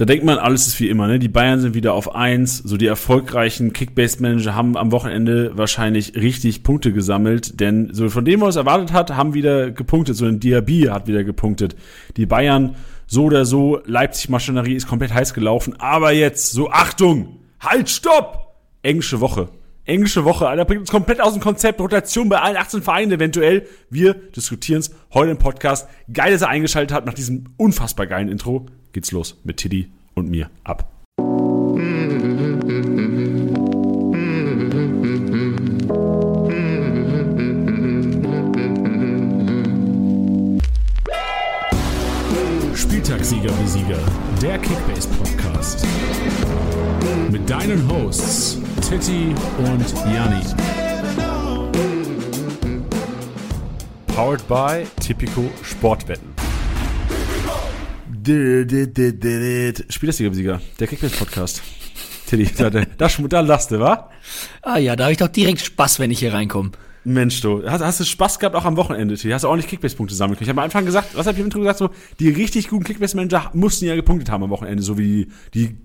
Da denkt man, alles ist wie immer, ne? Die Bayern sind wieder auf eins. So die erfolgreichen Kickbase-Manager haben am Wochenende wahrscheinlich richtig Punkte gesammelt, denn so von dem, was er erwartet hat, haben wieder gepunktet. So ein Diaby hat wieder gepunktet. Die Bayern so oder so, Leipzig-Maschinerie ist komplett heiß gelaufen. Aber jetzt, so Achtung! Halt, stopp! Englische Woche. Englische Woche, Alter, bringt uns komplett aus dem Konzept. Rotation bei allen 18 Vereinen eventuell. Wir diskutieren es heute im Podcast. Geil, dass er eingeschaltet hat nach diesem unfassbar geilen Intro geht's los mit Tiddy und mir ab. Spieltagssieger wie Sieger, der Kickbase Podcast. Mit deinen Hosts Titti und Janni. Powered by Tipico Sportwetten. Spielersieger-Sieger, der Kickbase-Podcast. Tilly, da, da, da lachst du, wa? Ah ja, da habe ich doch direkt Spaß, wenn ich hier reinkomme. Mensch, du, hast, hast du Spaß gehabt auch am Wochenende, Tilly? Hast du ordentlich Kickbase-Punkte sammeln können? Ich habe am Anfang gesagt, was habe ich im Intro gesagt, so, die richtig guten Kickbase-Manager mussten ja gepunktet haben am Wochenende, so wie die,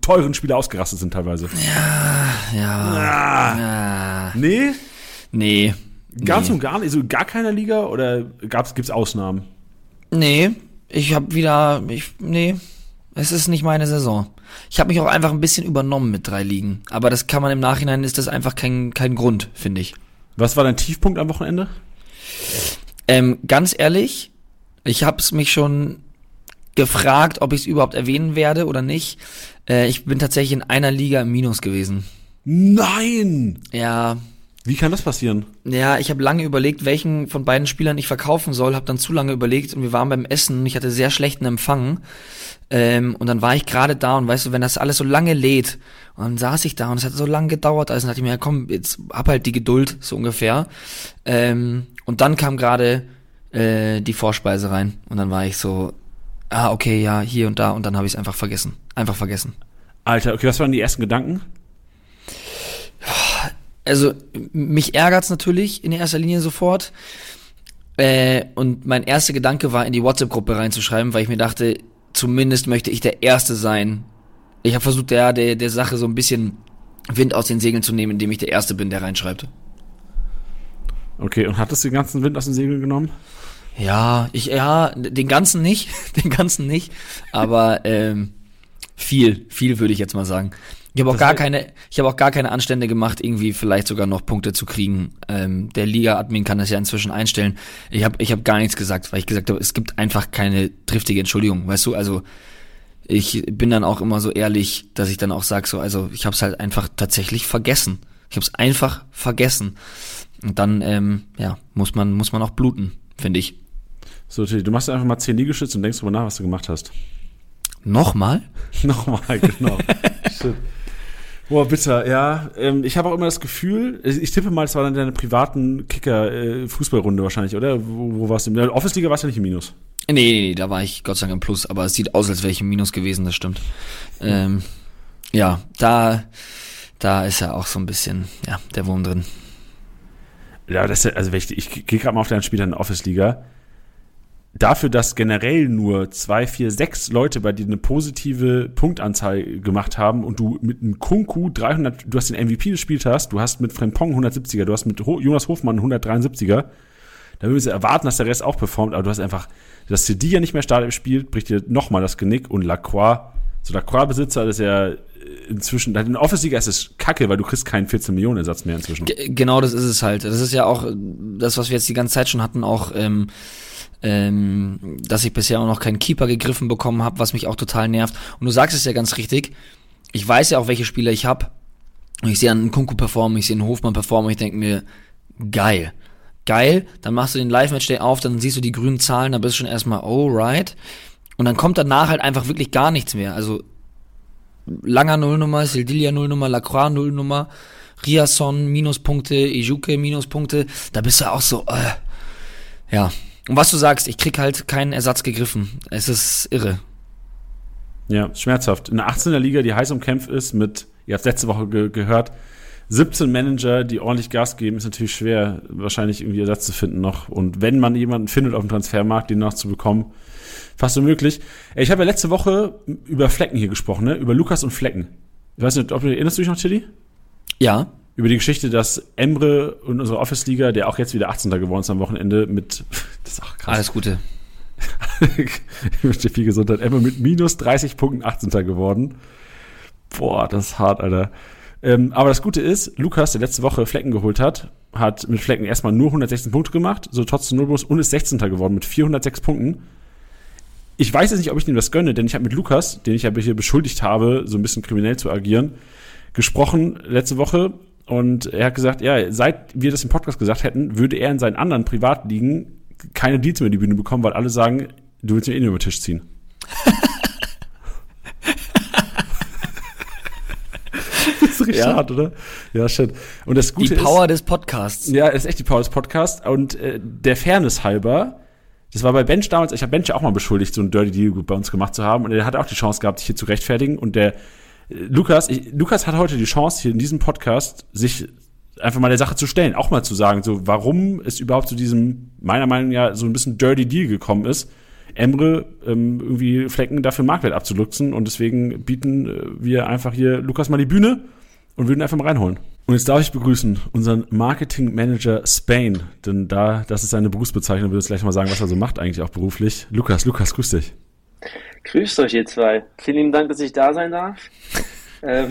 teuren Spieler ausgerastet sind teilweise. Ja, ja. Ah, ja. nee? Nee. Ganz nee. und gar nicht, also gar keiner Liga oder gab's, gibt's Ausnahmen? Nee, ich habe wieder, ich, nee, es ist nicht meine Saison. Ich habe mich auch einfach ein bisschen übernommen mit drei Ligen. Aber das kann man im Nachhinein, ist das einfach kein, kein Grund, finde ich. Was war dein Tiefpunkt am Wochenende? Ähm, ganz ehrlich, ich habe es mich schon gefragt, ob ich es überhaupt erwähnen werde oder nicht. Äh, ich bin tatsächlich in einer Liga im Minus gewesen. Nein! Ja, Wie kann das passieren? Ja, ich habe lange überlegt, welchen von beiden Spielern ich verkaufen soll, habe dann zu lange überlegt und wir waren beim Essen und ich hatte sehr schlechten Empfang. Ähm, und dann war ich gerade da und weißt du, wenn das alles so lange lädt, und dann saß ich da und es hat so lange gedauert, also dann dachte ich mir, ja komm, jetzt hab halt die Geduld, so ungefähr. Ähm, und dann kam gerade äh, die Vorspeise rein und dann war ich so, ah, okay, ja, hier und da und dann habe ich es einfach vergessen. Einfach vergessen. Alter, okay, was waren die ersten Gedanken? Also mich ärgert's natürlich in erster Linie sofort. Äh, und mein erster Gedanke war, in die WhatsApp-Gruppe reinzuschreiben, weil ich mir dachte, zumindest möchte ich der Erste sein. Ich habe versucht, der, der, der Sache so ein bisschen Wind aus den Segeln zu nehmen, indem ich der Erste bin, der reinschreibt. Okay, und hattest du den ganzen Wind aus den Segeln genommen? Ja, ich, ja, den ganzen nicht, den ganzen nicht, aber ähm, viel, viel würde ich jetzt mal sagen. Ich habe auch gar keine, ich habe auch gar keine Anstände gemacht, irgendwie vielleicht sogar noch Punkte zu kriegen. Ähm, der Liga-Admin kann das ja inzwischen einstellen. Ich habe, ich habe gar nichts gesagt, weil ich gesagt habe, es gibt einfach keine triftige Entschuldigung, weißt du? Also ich bin dann auch immer so ehrlich, dass ich dann auch sage, so, also ich habe es halt einfach tatsächlich vergessen. Ich habe es einfach vergessen. Und dann, ähm, ja, muss man, muss man auch bluten, finde ich. So, du machst einfach mal 10 Liegestütze und denkst drüber nach, was du gemacht hast. Nochmal? Nochmal, genau. Shit. Boah, bitter, ja. Ähm, ich habe auch immer das Gefühl, ich tippe mal, es war dann deine privaten Kicker-Fußballrunde wahrscheinlich, oder? Wo, wo warst du? In der Office-Liga warst du nicht im Minus. Nee, nee, nee, da war ich Gott sei Dank im Plus, aber es sieht aus, als wäre ich im Minus gewesen, das stimmt. Ähm, ja, da, da ist ja auch so ein bisschen, ja, der Wurm drin. Ja, das ist, ja- also ich, ich gehe gerade mal auf deinen Spieler in der Office-Liga. Dafür, dass generell nur zwei, vier, sechs Leute bei dir eine positive Punktanzahl gemacht haben und du mit einem Kunku 300, du hast den MVP gespielt hast, du hast mit Frempong 170er, du hast mit Jonas Hofmann 173er, da würden sie erwarten, dass der Rest auch performt, aber du hast einfach, dass die ja nicht mehr Startelf spielt, bricht dir nochmal das Genick und Lacroix, so Lacroix-Besitzer, ist ja inzwischen, in der Office-Liga ist es kacke, weil du kriegst keinen 14 Millionen Ersatz mehr inzwischen. G genau das ist es halt. Das ist ja auch äh, das, was wir jetzt die ganze Zeit schon hatten, auch, ähm, ähm, dass ich bisher auch noch keinen Keeper gegriffen bekommen habe, was mich auch total nervt. Und du sagst es ja ganz richtig. Ich weiß ja auch, welche Spieler ich habe. Ich sehe einen Kunku performen, ich sehe einen Hofmann performen und ich denke mir, geil. Geil, dann machst du den Live-Match-Day auf, dann siehst du die grünen Zahlen, dann bist du schon erstmal, oh, right. Und dann kommt danach halt einfach wirklich gar nichts mehr. Also Langer Nullnummer, Sildilia Nullnummer, Lacroix Nullnummer, Riasson Minuspunkte, Ijuke Minuspunkte. Da bist du auch so, äh. Ja. Und was du sagst, ich krieg halt keinen Ersatz gegriffen. Es ist irre. Ja, schmerzhaft. In der 18er Liga, die heiß umkämpft ist, mit, ihr habt letzte Woche ge gehört, 17 Manager, die ordentlich Gas geben, ist natürlich schwer, wahrscheinlich irgendwie Ersatz zu finden noch. Und wenn man jemanden findet auf dem Transfermarkt, den nachzubekommen, fast unmöglich. Ich habe ja letzte Woche über Flecken hier gesprochen, ne? über Lukas und Flecken. Ich weiß nicht, ob du erinnerst du dich noch, Chili? Ja. Über die Geschichte, dass Emre und unsere Office-Liga, der auch jetzt wieder 18. geworden ist am Wochenende, mit, das ist auch krass. Alles Gute. ich wünsche dir viel Gesundheit. Emre mit minus 30 Punkten 18. geworden. Boah, das ist hart, Alter. Ähm, aber das Gute ist, Lukas, der letzte Woche Flecken geholt hat, hat mit Flecken erstmal nur 116 Punkte gemacht, so trotzdem Nullbus und ist 16. geworden mit 406 Punkten. Ich weiß jetzt nicht, ob ich ihm das gönne, denn ich habe mit Lukas, den ich ja hier beschuldigt habe, so ein bisschen kriminell zu agieren, gesprochen letzte Woche und er hat gesagt, ja, seit wir das im Podcast gesagt hätten, würde er in seinen anderen Privatligen keine Deals mehr in die Bühne bekommen, weil alle sagen, du willst mir eh nur über den Tisch ziehen. das ist richtig ja. hart, oder? Ja, shit. Und das Gute die Power ist, des Podcasts. Ja, ist echt die Power des Podcasts. Und äh, der Fairness halber, das war bei Bench damals, ich habe Bench auch mal beschuldigt, so ein Dirty Deal bei uns gemacht zu haben. Und er hat auch die Chance gehabt, sich hier zu rechtfertigen. Und der Lukas, ich, Lukas hat heute die Chance, hier in diesem Podcast sich einfach mal der Sache zu stellen, auch mal zu sagen, so warum es überhaupt zu diesem, meiner Meinung nach, so ein bisschen Dirty Deal gekommen ist, Emre ähm, irgendwie Flecken dafür Marktwert abzuluxen und deswegen bieten äh, wir einfach hier Lukas mal die Bühne und würden einfach mal reinholen. Und jetzt darf ich begrüßen unseren Marketing Manager Spain, denn da, das ist seine Berufsbezeichnung, will uns gleich mal sagen, was er so macht eigentlich auch beruflich. Lukas, Lukas, grüß dich. Grüßt euch ihr zwei. Vielen lieben Dank, dass ich da sein darf. Ähm,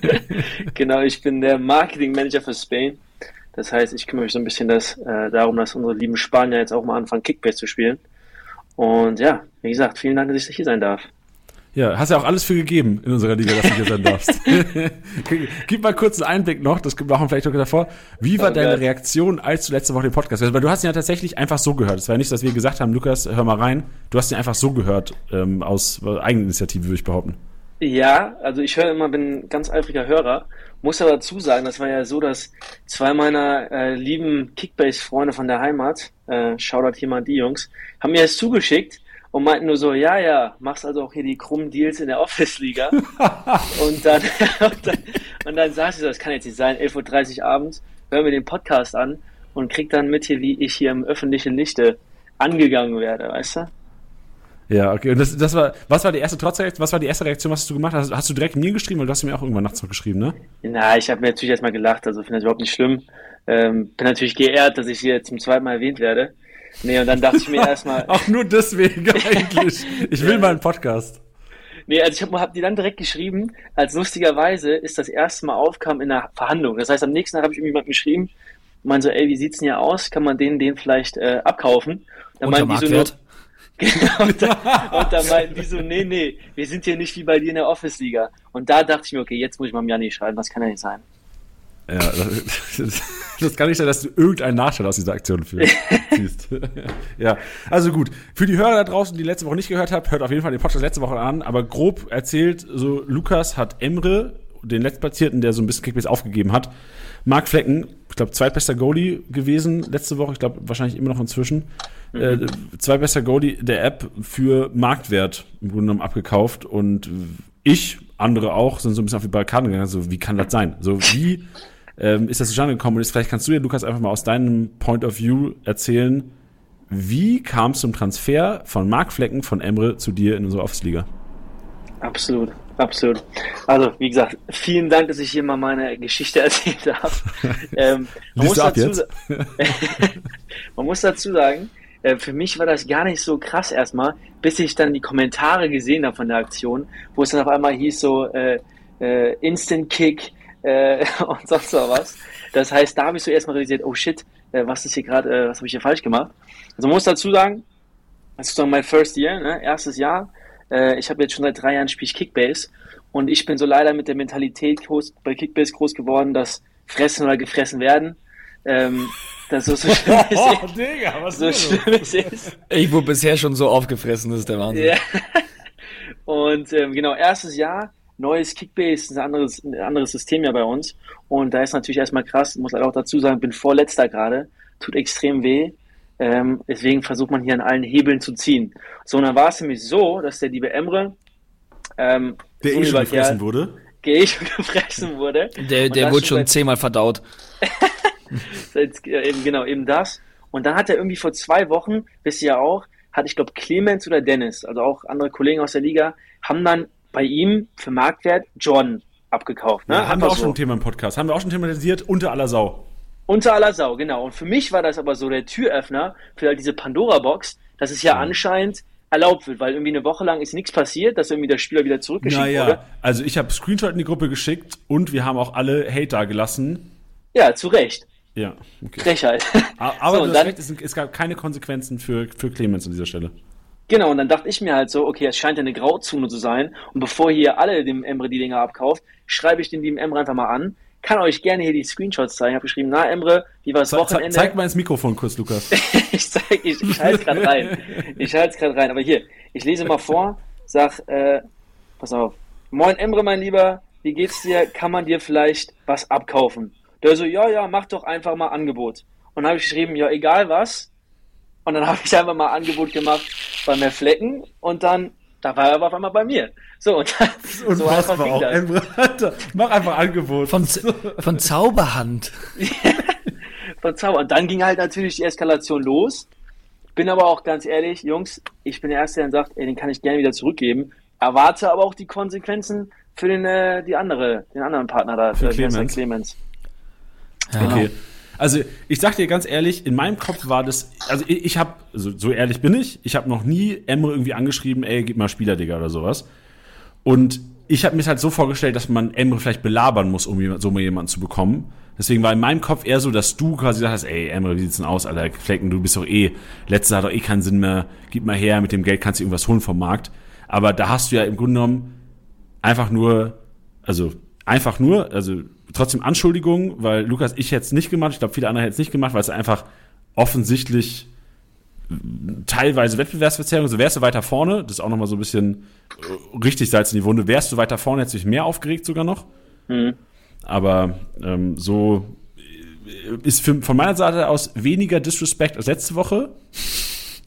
genau, ich bin der Marketing Manager für Spain. Das heißt, ich kümmere mich so ein bisschen das, äh, darum, dass unsere lieben Spanier jetzt auch mal anfangen, Kickbase zu spielen. Und ja, wie gesagt, vielen Dank, dass ich hier sein darf. Ja, hast ja auch alles für gegeben in unserer Liga, dass du hier sein darfst. Gib mal kurz einen Einblick noch, das machen wir vielleicht noch davor. Wie war oh, deine Reaktion, als du letzte Woche den Podcast hörst? Weil du hast ihn ja tatsächlich einfach so gehört. Es war ja nicht, dass wir gesagt haben, Lukas, hör mal rein. Du hast ihn einfach so gehört, ähm, aus Eigeninitiative, würde ich behaupten. Ja, also ich höre immer, bin ein ganz eifriger Hörer. Muss aber dazu sagen, das war ja so, dass zwei meiner äh, lieben Kickbase-Freunde von der Heimat, äh, Shoutout hier mal die Jungs, haben mir das zugeschickt und meinten nur so, ja, ja, machst also auch hier die krummen Deals in der Office-Liga. und, dann, und, dann, und dann saß ich so, das kann jetzt nicht sein, 11.30 Uhr abends, hören wir den Podcast an und krieg dann mit hier, wie ich hier im öffentlichen Lichte angegangen werde, weißt du? Ja, okay. Und das, das war, was war die erste Trotzreaktion, was war die erste Reaktion, was hast du gemacht hast? Hast du direkt mir geschrieben, du hast mir auch irgendwann nachts noch geschrieben, ne? Na, ich habe mir natürlich erstmal gelacht, also finde das überhaupt nicht schlimm. Ähm, bin natürlich geehrt, dass ich hier zum zweiten Mal erwähnt werde. Nee, und dann dachte ich mir erstmal. Auch nur deswegen eigentlich. Ich will mal einen Podcast. Nee, also ich habe hab die dann direkt geschrieben, als lustigerweise ist das erste Mal aufkam in einer Verhandlung. Das heißt, am nächsten Tag habe ich irgendjemand geschrieben, mein so, ey, wie sieht's denn hier aus? Kann man den, den vielleicht äh, abkaufen? Dann Unter meinten die so nur, Genau, und, dann, und dann meinten die so, nee, nee, wir sind hier nicht wie bei dir in der Office-Liga. Und da dachte ich mir, okay, jetzt muss ich mal Janni schreiben, das kann ja nicht sein. Ja, das, das, kann nicht sein, dass du irgendeinen Nachteil aus dieser Aktion ziehst. ja, also gut. Für die Hörer da draußen, die letzte Woche nicht gehört haben, hört auf jeden Fall den Podcast letzte Woche an. Aber grob erzählt, so Lukas hat Emre, den Letztplatzierten, der so ein bisschen Kickbase aufgegeben hat, Mark Flecken, ich glaube, zweitbester Goalie gewesen letzte Woche. Ich glaube, wahrscheinlich immer noch inzwischen. Mhm. Äh, zweitbester Goalie der App für Marktwert im Grunde genommen abgekauft. Und ich, andere auch, sind so ein bisschen auf die Balkane gegangen. So, wie kann das sein? So, wie ähm, ist das zustande gekommen? Und jetzt, vielleicht kannst du dir, Lukas, einfach mal aus deinem Point of View erzählen, wie kam es zum Transfer von Mark Flecken von Emre zu dir in unserer Office-Liga? Absolut. Absolut. Also, wie gesagt, vielen Dank, dass ich hier mal meine Geschichte erzählt habe. Ähm, man, muss dazu, man muss dazu sagen, äh, für mich war das gar nicht so krass erstmal, bis ich dann die Kommentare gesehen habe von der Aktion, wo es dann auf einmal hieß so äh, äh, Instant Kick äh, und sonst was. Das heißt, da habe ich so erstmal realisiert, oh shit, äh, was ist hier gerade, äh, was habe ich hier falsch gemacht? Also man muss dazu sagen, das ist so mein First Year, ne? erstes Jahr äh, ich habe jetzt schon seit drei Jahren spiele ich Kickbase und ich bin so leider mit der Mentalität groß, bei Kickbase groß geworden, dass fressen oder gefressen werden. Ähm, das ist so schlimm es oh, Digga, was so schlimm es ist. Ich wurde bisher schon so aufgefressen, das ist der Wahnsinn. Ja. Und ähm, genau, erstes Jahr, neues Kickbase, ein anderes, ein anderes System ja bei uns. Und da ist natürlich erstmal krass, muss halt auch dazu sagen, bin vorletzter gerade, tut extrem weh. Ähm, deswegen versucht man hier an allen Hebeln zu ziehen. So, und dann war es nämlich so, dass der liebe Emre, ähm, der eh schon gefressen wurde? gehe ich und gefressen wurde. Der, der wurde schon zehnmal verdaut. eben, genau, eben das. Und dann hat er irgendwie vor zwei Wochen, wisst ihr ja auch, hatte ich glaube Clemens oder Dennis, also auch andere Kollegen aus der Liga, haben dann bei ihm für Marktwert Jordan abgekauft. Ne? Ja, haben wir auch so. schon ein Thema im Podcast, haben wir auch schon thematisiert, unter aller Sau. Unter aller Sau, genau. Und für mich war das aber so der Türöffner für halt diese Pandora-Box, dass es ja, ja. anscheinend erlaubt wird, weil irgendwie eine Woche lang ist nichts passiert, dass irgendwie der Spieler wieder zurückgeschickt naja, wurde. Also ich habe Screenshot in die Gruppe geschickt und wir haben auch alle Hate da gelassen. Ja, zu Recht. Ja, okay. Frechheit. Aber so, du hast recht, es, es, gab keine Konsequenzen für, für Clemens an dieser Stelle. Genau, und dann dachte ich mir halt so, okay, es scheint ja eine Grauzone zu sein. Und bevor hier alle dem Emre die Dinger abkauft, schreibe ich den lieben Emre einfach mal an. Kann euch gerne hier die Screenshots zeigen. Ich habe geschrieben, na Emre, wie war das Wochenende? Zeig mal ins Mikrofon kurz, Lukas. ich zeig, ich, ich halte es gerade rein. Ich halte es gerade rein. Aber hier, ich lese mal vor, sag, äh, pass auf. Moin Emre, mein Lieber, wie geht's dir? Kann man dir vielleicht was abkaufen? Der so, ja, ja, mach doch einfach mal Angebot. Und dann habe ich geschrieben, ja, egal was. Und dann habe ich einfach mal Angebot gemacht bei mehr Flecken und dann, da war er aber auf einmal bei mir. So, und dann, und so einfach ging auch. das. Mach einfach Angebot. Von, von Zauberhand. von Zauber. Und dann ging halt natürlich die Eskalation los. Bin aber auch ganz ehrlich, Jungs, ich bin der Erste, der dann sagt, ey, den kann ich gerne wieder zurückgeben. Erwarte aber auch die Konsequenzen für den, äh, die andere, den anderen Partner da, für Clemens. Clemens. Ja. Okay. Also ich sag dir ganz ehrlich, in meinem Kopf war das, also ich, ich habe, also, so ehrlich bin ich, ich habe noch nie Emre irgendwie angeschrieben, ey, gib mal Spieler, Digga, oder sowas. Und ich habe mir halt so vorgestellt, dass man Emre vielleicht belabern muss, um so mal jemanden zu bekommen. Deswegen war in meinem Kopf eher so, dass du quasi gesagt hast, ey, Emre, wie sieht's denn aus, Alter, Flecken, du bist doch eh, letzter hat doch eh keinen Sinn mehr, gib mal her, mit dem Geld kannst du irgendwas holen vom Markt. Aber da hast du ja im Grunde genommen einfach nur, also einfach nur, also trotzdem Anschuldigungen, weil Lukas, ich hätte es nicht gemacht, ich glaube, viele andere hätten es nicht gemacht, weil es einfach offensichtlich äh, teilweise Wettbewerbsverzerrung, so wärst du weiter vorne, das ist auch nochmal so ein bisschen äh, richtig Salz in die Wunde, wärst du weiter vorne, hättest du dich mehr aufgeregt sogar noch. Mhm. Aber ähm, so äh, ist für, von meiner Seite aus weniger Disrespect als letzte Woche.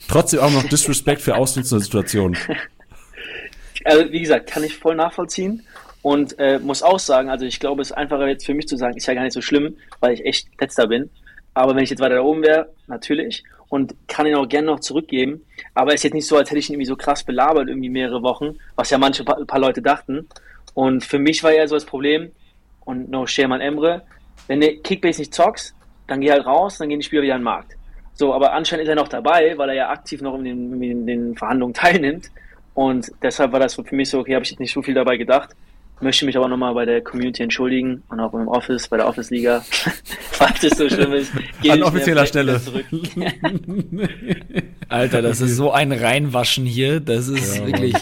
Trotzdem auch noch Disrespect für ausnutzende Situationen. Also, wie gesagt, kann ich voll nachvollziehen. Und äh, muss auch sagen, also ich glaube, es ist einfacher jetzt für mich zu sagen, ist ja gar nicht so schlimm, weil ich echt letzter bin. Aber wenn ich jetzt weiter da oben wäre, natürlich. Und kann ihn auch gerne noch zurückgeben. Aber es ist jetzt nicht so, als hätte ich ihn irgendwie so krass belabert, irgendwie mehrere Wochen, was ja manche paar, paar Leute dachten. Und für mich war ja so das Problem, und no shame an Emre, wenn du Kickbase nicht zockst, dann geh halt raus, dann gehen die Spieler wieder an den Markt. So, aber anscheinend ist er noch dabei, weil er ja aktiv noch in den, in den Verhandlungen teilnimmt. Und deshalb war das für mich so, okay, habe ich jetzt nicht so viel dabei gedacht möchte mich aber nochmal bei der Community entschuldigen und auch im Office, bei der Office-Liga, falls es so schlimm ist. An offizieller Stelle. Alter, das ist so ein Reinwaschen hier, das ist ja, wirklich,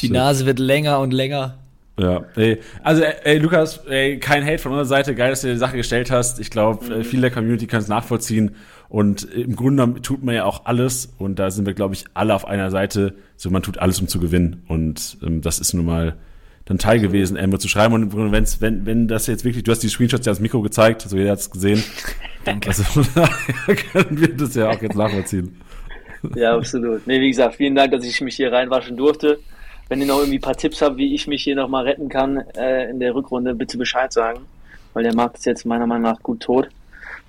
die Nase wird länger und länger. Ja, ey, also ey, Lukas, ey, kein Hate von unserer Seite, geil, dass du die Sache gestellt hast. Ich glaube, mhm. viele der Community können es nachvollziehen und im Grunde tut man ja auch alles und da sind wir, glaube ich, alle auf einer Seite. So, man tut alles, um zu gewinnen und ähm, das ist nun mal dann Teil gewesen, Emre zu schreiben. Und wenn's, wenn, wenn das jetzt wirklich, du hast die Screenshots ja ans Mikro gezeigt, so jeder hat es gesehen. Danke. Also können wir das ja auch jetzt nachvollziehen. Ja, absolut. Nee, wie gesagt, vielen Dank, dass ich mich hier reinwaschen durfte. Wenn ihr noch irgendwie ein paar Tipps habt, wie ich mich hier nochmal retten kann äh, in der Rückrunde, bitte Bescheid sagen. Weil der Markt ist jetzt meiner Meinung nach gut tot.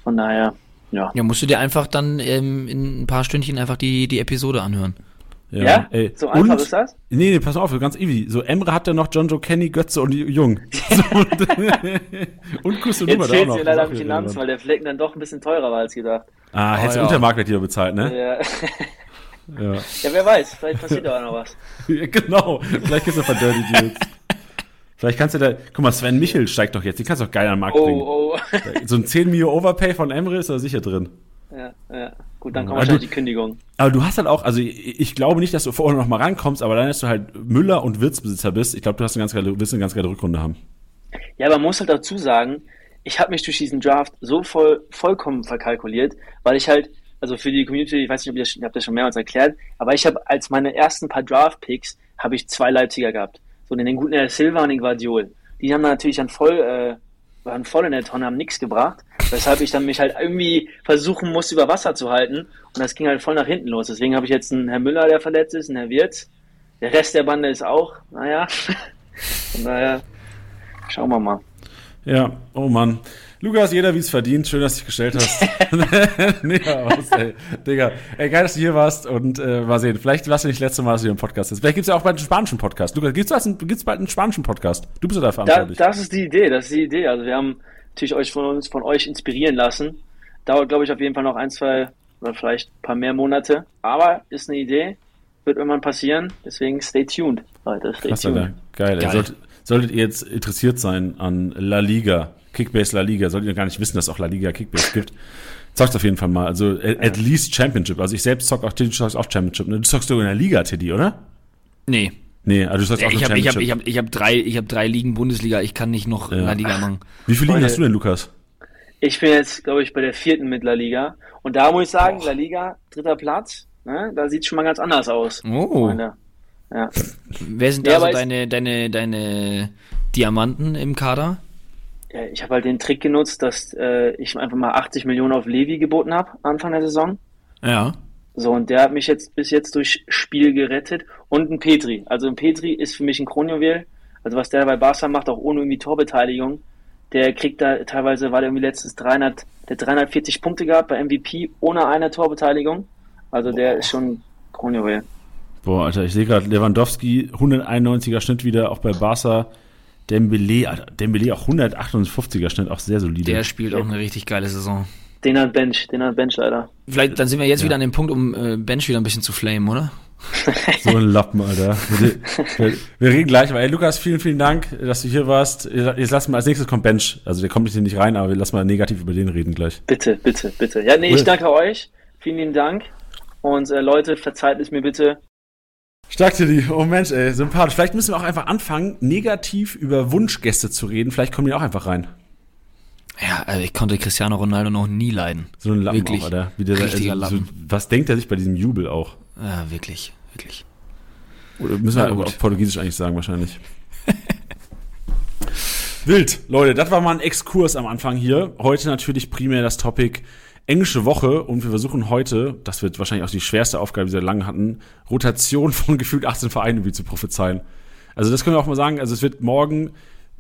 Von daher, ja. Ja, musst du dir einfach dann ähm, in ein paar Stündchen einfach die, die Episode anhören. Ja, ja? Ey. so einfach und, ist das? Nee, nee, pass auf, ganz easy. So, Emre hat ja noch John Joe Kenny, Götze und Jung. So, und, Kuss und Nummer da auch noch. Jetzt leider am Finanz, weil der Flecken dann doch ein bisschen teurer war als gedacht. Ah, hättest du oh, ja. Untermarktwert hier bezahlt, ne? Ja. ja. ja, wer weiß, vielleicht passiert da auch noch was. ja, genau, vielleicht gibt's noch ein Dirty Deals. Vielleicht kannst du da, guck mal, Sven Michel steigt doch jetzt, den kannst du doch geil an den Markt oh, bringen. Oh. So ein 10 Mio Overpay von Emre ist da sicher drin. Ja, ja. Gut, dann kommt wahrscheinlich die Kündigung. Aber du hast halt auch, also ich, ich glaube nicht, dass du vorher noch mal rankommst, aber dann, dass du halt Müller und Wirtsbesitzer bist, ich glaube, du hast eine ganz geile, wirst eine ganz geile Rückrunde haben. Ja, aber man muss halt dazu sagen, ich habe mich durch diesen Draft so voll, vollkommen verkalkuliert, weil ich halt, also für die Community, ich weiß nicht, ob ich, ich habe das schon mehrmals erklärt, aber ich habe als meine ersten paar Draft-Picks, habe ich zwei Leipziger gehabt. So den guten Silva und den Guardiol. Die haben natürlich dann voll, äh, waren voll in der Tonne, haben nichts gebracht. Weshalb ich dann mich halt irgendwie versuchen muss, über Wasser zu halten. Und das ging halt voll nach hinten los. Deswegen habe ich jetzt einen Herr Müller, der verletzt ist, einen Herr Wirtz. Der Rest der Bande ist auch, naja. Von daher, schauen wir mal. Ja, oh Mann. Lukas, jeder wie es verdient. Schön, dass du dich gestellt hast. nee, aus, ey. Digga. Ey, geil, dass du hier warst und äh, mal sehen. Vielleicht warst du nicht das letzte Mal, dass du hier im Podcast bist. Vielleicht gibt's ja auch bald einen spanischen Podcast. Lukas, gibt's, was, gibt's bald einen spanischen Podcast? Du bist ja da verantwortlich. Da, das ist die Idee, das ist die Idee. Also wir haben natürlich euch von uns, von euch inspirieren lassen. Dauert, glaube ich, auf jeden Fall noch ein, zwei oder vielleicht ein paar mehr Monate. Aber ist eine Idee, wird irgendwann passieren. Deswegen stay tuned, Leute. Stay Krass, tuned. Alter. Geil. Geil. Solltet, solltet ihr jetzt interessiert sein an La Liga, Kickbase La Liga, solltet ihr gar nicht wissen, dass es auch La Liga Kickbase gibt. Zockt auf jeden Fall mal. Also at, least Championship. Also ich selbst zock auch, du zockst auch Championship. Ne? Du zockst du in der Liga, Teddy, oder? Nee. Nee, also du zockst auch ich hab, ich habe ich hab, ich hab drei, ich hab drei Ligen Bundesliga, ich kann nicht noch ja. La Liga machen. Wie viele Ligen hast du denn, Lukas? Ich bin jetzt, glaube ich, bei der vierten mit La Liga. Und da muss ich sagen, Boah. La Liga, dritter Platz, ne? da sieht schon mal ganz anders aus. Oh. Ja. Wer sind da so deine, deine, deine Diamanten im Kader? Ja, ich habe halt den Trick genutzt, dass äh, ich einfach mal 80 Millionen auf Levi geboten habe, Anfang der Saison. Ja. So, und der hat mich jetzt bis jetzt durch Spiel gerettet. Und ein Petri. Also ein Petri ist für mich ein Kronjuwel. Also was der bei Barca macht, auch ohne irgendwie Torbeteiligung. Der kriegt da teilweise, war der irgendwie letztens 300, der 340 Punkte gehabt bei MVP ohne eine Torbeteiligung. Also der Boah. ist schon Kronjuwel. Boah, Alter, ich sehe gerade Lewandowski, 191er Schnitt wieder, auch bei Barca. Dembele, Alter, Dembele auch 158er Schnitt, auch sehr solide. Der spielt auch eine richtig geile Saison. Den hat Bench, den hat Bench leider. Vielleicht, dann sind wir jetzt ja. wieder an dem Punkt, um äh, Bench wieder ein bisschen zu flamen, oder? so ein Lappen, Alter. Wir, wir, reden gleich, aber ey, Lukas, vielen, vielen Dank, dass du hier warst. Jetzt lassen wir als nächstes kommt Bench. Also der kommt nicht rein, aber wir lassen mal negativ über den reden gleich. Bitte, bitte, bitte. Ja, nee, ich danke euch. Vielen lieben Dank. Und äh, Leute, verzeiht es mir bitte. Stark, Tilly. Oh Mensch, ey, sympathisch. Vielleicht müssen wir auch einfach anfangen, negativ über Wunschgäste zu reden. Vielleicht kommen die auch einfach rein. Ja, also ich konnte Cristiano Ronaldo noch nie leiden. So ein Lappen wirklich. auch, oder? Wie der, Richtiger also, Lappen. So, was denkt er sich bei diesem Jubel auch? Ja, wirklich, wirklich. Oder müssen wir auf Portugiesisch eigentlich sagen, wahrscheinlich. Wild, Leute, das war mal ein Exkurs am Anfang hier. Heute natürlich primär das Topic englische Woche und wir versuchen heute, das wird wahrscheinlich auch die schwerste Aufgabe, die wir lange hatten, Rotation von gefühlt 18 Vereinen irgendwie zu prophezeien. Also das können wir auch mal sagen, also es wird morgen,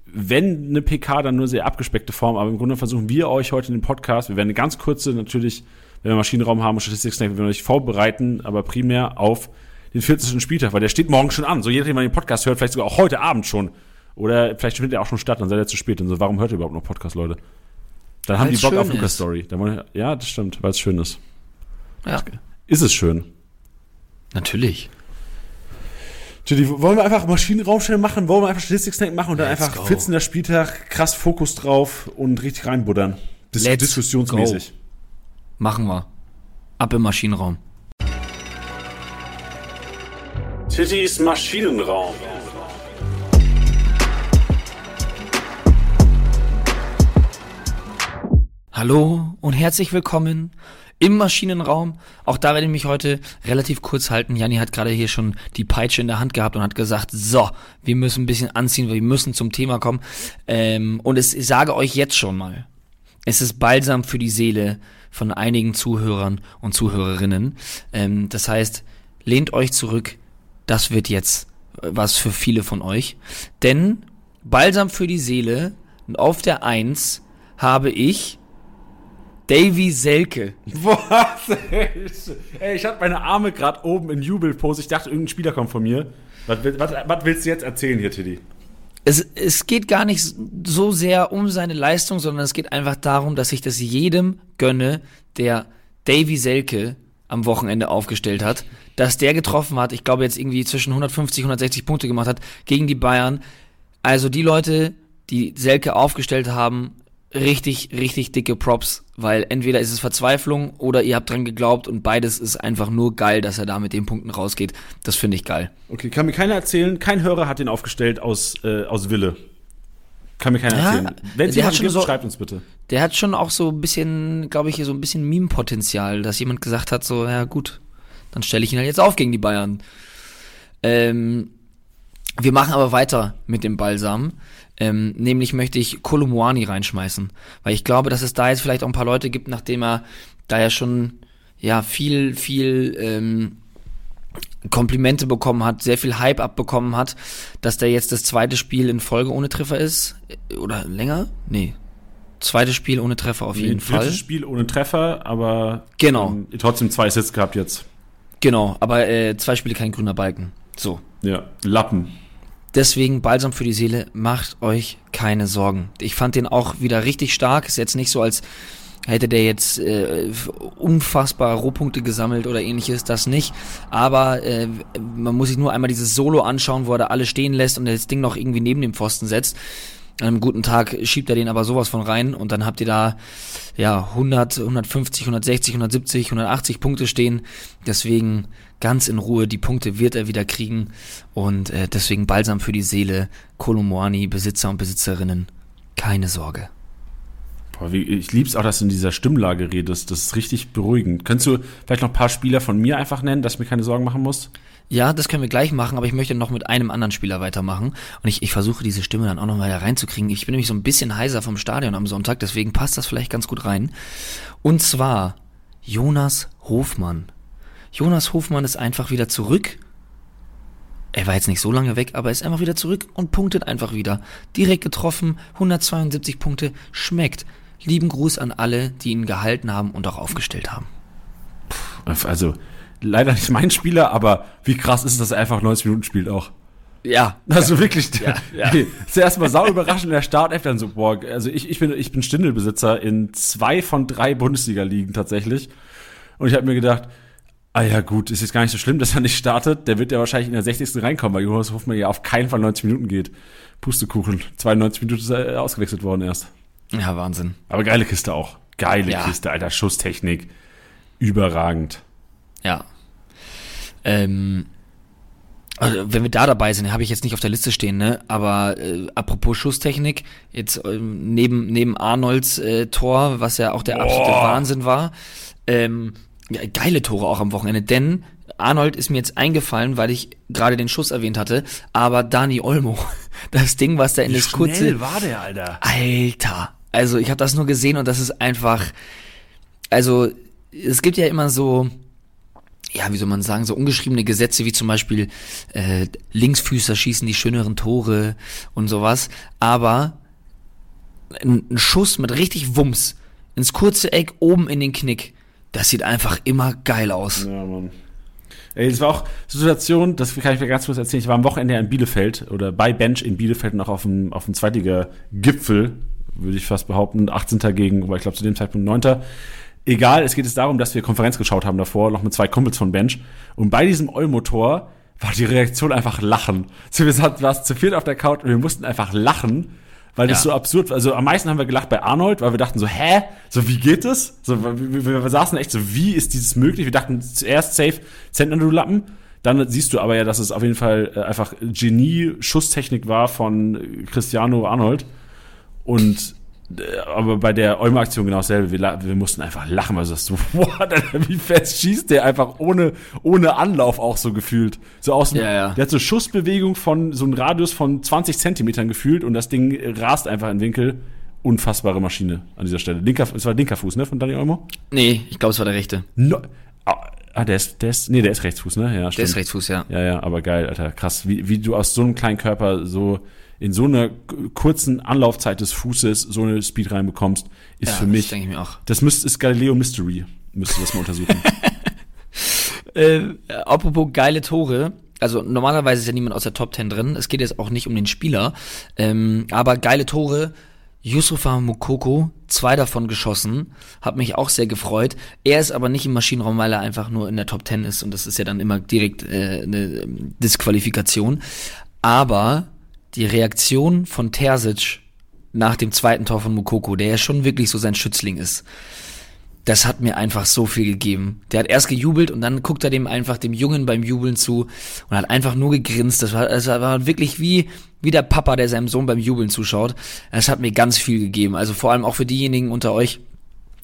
wenn eine PK, dann nur sehr abgespeckte Form, aber im Grunde versuchen wir euch heute in dem Podcast, wir werden eine ganz kurze, natürlich, wenn wir Maschinenraum haben und Statistik, wir werden euch vorbereiten, aber primär auf den 40. Spieltag, weil der steht morgen schon an. So jeder, der den Podcast hört, vielleicht sogar auch heute Abend schon. Oder vielleicht findet er auch schon statt, dann seid ihr zu spät. Und so, warum hört ihr überhaupt noch Podcast, Leute? Dann haben die Bock auf Lukas Story. ja, das stimmt, weil es schön ist. Ja. Ist es schön? Natürlich. Judy, wollen wir einfach Maschinenraumstellen machen? Wollen wir einfach Statistik machen und dann Let's einfach 14. Spieltag, krass Fokus drauf und richtig reinbuddern? Dis Let's diskussionsmäßig. Go. Machen wir. Ab im Maschinenraum. Tittys Maschinenraum. Hallo und herzlich willkommen im Maschinenraum. Auch da werde ich mich heute relativ kurz halten. Janni hat gerade hier schon die Peitsche in der Hand gehabt und hat gesagt, so, wir müssen ein bisschen anziehen, wir müssen zum Thema kommen. Ähm, und es, ich sage euch jetzt schon mal, es ist balsam für die Seele von einigen Zuhörern und Zuhörerinnen. Ähm, das heißt, lehnt euch zurück. Das wird jetzt was für viele von euch. Denn balsam für die Seele und auf der Eins habe ich Davy Selke. Was? Ey, ich hatte meine Arme gerade oben in Jubelpose. Ich dachte, irgendein Spieler kommt von mir. Was, was, was willst du jetzt erzählen hier, Tiddy? Es, es geht gar nicht so sehr um seine Leistung, sondern es geht einfach darum, dass ich das jedem gönne, der Davy Selke am Wochenende aufgestellt hat, dass der getroffen hat, ich glaube jetzt irgendwie zwischen 150 und 160 Punkte gemacht hat gegen die Bayern. Also die Leute, die Selke aufgestellt haben, richtig, richtig dicke Props, weil entweder ist es Verzweiflung oder ihr habt dran geglaubt und beides ist einfach nur geil, dass er da mit den Punkten rausgeht. Das finde ich geil. Okay, kann mir keiner erzählen, kein Hörer hat den aufgestellt aus, äh, aus Wille. Kann mir keiner ja, erzählen. Wenn es jemand gibt, so, schreibt uns bitte. Der hat schon auch so ein bisschen, glaube ich, so ein bisschen Meme-Potenzial, dass jemand gesagt hat, so, ja gut, dann stelle ich ihn halt jetzt auf gegen die Bayern. Ähm, wir machen aber weiter mit dem Balsam. Ähm, nämlich möchte ich Kolumuani reinschmeißen. Weil ich glaube, dass es da jetzt vielleicht auch ein paar Leute gibt, nachdem er da ja schon ja viel, viel ähm, Komplimente bekommen hat, sehr viel Hype abbekommen hat, dass der jetzt das zweite Spiel in Folge ohne Treffer ist. Oder länger? Nee. Zweites Spiel ohne Treffer auf jeden Fall. Drittes Spiel ohne Treffer, aber genau. Ähm, trotzdem zwei Sits gehabt jetzt. Genau, aber äh, zwei Spiele kein grüner Balken. So. Ja, Lappen. Deswegen Balsam für die Seele, macht euch keine Sorgen. Ich fand den auch wieder richtig stark. Ist jetzt nicht so, als hätte der jetzt äh, unfassbar Rohpunkte gesammelt oder ähnliches, das nicht. Aber äh, man muss sich nur einmal dieses Solo anschauen, wo er da alle stehen lässt und das Ding noch irgendwie neben dem Pfosten setzt. An einem guten Tag schiebt er den aber sowas von rein und dann habt ihr da ja 100, 150, 160, 170, 180 Punkte stehen. Deswegen ganz in Ruhe, die Punkte wird er wieder kriegen und äh, deswegen balsam für die Seele, Kolomoani, Besitzer und Besitzerinnen, keine Sorge. Boah, wie, ich lieb's auch, dass du in dieser Stimmlage redest. Das ist richtig beruhigend. Könntest du vielleicht noch ein paar Spieler von mir einfach nennen, dass ich mir keine Sorgen machen muss? Ja, das können wir gleich machen, aber ich möchte noch mit einem anderen Spieler weitermachen. Und ich, ich versuche diese Stimme dann auch noch mal reinzukriegen. Ich bin nämlich so ein bisschen heiser vom Stadion am Sonntag, deswegen passt das vielleicht ganz gut rein. Und zwar Jonas Hofmann. Jonas Hofmann ist einfach wieder zurück. Er war jetzt nicht so lange weg, aber ist einfach wieder zurück und punktet einfach wieder. Direkt getroffen, 172 Punkte, schmeckt. Lieben Gruß an alle, die ihn gehalten haben und auch aufgestellt haben. Also, leider nicht mein Spieler, aber wie krass ist es, dass er einfach 90 Minuten spielt auch. Ja. Also ja. wirklich, ja, ja. zuerst mal sau überraschend der Startelf, dann so, boah, also ich, ich bin, ich bin Stindelbesitzer in zwei von drei Bundesliga-Ligen tatsächlich. Und ich habe mir gedacht, ah ja gut, ist jetzt gar nicht so schlimm, dass er nicht startet. Der wird ja wahrscheinlich in der 60. reinkommen, weil Jonas Hofmann ja auf keinen Fall 90 Minuten geht. Pustekuchen. 92 Minuten ist er ausgewechselt worden erst. Ja, Wahnsinn. Aber geile Kiste auch. Geile ja. Kiste, alter. Schusstechnik. Überragend. Ja. Ähm, also, wenn wir da dabei sind, habe ich jetzt nicht auf der Liste stehen, ne? Aber äh, apropos Schusstechnik, jetzt ähm, neben neben Arnolds äh, Tor, was ja auch der absolute Wahnsinn war, ähm, geile Tore auch am Wochenende, denn Arnold ist mir jetzt eingefallen, weil ich gerade den Schuss erwähnt hatte, aber Dani Olmo, das Ding, was da in Wie das kurze war der, Alter. Alter. Also, ich habe das nur gesehen und das ist einfach also es gibt ja immer so ja, wie soll man sagen, so ungeschriebene Gesetze wie zum Beispiel äh, Linksfüßer schießen die schöneren Tore und sowas. Aber ein, ein Schuss mit richtig Wumms ins kurze Eck oben in den Knick, das sieht einfach immer geil aus. Ja, Mann. Ey, es war auch Situation, das kann ich mir ganz kurz erzählen. Ich war am Wochenende in Bielefeld oder bei Bench in Bielefeld noch auf dem, auf dem Zweitliga-Gipfel, würde ich fast behaupten. 18. gegen, aber ich glaube zu dem Zeitpunkt 9. Egal, es geht jetzt darum, dass wir Konferenz geschaut haben davor, noch mit zwei Kumpels von Bench. Und bei diesem Olmotor war die Reaktion einfach lachen. Wir saßen zu viert auf der Couch und wir mussten einfach lachen, weil das ja. so absurd war. Also am meisten haben wir gelacht bei Arnold, weil wir dachten so, hä? So, wie geht das? So, wir, wir, wir saßen echt so, wie ist dieses möglich? Wir dachten zuerst safe, Zentner, du Lappen. Dann siehst du aber ja, dass es auf jeden Fall äh, einfach Genie-Schusstechnik war von Cristiano Arnold. Und aber bei der Olmo-Aktion genau dasselbe. Wir, wir, mussten einfach lachen, weil du sagst so, what, wie fest schießt der einfach ohne, ohne Anlauf auch so gefühlt. So aus ja, ja. Der hat so Schussbewegung von so einem Radius von 20 Zentimetern gefühlt und das Ding rast einfach in Winkel. Unfassbare Maschine an dieser Stelle. Linker, es war linker Fuß, ne, von Daniel Olmo? Nee, ich glaube, es war der rechte. No, Ah, der ist, der ist, nee, der ist Rechtsfuß, ne? Ja, stimmt. Der ist Rechtsfuß, ja. Ja, ja, aber geil, Alter, krass. Wie, wie du aus so einem kleinen Körper so in so einer kurzen Anlaufzeit des Fußes so eine Speed reinbekommst, ist ja, für mich. Das denke ich mir auch. Das müsste, ist Galileo Mystery. Müsste das mal untersuchen. äh, apropos geile Tore. Also normalerweise ist ja niemand aus der Top 10 drin. Es geht jetzt auch nicht um den Spieler. Ähm, aber geile Tore. Yusufa Mukoko, zwei davon geschossen, hat mich auch sehr gefreut. Er ist aber nicht im Maschinenraum, weil er einfach nur in der Top 10 ist und das ist ja dann immer direkt äh, eine Disqualifikation. Aber die Reaktion von Terzic nach dem zweiten Tor von Mukoko, der ja schon wirklich so sein Schützling ist, das hat mir einfach so viel gegeben. Der hat erst gejubelt und dann guckt er dem einfach dem Jungen beim Jubeln zu und hat einfach nur gegrinst. Das war, das war wirklich wie, wie der Papa, der seinem Sohn beim Jubeln zuschaut. Das hat mir ganz viel gegeben. Also vor allem auch für diejenigen unter euch,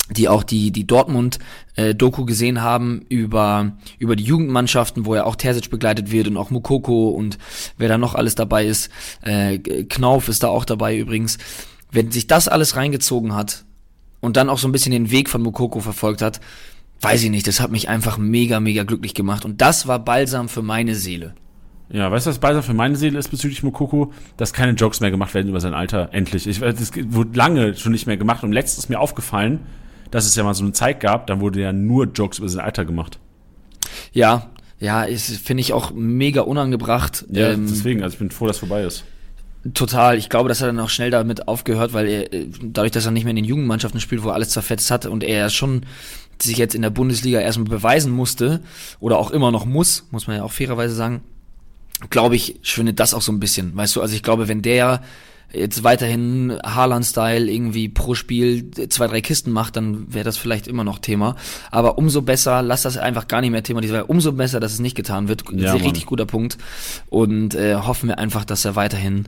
die auch die die Dortmund äh, gesehen haben über über die Jugendmannschaften, wo ja auch Terzic begleitet wird und auch Mukoko und wer da noch alles dabei ist, äh, Knauf ist da auch dabei übrigens. Wenn sich das alles reingezogen hat und dann auch so ein bisschen den Weg von Mukoko verfolgt hat, weiß ich nicht, das hat mich einfach mega, mega glücklich gemacht. Und das war Balsam für meine Seele. Ja, weißt du, was Balsam für meine Seele ist bezüglich Mokoko? Dass keine Jokes mehr gemacht werden über sein Alter. Endlich. Ich, das wurde lange schon nicht mehr gemacht. Und letztens ist mir aufgefallen, dass es ja mal so eine Zeit gab, da wurde ja nur Jokes über sein Alter gemacht. Ja, ja, finde ich auch mega unangebracht. Ja, ähm, deswegen, also ich bin froh, dass vorbei ist. Total. Ich glaube, dass er dann auch schnell damit aufgehört, weil er, äh, dadurch, dass er nicht mehr in den Jugendmannschaften spielt, wo er alles zerfetzt hat und er schon sich jetzt in der Bundesliga erstmal beweisen musste oder auch immer noch muss, muss man ja auch fairerweise sagen, glaube ich, schwindet das auch so ein bisschen. Weißt du, also ich glaube, wenn der jetzt weiterhin Haaland-Style irgendwie pro Spiel zwei, drei Kisten macht, dann wäre das vielleicht immer noch Thema. Aber umso besser, lass das einfach gar nicht mehr Thema. Umso besser, dass es nicht getan wird. Ja, Sehr richtig guter Punkt. Und äh, hoffen wir einfach, dass er weiterhin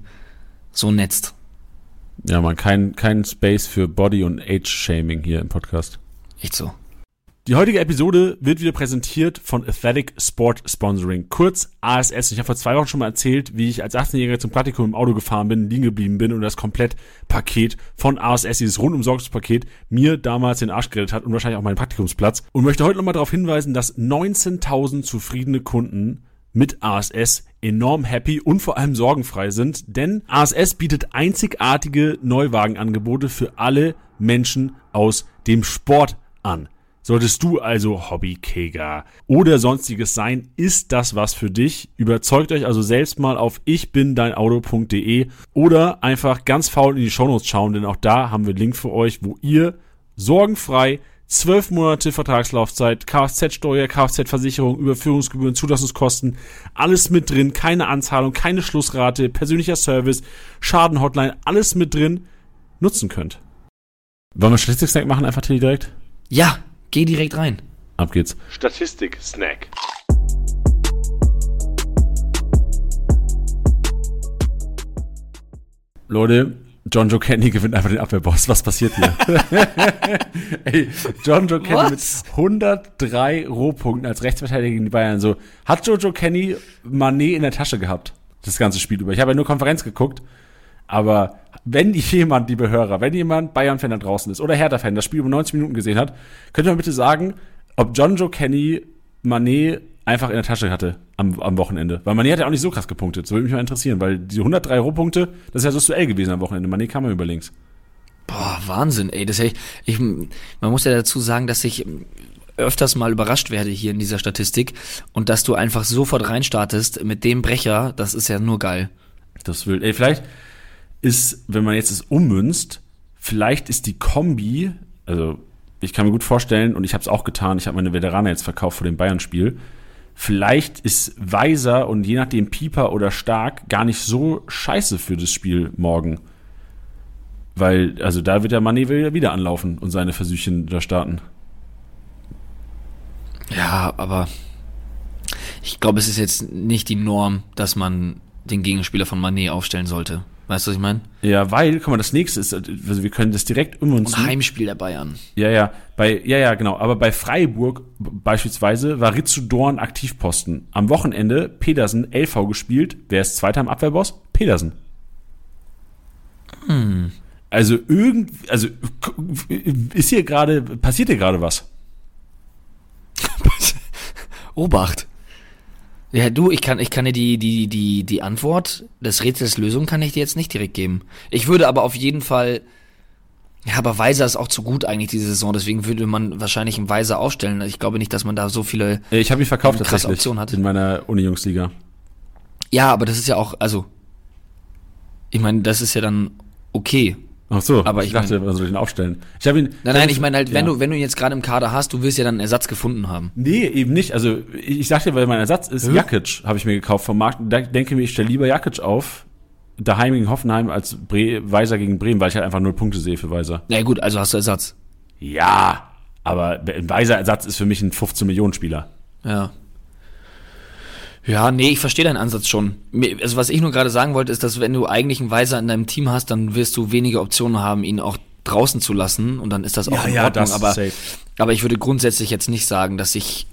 so netzt. Ja, man, kein, kein Space für Body- und Age-Shaming hier im Podcast. Echt so. Die heutige Episode wird wieder präsentiert von Athletic Sport Sponsoring, kurz ASS. Ich habe vor zwei Wochen schon mal erzählt, wie ich als 18-Jähriger zum Praktikum im Auto gefahren bin, liegen geblieben bin und das Komplettpaket von ASS, dieses Rundumsorgungspaket, mir damals den Arsch gerettet hat und wahrscheinlich auch meinen Praktikumsplatz. Und möchte heute nochmal darauf hinweisen, dass 19.000 zufriedene Kunden mit ASS enorm happy und vor allem sorgenfrei sind, denn ASS bietet einzigartige Neuwagenangebote für alle Menschen aus dem Sport an. Solltest du also Hobbykeger oder sonstiges sein, ist das was für dich. Überzeugt euch also selbst mal auf ichbindeinauto.de oder einfach ganz faul in die Shownotes schauen, denn auch da haben wir Link für euch, wo ihr sorgenfrei zwölf Monate Vertragslaufzeit, Kfz-Steuer, Kfz-Versicherung, Überführungsgebühren, Zulassungskosten, alles mit drin, keine Anzahlung, keine Schlussrate, persönlicher Service, Schadenhotline, alles mit drin nutzen könnt. Wollen wir Statistik-Snack machen, einfach direkt? Ja, Geh direkt rein. Ab geht's. Statistik-Snack. Leute, John Joe Kenny gewinnt einfach den Abwehrboss. Was passiert hier? Ey, John Joe Kenny What? mit 103 Rohpunkten als Rechtsverteidiger gegen die Bayern. So, hat Jojo Kenny Manet in der Tasche gehabt? Das ganze Spiel über. Ich habe ja nur Konferenz geguckt. Aber wenn jemand, liebe Hörer, wenn jemand Bayern-Fan da draußen ist oder Hertha-Fan, das Spiel über 90 Minuten gesehen hat, könnt ihr mal bitte sagen, ob John Joe Kenny Manet einfach in der Tasche hatte am, am Wochenende. Weil Manet hat ja auch nicht so krass gepunktet. Das würde mich mal interessieren, weil die 103 Rohpunkte, das ist ja so Duell gewesen am Wochenende. Manet kam ja über links. Boah, Wahnsinn, ey. Das ich, ich, man muss ja dazu sagen, dass ich öfters mal überrascht werde hier in dieser Statistik und dass du einfach sofort reinstartest mit dem Brecher, das ist ja nur geil. Das will, ey, vielleicht, ist, wenn man jetzt es ummünzt, vielleicht ist die Kombi, also ich kann mir gut vorstellen, und ich habe es auch getan, ich habe meine Veteraner jetzt verkauft vor dem Bayern-Spiel, vielleicht ist Weiser und je nachdem Pieper oder Stark gar nicht so scheiße für das Spiel morgen. Weil, also da wird der Mané wieder anlaufen und seine Versüchen da starten. Ja, aber ich glaube, es ist jetzt nicht die Norm, dass man den Gegenspieler von Mané aufstellen sollte. Weißt du, was ich meine? Ja, weil, guck mal, das nächste ist, also wir können das direkt um uns. Und Heimspiel der Bayern. Ja, ja, bei, ja, ja, genau. Aber bei Freiburg beispielsweise war Ritsu Dorn Aktivposten. Am Wochenende Pedersen LV gespielt. Wer ist Zweiter im Abwehrboss? Pedersen. Hm. Also irgend, also ist hier gerade, passiert hier gerade was? Obacht. Ja, du, ich kann, ich kann dir die, die, die, die Antwort des Rätsels Lösung kann ich dir jetzt nicht direkt geben. Ich würde aber auf jeden Fall, ja, aber Weiser ist auch zu gut eigentlich diese Saison, deswegen würde man wahrscheinlich einen Weiser aufstellen. Ich glaube nicht, dass man da so viele Ich habe ihn verkauft tatsächlich Optionen hat. in meiner Uni-Jungsliga. Ja, aber das ist ja auch, also, ich meine, das ist ja dann okay. Ach so, aber ich, ich dachte, man soll den aufstellen. Ich habe ihn. Nein, nein, ich meine halt, wenn ja. du wenn du ihn jetzt gerade im Kader hast, du willst ja dann einen Ersatz gefunden haben. Nee, eben nicht. Also ich sagte, weil mein Ersatz ist hm? Jakic, habe ich mir gekauft vom Markt. Da denke mir, ich stelle lieber Jakic auf daheim gegen Hoffenheim als Bre Weiser gegen Bremen, weil ich halt einfach null Punkte sehe für Weiser. Na ja, gut, also hast du Ersatz. Ja, aber ein Weiser Ersatz ist für mich ein 15 Millionen Spieler. Ja. Ja, nee, ich verstehe deinen Ansatz schon. Also was ich nur gerade sagen wollte, ist, dass wenn du eigentlich einen Weiser in deinem Team hast, dann wirst du weniger Optionen haben, ihn auch draußen zu lassen und dann ist das auch ja, in Ordnung. Ja, aber, aber ich würde grundsätzlich jetzt nicht sagen, dass ich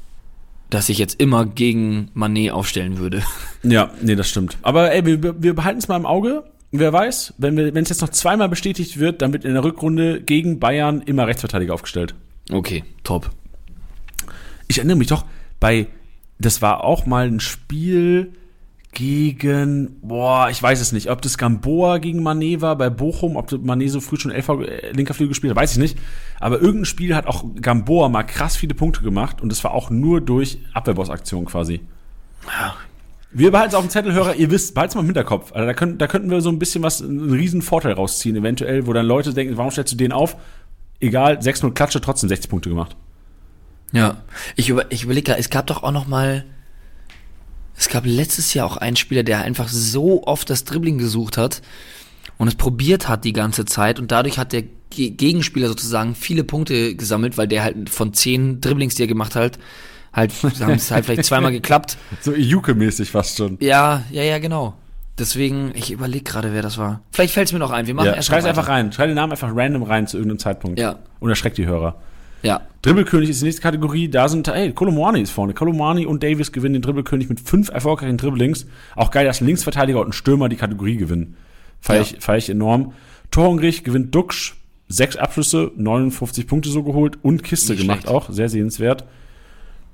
dass ich jetzt immer gegen Manet aufstellen würde. Ja, nee, das stimmt. Aber ey, wir, wir behalten es mal im Auge. Wer weiß, wenn wir, wenn es jetzt noch zweimal bestätigt wird, dann wird in der Rückrunde gegen Bayern immer Rechtsverteidiger aufgestellt. Okay, top. Ich erinnere mich doch, bei, das war auch mal ein Spiel gegen, boah, ich weiß es nicht, ob das Gamboa gegen Mané war bei Bochum, ob Mané so früh schon LV, äh, linker Flügel gespielt hat, weiß ich nicht. Aber irgendein Spiel hat auch Gamboa mal krass viele Punkte gemacht und das war auch nur durch Abwehrboss-Aktion quasi. Ja. Wir behalten es auf dem Zettel, Hörer, ihr wisst, behalten es mal im Hinterkopf. Also da, können, da könnten wir so ein bisschen was, einen riesen Vorteil rausziehen, eventuell, wo dann Leute denken, warum stellst du den auf? Egal, 6-0 Klatsche, trotzdem 60 Punkte gemacht. Ja, ich, über, ich überlege, es gab doch auch noch mal, es gab letztes Jahr auch einen Spieler, der einfach so oft das Dribbling gesucht hat und es probiert hat die ganze Zeit und dadurch hat der Gegenspieler sozusagen viele Punkte gesammelt, weil der halt von zehn Dribblings, die er gemacht hat, halt, haben es halt vielleicht zweimal geklappt. So Iuke-mäßig fast schon. Ja, ja, ja, genau. Deswegen, ich überlege gerade, wer das war. Vielleicht fällt es mir noch ein. Wir machen ja, erst Schreib einfach rein. Schreib den Namen einfach random rein zu irgendeinem Zeitpunkt. Ja. Und erschreckt die Hörer. Ja. Dribbelkönig ist die nächste Kategorie. Da sind, ey, Kolomwani ist vorne. Kolomwani und Davis gewinnen den Dribbelkönig mit fünf erfolgreichen Dribblings. Auch geil, dass Linksverteidiger und ein Stürmer die Kategorie gewinnen. Feier, ja. ich, feier ich enorm. Torhungrig gewinnt Duxch. Sechs Abschlüsse, 59 Punkte so geholt und Kiste Nicht gemacht schlecht. auch. Sehr sehenswert.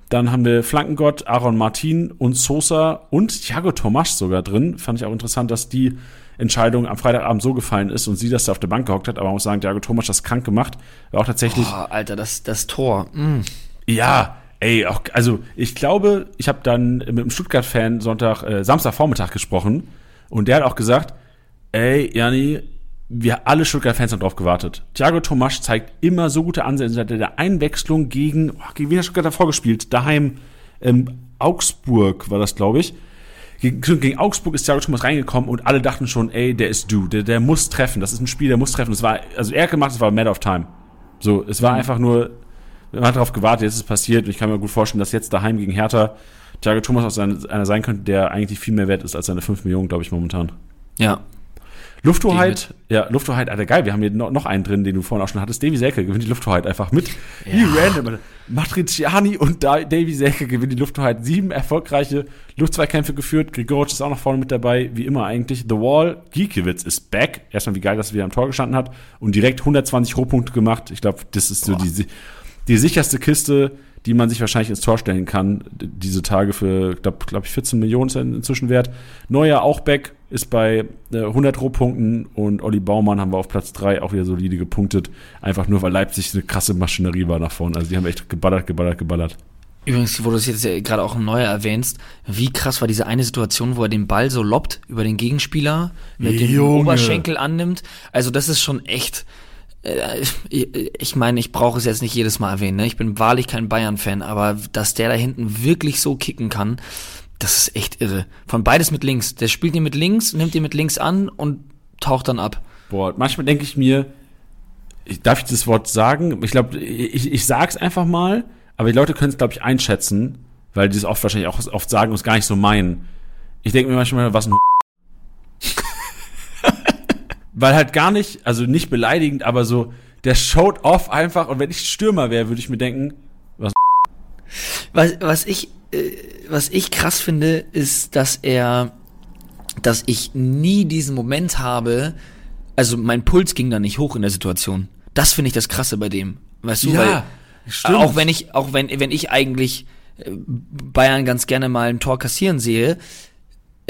Dann haben wir Flankengott, Aaron Martin und Sosa und Thiago Tomasch sogar drin. Fand ich auch interessant, dass die Entscheidung am Freitagabend so gefallen ist und sie das da auf der Bank gehockt hat. Aber man muss sagen, Thiago Tomasch das krank gemacht. War auch tatsächlich. Oh, Alter, das, das Tor. Mm. Ja, ey, auch, also ich glaube, ich habe dann mit einem Stuttgart-Fan Sonntag, äh, Samstagvormittag gesprochen und der hat auch gesagt, ey, Jani, wir alle Stuttgart-Fans haben drauf gewartet. Thiago Tomasch zeigt immer so gute Ansätze. Hat der Einwechslung gegen, oh, gegen wen hat Stuttgart davor gespielt? Daheim, ähm, Augsburg war das, glaube ich. Gegen, gegen, Augsburg ist Thiago Thomas reingekommen und alle dachten schon, ey, der ist du, der, der muss treffen. Das ist ein Spiel, der muss treffen. Das war, also er gemacht, es war Matter of Time. So, es war mhm. einfach nur, man hat darauf gewartet, jetzt ist es passiert und ich kann mir gut vorstellen, dass jetzt daheim gegen Hertha Thiago Thomas auch einer sein könnte, der eigentlich viel mehr wert ist als seine 5 Millionen, glaube ich, momentan. Ja, Lufthoheit, ja, Lufthoheit, Alter, geil, wir haben hier noch, einen drin, den du vorhin auch schon hattest. Davy Selke gewinnt die Lufthoheit einfach mit. Ja. Wie random. Matriciani und Davy Selke gewinnen die Lufthoheit. Sieben erfolgreiche Luftzweikämpfe geführt. Grigoric ist auch noch vorne mit dabei, wie immer eigentlich. The Wall, Giekewitz ist back. Erstmal, wie geil, dass er wieder am Tor gestanden hat. Und direkt 120 Rohpunkte gemacht. Ich glaube, das ist so die, die sicherste Kiste, die man sich wahrscheinlich ins Tor stellen kann. Diese Tage für, glaube glaub ich, 14 Millionen er inzwischen wert. Neuer auch back, ist bei äh, 100 Rohpunkten und Olli Baumann haben wir auf Platz 3 auch wieder solide gepunktet. Einfach nur, weil Leipzig eine krasse Maschinerie war nach vorne. Also die haben echt geballert, geballert, geballert. Übrigens, wo du es jetzt ja gerade auch im Neuer erwähnst, wie krass war diese eine Situation, wo er den Ball so loppt über den Gegenspieler, mit dem Oberschenkel annimmt. Also das ist schon echt, ich meine, ich brauche es jetzt nicht jedes Mal erwähnen. Ne? Ich bin wahrlich kein Bayern-Fan, aber dass der da hinten wirklich so kicken kann, das ist echt irre. Von beides mit links. Der spielt ihn mit links, nimmt ihn mit links an und taucht dann ab. Boah, manchmal denke ich mir, ich, darf ich das Wort sagen? Ich glaube, ich, ich sag's einfach mal, aber die Leute können es, glaube ich, einschätzen, weil die es oft wahrscheinlich auch oft sagen und es gar nicht so meinen. Ich denke mir manchmal, was ein weil halt gar nicht, also nicht beleidigend, aber so, der showed off einfach und wenn ich Stürmer wäre, würde ich mir denken, was was, was ich äh, was ich krass finde, ist, dass er dass ich nie diesen Moment habe, also mein Puls ging da nicht hoch in der Situation. Das finde ich das krasse bei dem. Weißt du, ja, weil stimmt. auch wenn ich auch wenn wenn ich eigentlich äh, Bayern ganz gerne mal ein Tor kassieren sehe,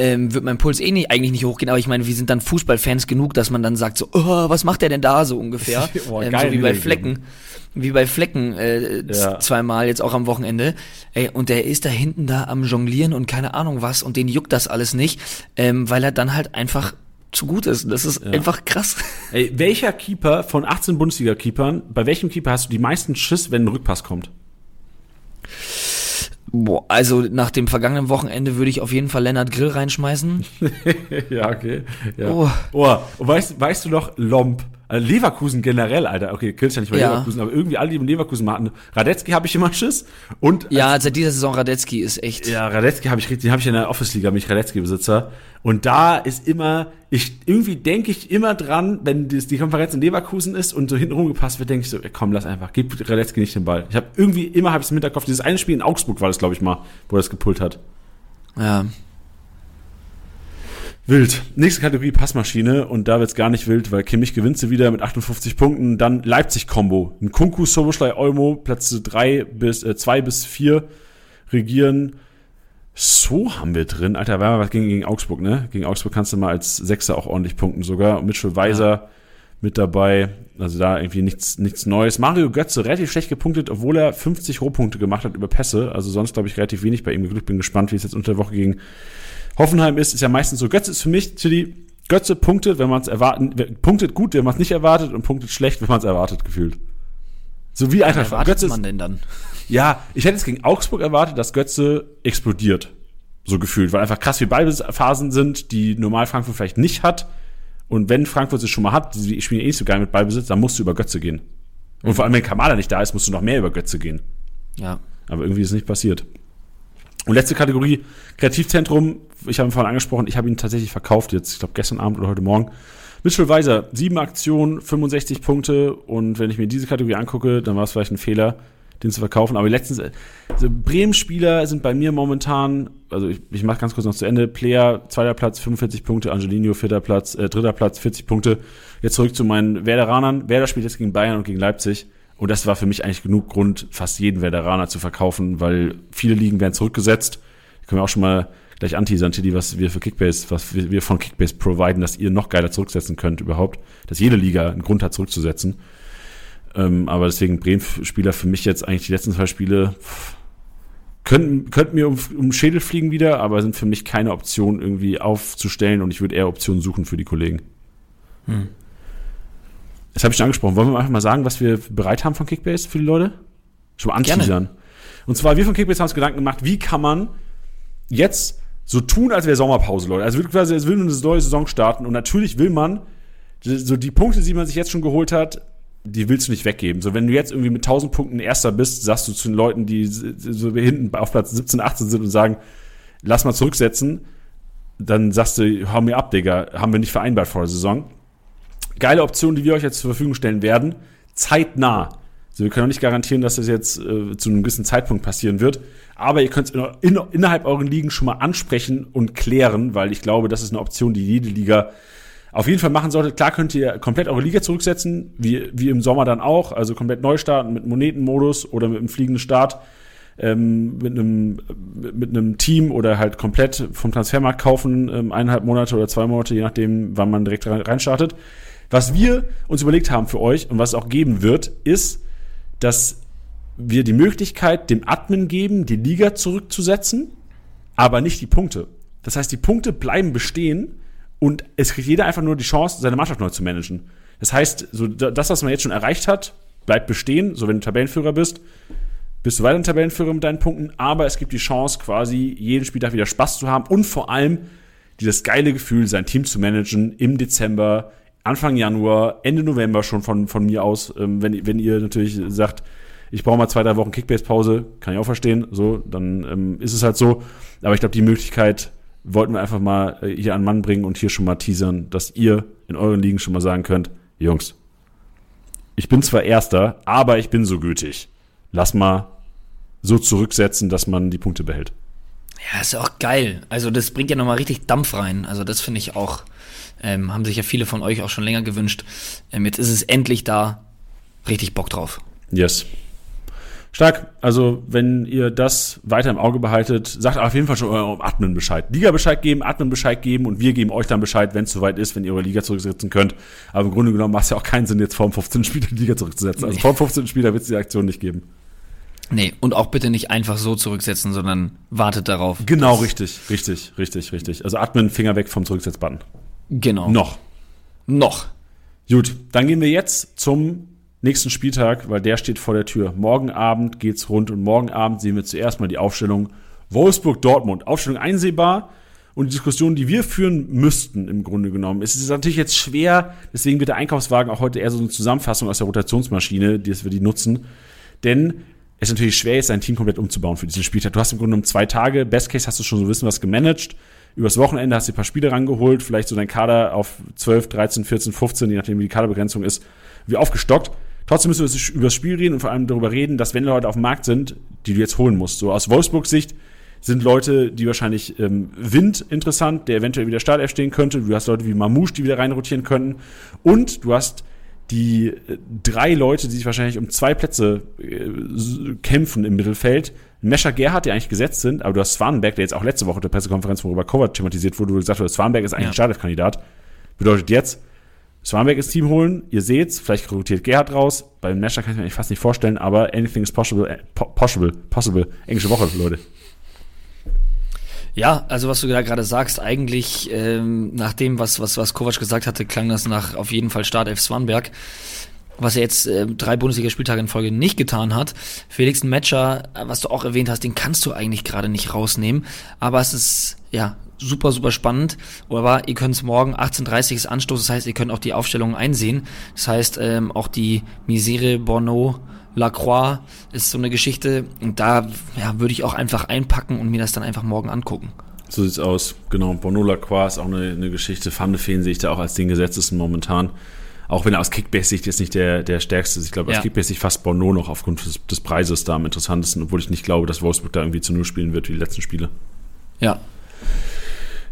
ähm, wird mein Puls eh nicht, eigentlich nicht hochgehen, aber ich meine, wir sind dann Fußballfans genug, dass man dann sagt so, oh, was macht der denn da so ungefähr? oh, ähm, so wie bei Flecken, wie bei Flecken äh, ja. zweimal jetzt auch am Wochenende. Ey, und der ist da hinten da am Jonglieren und keine Ahnung was und den juckt das alles nicht, ähm, weil er dann halt einfach zu gut ist. Das ist ja. einfach krass. Ey, welcher Keeper von 18 Bundesliga-Keepern, bei welchem Keeper hast du die meisten Schiss, wenn ein Rückpass kommt? Boah, also nach dem vergangenen Wochenende würde ich auf jeden Fall Lennart Grill reinschmeißen. ja, okay. Ja. Oh. oh. Weißt, weißt du noch, Lomp? Also Leverkusen generell, Alter. Okay, killst ja nicht bei ja. Leverkusen, aber irgendwie alle, die im Leverkusen machen. Radetzky habe ich immer Schiss. Und ja, seit dieser Saison Radetzky ist echt. Ja, Radetzky habe ich richtig, den habe ich in der Office-Liga, mich Radetzky-Besitzer. Und da ist immer, ich irgendwie denke ich immer dran, wenn die, die Konferenz in Leverkusen ist und so hinten rumgepasst wird, denke ich so, komm, lass einfach, gib Radetzky nicht den Ball. Ich habe irgendwie immer habe ich im Hinterkopf, dieses eine Spiel in Augsburg war das, glaube ich mal, wo er das gepult hat. Ja, Wild. Nächste Kategorie Passmaschine und da wird's gar nicht wild, weil Kimmich gewinnt sie wieder mit 58 Punkten. Dann Leipzig-Kombo. Ein Kunku, Soboschlei, Olmo, Plätze 3 bis äh, 2 bis 4 regieren. So haben wir drin. Alter, war mal was gegen, gegen Augsburg, ne? Gegen Augsburg kannst du mal als Sechser auch ordentlich punkten sogar. Und Mitchell Weiser ja. mit dabei. Also da irgendwie nichts, nichts Neues. Mario Götze relativ schlecht gepunktet, obwohl er 50 Rohpunkte gemacht hat über Pässe. Also sonst glaube ich relativ wenig bei ihm geglückt. Bin gespannt, wie es jetzt unter der Woche gegen Hoffenheim ist, ist ja meistens so. Götze ist für mich, Chili, Götze punktet, wenn man es erwarten, punktet gut, wenn man es nicht erwartet und punktet schlecht, wenn man es erwartet, gefühlt. So wie einfach. Was Götze man denn dann? Ja, ich hätte es gegen Augsburg erwartet, dass Götze explodiert. So gefühlt, weil einfach krass viele Ballbesitzphasen sind, die normal Frankfurt vielleicht nicht hat. Und wenn Frankfurt es schon mal hat, die spielen eh nicht so geil mit Ballbesitz, dann musst du über Götze gehen. Und vor allem, wenn Kamada nicht da ist, musst du noch mehr über Götze gehen. Ja. Aber irgendwie ist es nicht passiert. Und letzte Kategorie, Kreativzentrum. Ich habe ihn vorhin angesprochen, ich habe ihn tatsächlich verkauft jetzt, ich glaube gestern Abend oder heute Morgen. Mitchell Weiser, sieben Aktionen, 65 Punkte. Und wenn ich mir diese Kategorie angucke, dann war es vielleicht ein Fehler, den zu verkaufen. Aber letztens, also Bremen-Spieler sind bei mir momentan, also ich, ich mache ganz kurz noch zu Ende. Player, zweiter Platz, 45 Punkte, Angelino, vierter Platz, äh, dritter Platz, 40 Punkte. Jetzt zurück zu meinen Werderanern. Werder spielt jetzt gegen Bayern und gegen Leipzig. Und das war für mich eigentlich genug Grund, fast jeden Veteraner zu verkaufen, weil viele Ligen werden zurückgesetzt. Da können wir auch schon mal gleich anteasern, Tilly, was wir für Kickbase, was wir von Kickbase providen, dass ihr noch geiler zurücksetzen könnt überhaupt. Dass jede Liga einen Grund hat, zurückzusetzen. Ähm, aber deswegen Bremen-Spieler für mich jetzt eigentlich die letzten zwei Spiele könnten, könnten mir um, um Schädel fliegen wieder, aber sind für mich keine Option irgendwie aufzustellen und ich würde eher Optionen suchen für die Kollegen. Hm. Das habe ich schon angesprochen. Wollen wir einfach mal sagen, was wir bereit haben von Kickbase für die Leute? Schon mal anteasern. Und zwar, wir von Kickbase haben uns Gedanken gemacht, wie kann man jetzt so tun, als wäre Sommerpause, Leute. Also quasi, als will eine neue Saison starten. Und natürlich will man so die Punkte, die man sich jetzt schon geholt hat, die willst du nicht weggeben. So, wenn du jetzt irgendwie mit 1000 Punkten Erster bist, sagst du zu den Leuten, die so hinten auf Platz 17, 18 sind und sagen, lass mal zurücksetzen, dann sagst du, hau mir ab, Digga, haben wir nicht vereinbart vor der Saison geile Option, die wir euch jetzt zur Verfügung stellen werden, zeitnah. Also wir können auch nicht garantieren, dass das jetzt äh, zu einem gewissen Zeitpunkt passieren wird. Aber ihr könnt es in, in, innerhalb euren Ligen schon mal ansprechen und klären, weil ich glaube, das ist eine Option, die jede Liga auf jeden Fall machen sollte. Klar könnt ihr komplett eure Liga zurücksetzen, wie, wie im Sommer dann auch, also komplett neu starten mit Monetenmodus oder mit einem fliegenden Start, ähm, mit, einem, mit einem Team oder halt komplett vom Transfermarkt kaufen, ähm, eineinhalb Monate oder zwei Monate, je nachdem, wann man direkt reinstartet. Was wir uns überlegt haben für euch und was es auch geben wird, ist, dass wir die Möglichkeit dem Admin geben, die Liga zurückzusetzen, aber nicht die Punkte. Das heißt, die Punkte bleiben bestehen und es kriegt jeder einfach nur die Chance, seine Mannschaft neu zu managen. Das heißt, so das, was man jetzt schon erreicht hat, bleibt bestehen. So, wenn du Tabellenführer bist, bist du weiter Tabellenführer mit deinen Punkten, aber es gibt die Chance, quasi jeden Spieltag wieder Spaß zu haben und vor allem dieses geile Gefühl, sein Team zu managen im Dezember, Anfang Januar, Ende November schon von, von mir aus, ähm, wenn, wenn ihr natürlich sagt, ich brauche mal zwei, drei Wochen Kickbase-Pause, kann ich auch verstehen, so, dann ähm, ist es halt so. Aber ich glaube, die Möglichkeit wollten wir einfach mal äh, hier an Mann bringen und hier schon mal teasern, dass ihr in euren Ligen schon mal sagen könnt, Jungs, ich bin zwar Erster, aber ich bin so gütig. Lass mal so zurücksetzen, dass man die Punkte behält. Ja, ist ja auch geil. Also das bringt ja nochmal richtig Dampf rein. Also das finde ich auch ähm, haben sich ja viele von euch auch schon länger gewünscht. Ähm, jetzt ist es endlich da. Richtig Bock drauf. Yes. Stark. Also, wenn ihr das weiter im Auge behaltet, sagt auf jeden Fall schon eurem Admin Bescheid. Liga Bescheid geben, Admin Bescheid geben und wir geben euch dann Bescheid, wenn es soweit ist, wenn ihr eure Liga zurücksetzen könnt. Aber im Grunde genommen macht es ja auch keinen Sinn, jetzt vor dem 15. Spieler die Liga zurückzusetzen. Also vor dem 15. Spieler wird es die Aktion nicht geben. Nee, und auch bitte nicht einfach so zurücksetzen, sondern wartet darauf. Genau, richtig, richtig, richtig, richtig. Also Admin, Finger weg vom Zurücksetzbutton. Genau. Noch. Noch. Gut, dann gehen wir jetzt zum nächsten Spieltag, weil der steht vor der Tür. Morgen Abend geht's rund und morgen Abend sehen wir zuerst mal die Aufstellung Wolfsburg-Dortmund. Aufstellung einsehbar und die Diskussion, die wir führen müssten im Grunde genommen. Es ist natürlich jetzt schwer, deswegen wird der Einkaufswagen auch heute eher so eine Zusammenfassung aus der Rotationsmaschine, die wir die nutzen. Denn es ist natürlich schwer, jetzt sein Team komplett umzubauen für diesen Spieltag. Du hast im Grunde genommen zwei Tage. Best Case hast du schon so wissen was gemanagt übers Wochenende hast du ein paar Spiele rangeholt, vielleicht so dein Kader auf 12, 13, 14, 15, je nachdem wie die Kaderbegrenzung ist, wie aufgestockt. Trotzdem müssen wir über das Spiel reden und vor allem darüber reden, dass wenn Leute auf dem Markt sind, die du jetzt holen musst. So aus Wolfsburgs Sicht sind Leute, die wahrscheinlich ähm, Wind interessant, der eventuell wieder Startelf stehen könnte. Du hast Leute wie Mamouche, die wieder reinrotieren könnten. Und du hast die äh, drei Leute, die sich wahrscheinlich um zwei Plätze äh, kämpfen im Mittelfeld. Mescher Gerhardt, die eigentlich gesetzt sind, aber du hast Swanberg, der jetzt auch letzte Woche in der Pressekonferenz, worüber Kovac thematisiert wurde, wo du gesagt hast, Swanberg ist eigentlich ja. ein Startelf-Kandidat. Bedeutet jetzt, Swanberg ins Team holen, ihr seht's, vielleicht rotiert Gerhard raus. Beim Mescher kann ich mir eigentlich fast nicht vorstellen, aber anything is possible, äh, possible, possible. Englische Woche, Leute. Ja, also was du da gerade sagst, eigentlich ähm, nach dem, was, was, was Kovac gesagt hatte, klang das nach auf jeden Fall Start F. Swanberg. Was er jetzt äh, drei Bundesligaspieltage in Folge nicht getan hat. Felix Matcher, äh, was du auch erwähnt hast, den kannst du eigentlich gerade nicht rausnehmen. Aber es ist, ja, super, super spannend. Aber ihr könnt es morgen 18.30 ist Anstoß, das heißt, ihr könnt auch die Aufstellungen einsehen. Das heißt, ähm, auch die Misere Borneau Lacroix ist so eine Geschichte. Und da ja, würde ich auch einfach einpacken und mir das dann einfach morgen angucken. So sieht's aus. Genau. Bono Lacroix ist auch eine, eine Geschichte. Fandefeen sehe ich da auch als den Gesetzesten momentan. Auch wenn er aus Kickbase-Sicht jetzt nicht der, der stärkste ist. Ich glaube, aus ja. Kickbase-Sicht fast Bono noch aufgrund des, des, Preises da am interessantesten, obwohl ich nicht glaube, dass Wolfsburg da irgendwie zu Null spielen wird wie die letzten Spiele. Ja,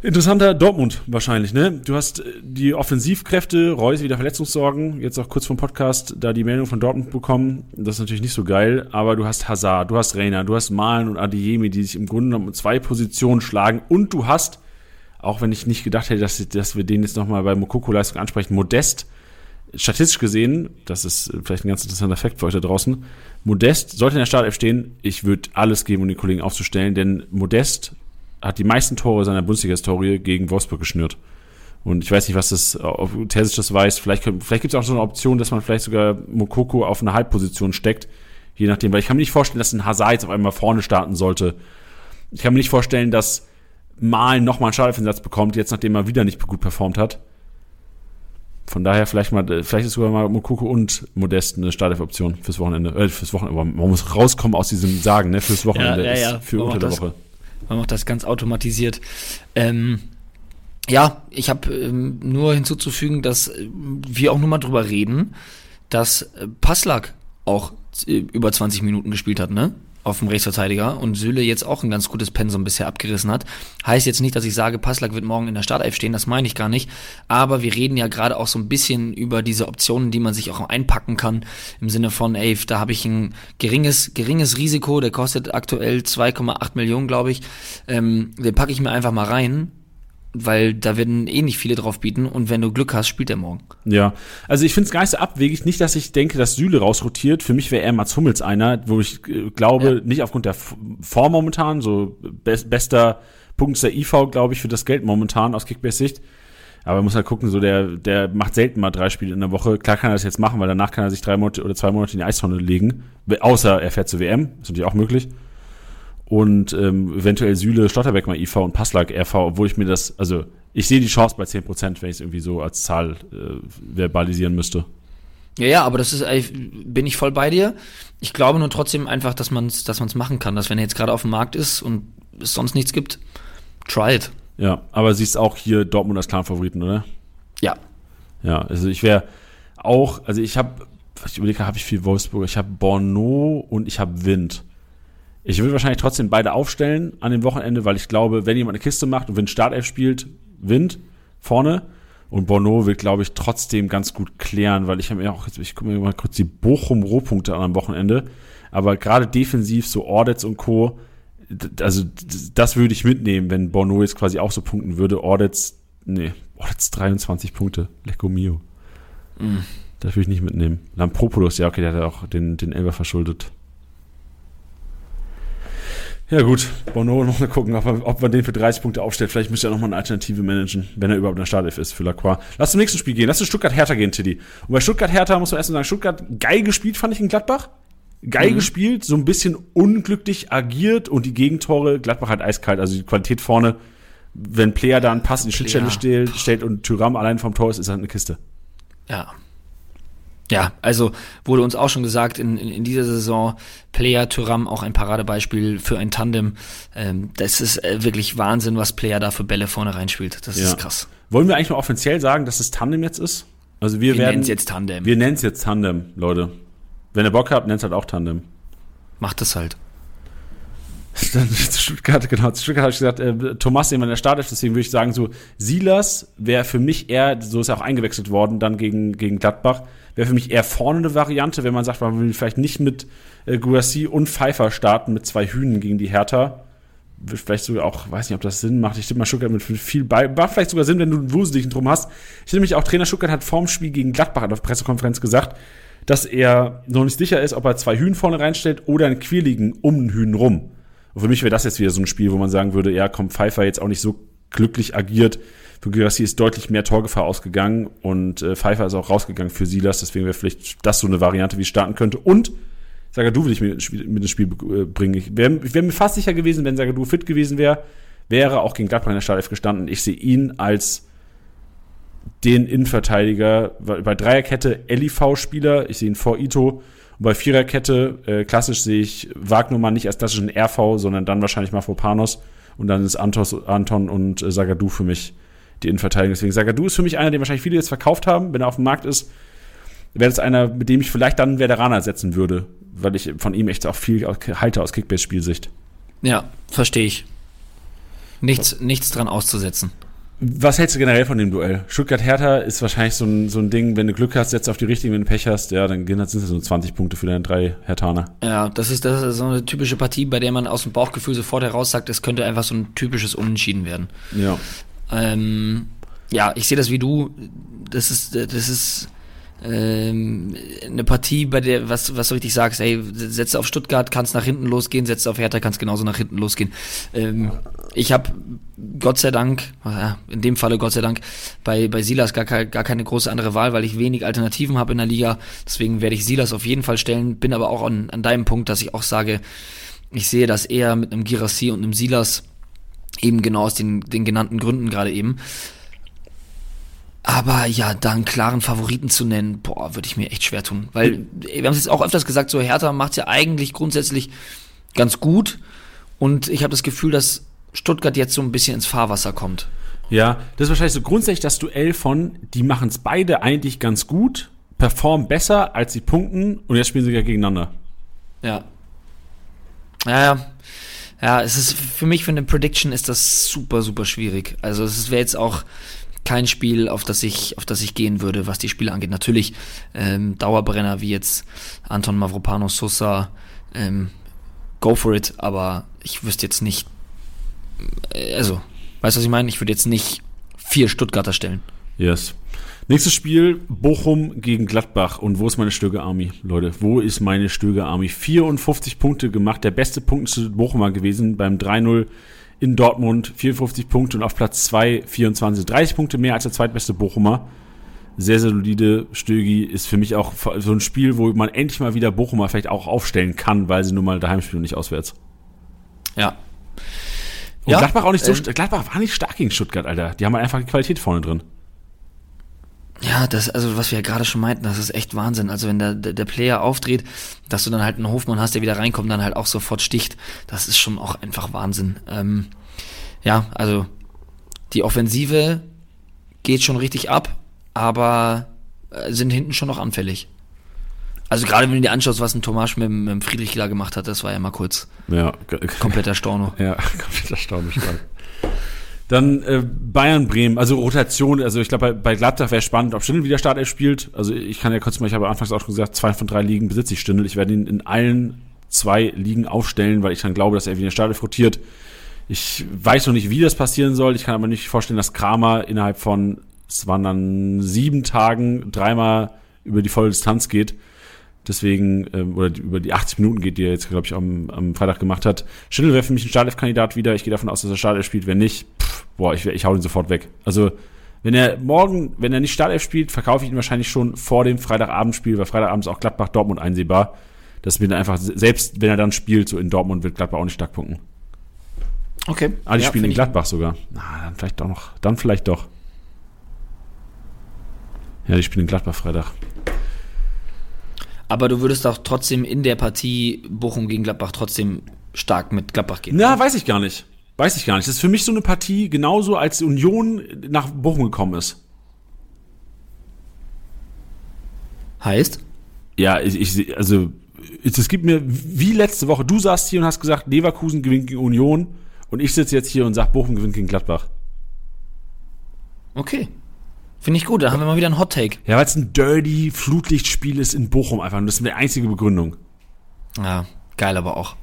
Interessanter Dortmund wahrscheinlich, ne? Du hast äh, die Offensivkräfte, Reus wieder Verletzungssorgen, jetzt auch kurz vom Podcast da die Meldung von Dortmund bekommen. Das ist natürlich nicht so geil, aber du hast Hazard, du hast Reiner, du hast Malen und Adiemi, die sich im Grunde genommen zwei Positionen schlagen und du hast, auch wenn ich nicht gedacht hätte, dass, dass wir den jetzt nochmal bei Mokoko-Leistung ansprechen, Modest, statistisch gesehen, das ist vielleicht ein ganz interessanter Fakt für euch da draußen, Modest sollte in der Startelf stehen, ich würde alles geben, um den Kollegen aufzustellen, denn Modest hat die meisten Tore seiner Bundesliga-Historie gegen Wolfsburg geschnürt. Und ich weiß nicht, was das, ob Terzic das weiß. Vielleicht, vielleicht gibt es auch so eine Option, dass man vielleicht sogar Mokoko auf eine Halbposition steckt. Je nachdem, weil ich kann mir nicht vorstellen, dass ein Hazard jetzt auf einmal vorne starten sollte. Ich kann mir nicht vorstellen, dass Mal nochmal einen Startelfeinsatz bekommt, jetzt nachdem er wieder nicht gut performt hat. Von daher vielleicht mal, vielleicht ist sogar mal Mokoko und Modest eine Startelf-Option fürs Wochenende. Äh, fürs Wochenende. Man muss rauskommen aus diesem Sagen, ne? Fürs Wochenende. Ja, ja, ja. Für unter der Woche. Man macht das ganz automatisiert. Ähm, ja, ich habe ähm, nur hinzuzufügen, dass äh, wir auch nur mal drüber reden, dass äh, Passlack auch äh, über 20 Minuten gespielt hat, ne? Auf dem Rechtsverteidiger und Süle jetzt auch ein ganz gutes Pensum bisher abgerissen hat. Heißt jetzt nicht, dass ich sage, Passlack wird morgen in der Startelf stehen, das meine ich gar nicht. Aber wir reden ja gerade auch so ein bisschen über diese Optionen, die man sich auch einpacken kann. Im Sinne von, ey, da habe ich ein geringes, geringes Risiko, der kostet aktuell 2,8 Millionen, glaube ich. Ähm, den packe ich mir einfach mal rein weil da werden eh nicht viele drauf bieten und wenn du Glück hast, spielt er morgen. Ja, also ich finde es gar nicht so abwegig, nicht, dass ich denke, dass Süle rausrotiert. Für mich wäre er Mats Hummels einer, wo ich äh, glaube, ja. nicht aufgrund der Form momentan, so be bester Punkt der IV, glaube ich, für das Geld momentan aus Kickbase-Sicht. Aber man muss halt gucken, so der, der macht selten mal drei Spiele in der Woche. Klar kann er das jetzt machen, weil danach kann er sich drei Monate oder zwei Monate in die Eistonne legen. Außer er fährt zur WM, ist natürlich auch möglich und ähm, eventuell Süle, Stotterbeck mal IV und Passlag RV, obwohl ich mir das, also ich sehe die Chance bei 10%, wenn ich es irgendwie so als Zahl äh, verbalisieren müsste. Ja, ja, aber das ist, bin ich voll bei dir. Ich glaube nur trotzdem einfach, dass man es dass man's machen kann, dass wenn er jetzt gerade auf dem Markt ist und es sonst nichts gibt, try it. Ja, aber siehst auch hier Dortmund als klaren Favoriten, oder? Ja. Ja, also ich wäre auch, also ich habe, ich überlege, habe ich viel Wolfsburg, ich habe Borno und ich habe Wind. Ich würde wahrscheinlich trotzdem beide aufstellen an dem Wochenende, weil ich glaube, wenn jemand eine Kiste macht und wenn Startelf spielt, Wind vorne. Und Bono wird, glaube ich, trotzdem ganz gut klären, weil ich habe mir auch, jetzt, ich gucke mir mal kurz die Bochum-Rohpunkte an am Wochenende. Aber gerade defensiv, so Ordets und Co., also das würde ich mitnehmen, wenn Bono jetzt quasi auch so punkten würde. Ordets, nee, Ordets 23 Punkte. Lecco mio. Mm. Das würde ich nicht mitnehmen. Lampropoulos, ja, okay, der hat auch den, den Elber verschuldet. Ja gut, Bono noch mal gucken, ob, er, ob man den für 30 Punkte aufstellt. Vielleicht müsste er noch mal eine Alternative managen, wenn er überhaupt in der Startelf ist für Lacroix. Lass zum nächsten Spiel gehen. Lass zu Stuttgart-Hertha gehen, Tiddy. Und bei Stuttgart-Hertha muss man erstmal sagen, Stuttgart geil gespielt, fand ich in Gladbach. Geil mhm. gespielt, so ein bisschen unglücklich agiert und die Gegentore, Gladbach hat eiskalt, also die Qualität vorne. Wenn Player da einen Pass in die Schnittstelle stellt, stellt und Tyram allein vom Tor ist, ist das eine Kiste. Ja, ja, also wurde uns auch schon gesagt, in, in, in dieser Saison Player Tyram auch ein Paradebeispiel für ein Tandem. Ähm, das ist äh, wirklich Wahnsinn, was Player da für Bälle vorne reinspielt. Das ja. ist krass. Wollen wir eigentlich mal offiziell sagen, dass es Tandem jetzt ist? Also wir, wir nennen es jetzt Tandem. Wir nennen es jetzt Tandem, Leute. Wenn ihr Bock habt, nennt es halt auch Tandem. Macht es halt. Dann Stuttgart, genau, Stuttgart habe ich gesagt, äh, Thomas in der Start ist, deswegen würde ich sagen, so Silas wäre für mich eher, so ist er auch eingewechselt worden, dann gegen, gegen Gladbach, wäre für mich eher vorne eine Variante, wenn man sagt, man will vielleicht nicht mit äh, Guassi und Pfeiffer starten, mit zwei Hühnen gegen die Hertha. Vielleicht sogar auch, weiß nicht, ob das Sinn macht. Ich tippe mal Stuttgart mit viel bei. Macht vielleicht sogar Sinn, wenn du einen Wuseligen drum hast. Ich nämlich auch Trainer Stuttgart hat vorm Spiel gegen Gladbach auf der Pressekonferenz gesagt, dass er noch nicht sicher ist, ob er zwei Hühn vorne reinstellt oder einen Quirligen um einen Hühn rum. Und für mich wäre das jetzt wieder so ein Spiel, wo man sagen würde, ja, komm, Pfeiffer jetzt auch nicht so glücklich agiert. Für Girassi ist deutlich mehr Torgefahr ausgegangen und äh, Pfeiffer ist auch rausgegangen für Silas, deswegen wäre vielleicht das so eine Variante, wie es starten könnte. Und Sagadu will ich mit, mit ins Spiel äh, bringen. Ich wäre wär mir fast sicher gewesen, wenn Sagadu fit gewesen wäre, wäre auch gegen Gladbach in der Startelf gestanden. Ich sehe ihn als den Innenverteidiger bei Dreierkette LIV-Spieler. Ich sehe ihn vor Ito. Und bei Viererkette, äh, klassisch sehe ich Wagnumann nicht als klassischen RV, sondern dann wahrscheinlich Mafropanos. Und dann ist Antos, Anton und äh, Sagadu für mich die Innenverteidigung. Deswegen Sagadu ist für mich einer, den wahrscheinlich viele jetzt verkauft haben, wenn er auf dem Markt ist. Wäre das einer, mit dem ich vielleicht dann Veteraner setzen würde, weil ich von ihm echt auch viel halte aus Kickbase-Spielsicht. Ja, verstehe ich. Nichts, nichts dran auszusetzen. Was hältst du generell von dem Duell? Stuttgart-Hertha ist wahrscheinlich so ein, so ein Ding, wenn du Glück hast, setzt auf die richtigen, wenn du Pech hast, ja, dann sind es so 20 Punkte für deine drei Hertaner. Ja, das ist, das ist so eine typische Partie, bei der man aus dem Bauchgefühl sofort heraus sagt, es könnte einfach so ein typisches Unentschieden werden. Ja. Ähm, ja, ich sehe das wie du. Das ist, das ist ähm, eine Partie, bei der, was, was du richtig sagst, ey, setzt auf Stuttgart, kannst nach hinten losgehen, setzt auf Hertha, kannst genauso nach hinten losgehen. Ähm, ich habe Gott sei Dank, in dem Falle Gott sei Dank, bei, bei Silas gar, gar keine große andere Wahl, weil ich wenig Alternativen habe in der Liga. Deswegen werde ich Silas auf jeden Fall stellen, bin aber auch an, an deinem Punkt, dass ich auch sage, ich sehe das eher mit einem Girassi und einem Silas, eben genau aus den, den genannten Gründen gerade eben. Aber ja, da einen klaren Favoriten zu nennen, boah, würde ich mir echt schwer tun. Weil, wir haben es jetzt auch öfters gesagt, so Hertha macht ja eigentlich grundsätzlich ganz gut. Und ich habe das Gefühl, dass Stuttgart jetzt so ein bisschen ins Fahrwasser kommt. Ja, das ist wahrscheinlich so grundsätzlich das Duell von, die machen es beide eigentlich ganz gut, performen besser, als sie punkten und jetzt spielen sie ja gegeneinander. Ja. Ja, ja. Ja, es ist für mich für eine Prediction ist das super, super schwierig. Also es wäre jetzt auch, kein Spiel, auf das ich, auf das ich gehen würde, was die Spiele angeht. Natürlich ähm, Dauerbrenner wie jetzt Anton Mavropanos, Sosa, ähm, go for it, aber ich wüsste jetzt nicht, äh, also, weißt du, was ich meine? Ich würde jetzt nicht vier Stuttgarter stellen. Yes. Nächstes Spiel, Bochum gegen Gladbach. Und wo ist meine Stöge Army, Leute? Wo ist meine Stöge Army? 54 Punkte gemacht, der beste Punkt zu Bochumer gewesen beim 3-0 in Dortmund 54 Punkte und auf Platz 2 24, 30 Punkte mehr als der zweitbeste Bochumer. Sehr, sehr solide. Stögi ist für mich auch so ein Spiel, wo man endlich mal wieder Bochumer vielleicht auch aufstellen kann, weil sie nun mal daheim spielen und nicht auswärts. Ja. Und ja, Gladbach auch nicht so, ähm, Gladbach war nicht stark gegen Stuttgart, Alter. Die haben halt einfach die Qualität vorne drin. Ja, das, also was wir ja gerade schon meinten, das ist echt Wahnsinn. Also wenn der, der, der Player aufdreht, dass du dann halt einen Hofmann hast, der wieder reinkommt und dann halt auch sofort sticht, das ist schon auch einfach Wahnsinn. Ähm, ja, also die Offensive geht schon richtig ab, aber äh, sind hinten schon noch anfällig. Also gerade wenn du dir anschaust, was ein Thomas mit, mit dem Friedrich da gemacht hat, das war ja mal kurz. Ja. Kompletter Storno. Ja, kompletter Storno stark. Dann äh, Bayern Bremen, also Rotation, also ich glaube bei, bei Gladbach wäre spannend, ob Stindl wieder Startelf spielt. Also ich kann ja kurz mal, ich habe anfangs auch schon gesagt, zwei von drei Ligen besitze ich Stindl. Ich werde ihn in allen zwei Ligen aufstellen, weil ich dann glaube, dass er wieder Startelf rotiert. Ich weiß noch nicht, wie das passieren soll. Ich kann aber nicht vorstellen, dass Kramer innerhalb von, es waren dann sieben Tagen, dreimal über die volle Distanz geht. Deswegen, ähm, oder die, über die 80 Minuten geht, die er jetzt, glaube ich, am, am Freitag gemacht hat. Schindel wäre für mich ein Startelf-Kandidat wieder. Ich gehe davon aus, dass er Startelf spielt. Wenn nicht, pff, boah, ich, ich hau ihn sofort weg. Also, wenn er morgen, wenn er nicht Startelf spielt, verkaufe ich ihn wahrscheinlich schon vor dem Freitagabendspiel, weil Freitagabend ist auch Gladbach-Dortmund einsehbar. Das wird einfach, selbst wenn er dann spielt, so in Dortmund wird Gladbach auch nicht stark punkten. Okay. Ah, die ja, spielen in Gladbach sogar. Na, dann vielleicht doch noch. Dann vielleicht doch. Ja, die spielen in Gladbach Freitag. Aber du würdest auch trotzdem in der Partie Bochum gegen Gladbach trotzdem stark mit Gladbach gehen. Na, weiß ich gar nicht. Weiß ich gar nicht. Das ist für mich so eine Partie genauso, als Union nach Bochum gekommen ist. Heißt? Ja, ich, ich also es gibt mir, wie letzte Woche, du saßt hier und hast gesagt, Leverkusen gewinnt gegen Union und ich sitze jetzt hier und sag, Bochum gewinnt gegen Gladbach. Okay. Finde ich gut, da haben wir mal wieder einen Hot Take. Ja, weil es ein dirty Flutlichtspiel ist in Bochum einfach und das ist die einzige Begründung. Ja, geil aber auch.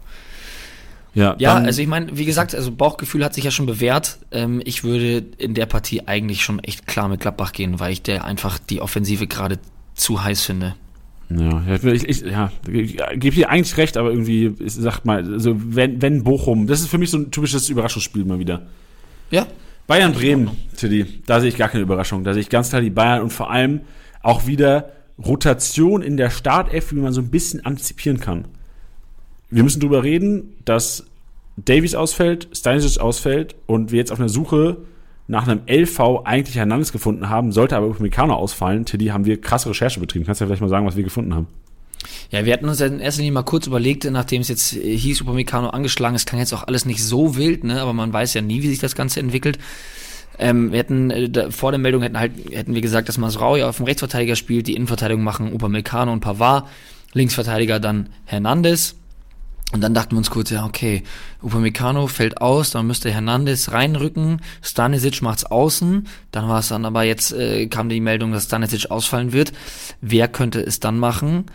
Ja, ja also ich meine, wie gesagt, also Bauchgefühl hat sich ja schon bewährt. Ähm, ich würde in der Partie eigentlich schon echt klar mit Gladbach gehen, weil ich der einfach die Offensive gerade zu heiß finde. Ja, ich, ich, ja, ich gebe dir eigentlich recht, aber irgendwie, ich sag mal, also wenn, wenn Bochum, das ist für mich so ein typisches Überraschungsspiel mal wieder. Ja. Bayern Bremen, Tilly, da sehe ich gar keine Überraschung. Da sehe ich ganz klar die Bayern und vor allem auch wieder Rotation in der Startelf, wie man so ein bisschen antizipieren kann. Wir müssen drüber reden, dass Davies ausfällt, Stanisic ausfällt und wir jetzt auf einer Suche nach einem LV eigentlich Hernandez gefunden haben, sollte aber Upamecano ausfallen. Tilly, haben wir krasse Recherche betrieben. Kannst du ja vielleicht mal sagen, was wir gefunden haben? Ja, wir hatten uns ja in erster Linie mal kurz überlegt, nachdem es jetzt hieß, Upamecano angeschlagen ist, kann jetzt auch alles nicht so wild, ne? aber man weiß ja nie, wie sich das Ganze entwickelt. Ähm, wir hätten äh, da, vor der Meldung hätten halt hätten wir gesagt, dass Masraui auf dem Rechtsverteidiger spielt, die Innenverteidigung machen Upamecano und Pavard, Linksverteidiger dann Hernandez. Und dann dachten wir uns kurz, ja, okay, Upamecano fällt aus, dann müsste Hernandez reinrücken, Stanisic macht's außen, dann war es dann aber jetzt, äh, kam die Meldung, dass Stanisic ausfallen wird. Wer könnte es dann machen?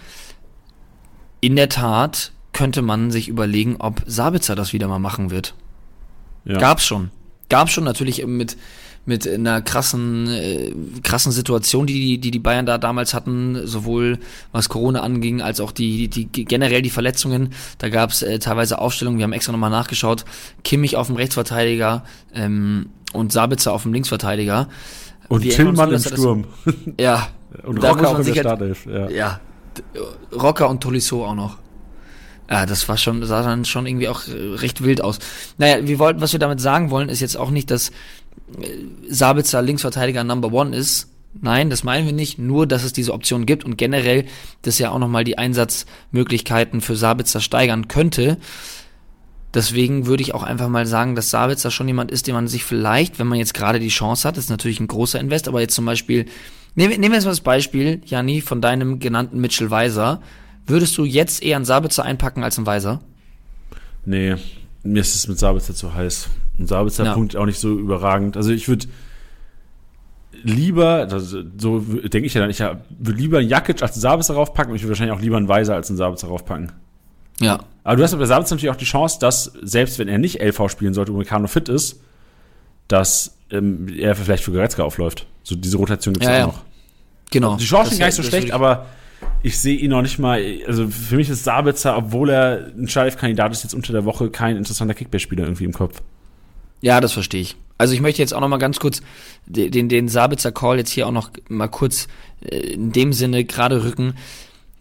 In der Tat könnte man sich überlegen, ob Sabitzer das wieder mal machen wird. Ja. Gab's schon. Gab's schon natürlich mit mit einer krassen, äh, krassen Situation, die, die die Bayern da damals hatten, sowohl was Corona anging, als auch die, die, die generell die Verletzungen. Da gab es äh, teilweise Aufstellungen, wir haben extra nochmal nachgeschaut, Kimmich auf dem Rechtsverteidiger ähm, und Sabitzer auf dem Linksverteidiger. Und wir Tillmann im Sturm. Das, ja. und Rocker auch in der Startelf. Ja. ja. Rocker und Tolisso auch noch. Ja, das war schon, sah dann schon irgendwie auch äh, recht wild aus. Naja, wir wollten, was wir damit sagen wollen, ist jetzt auch nicht, dass Sabitzer Linksverteidiger Number One ist. Nein, das meinen wir nicht. Nur, dass es diese Option gibt und generell das ja auch nochmal die Einsatzmöglichkeiten für Sabitzer steigern könnte. Deswegen würde ich auch einfach mal sagen, dass Sabitzer schon jemand ist, den man sich vielleicht, wenn man jetzt gerade die Chance hat, ist natürlich ein großer Invest, aber jetzt zum Beispiel, nehmen, nehmen wir jetzt mal das Beispiel, Janni, von deinem genannten Mitchell Weiser. Würdest du jetzt eher einen Sabitzer einpacken als einen Weiser? Nee, mir ist es mit Sabitzer zu heiß. Und Sabitzer ja. Punkt auch nicht so überragend. Also ich würde lieber, also so denke ich ja dann, ich würde lieber einen Jakic als einen Sabitzer raufpacken und ich würde wahrscheinlich auch lieber einen Weiser als einen Sabitzer raufpacken. Ja. Aber du hast bei Sabitzer natürlich auch die Chance, dass, selbst wenn er nicht LV spielen sollte und Meccano fit ist, dass ähm, er vielleicht für Goretzka aufläuft. So diese Rotation gibt es ja, ja, auch noch. Genau. Die Chancen sind gar nicht so schlecht, aber ich sehe ihn noch nicht mal, also für mich ist Sabitzer, obwohl er ein Schalf-Kandidat ist, jetzt unter der Woche kein interessanter Kickbase-Spieler irgendwie im Kopf. Ja, das verstehe ich. Also ich möchte jetzt auch noch mal ganz kurz den, den Sabitzer Call jetzt hier auch noch mal kurz äh, in dem Sinne gerade rücken.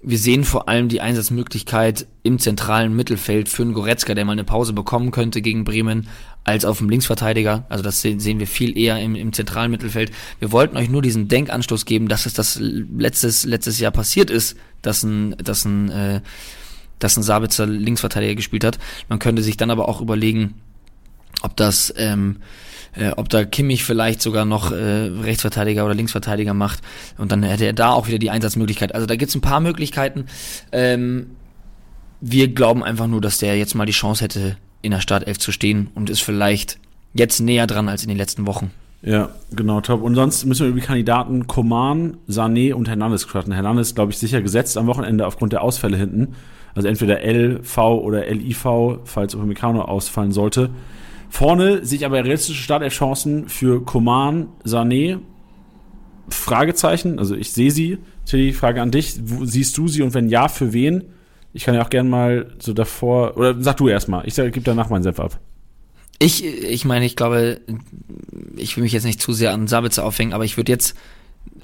Wir sehen vor allem die Einsatzmöglichkeit im zentralen Mittelfeld für einen Goretzka, der mal eine Pause bekommen könnte gegen Bremen, als auf dem Linksverteidiger. Also das sehen, wir viel eher im, im zentralen Mittelfeld. Wir wollten euch nur diesen Denkanstoß geben, dass es das letztes, letztes Jahr passiert ist, dass ein, dass ein, äh, dass ein Sabitzer Linksverteidiger gespielt hat. Man könnte sich dann aber auch überlegen, ob das, ähm, äh, ob da Kimmich vielleicht sogar noch äh, Rechtsverteidiger oder Linksverteidiger macht und dann hätte er da auch wieder die Einsatzmöglichkeit. Also da gibt's ein paar Möglichkeiten. Ähm, wir glauben einfach nur, dass der jetzt mal die Chance hätte, in der Startelf zu stehen und ist vielleicht jetzt näher dran als in den letzten Wochen. Ja, genau, top. Und sonst müssen wir über die Kandidaten Koman, Sané und Hernandez sprechen. Hernandez, glaube ich, sicher gesetzt am Wochenende aufgrund der Ausfälle hinten. Also entweder LV oder LIV, falls Upamecano ausfallen sollte. Vorne sehe ich aber realistische Startelf-Chancen für Koman, Sané, Fragezeichen, also ich sehe sie. Tilly, Frage an dich, wo siehst du sie und wenn ja, für wen? Ich kann ja auch gerne mal so davor, oder sag du erstmal, ich gebe danach meinen Senf ab. Ich, ich meine, ich glaube, ich will mich jetzt nicht zu sehr an Sabitzer aufhängen, aber ich würde jetzt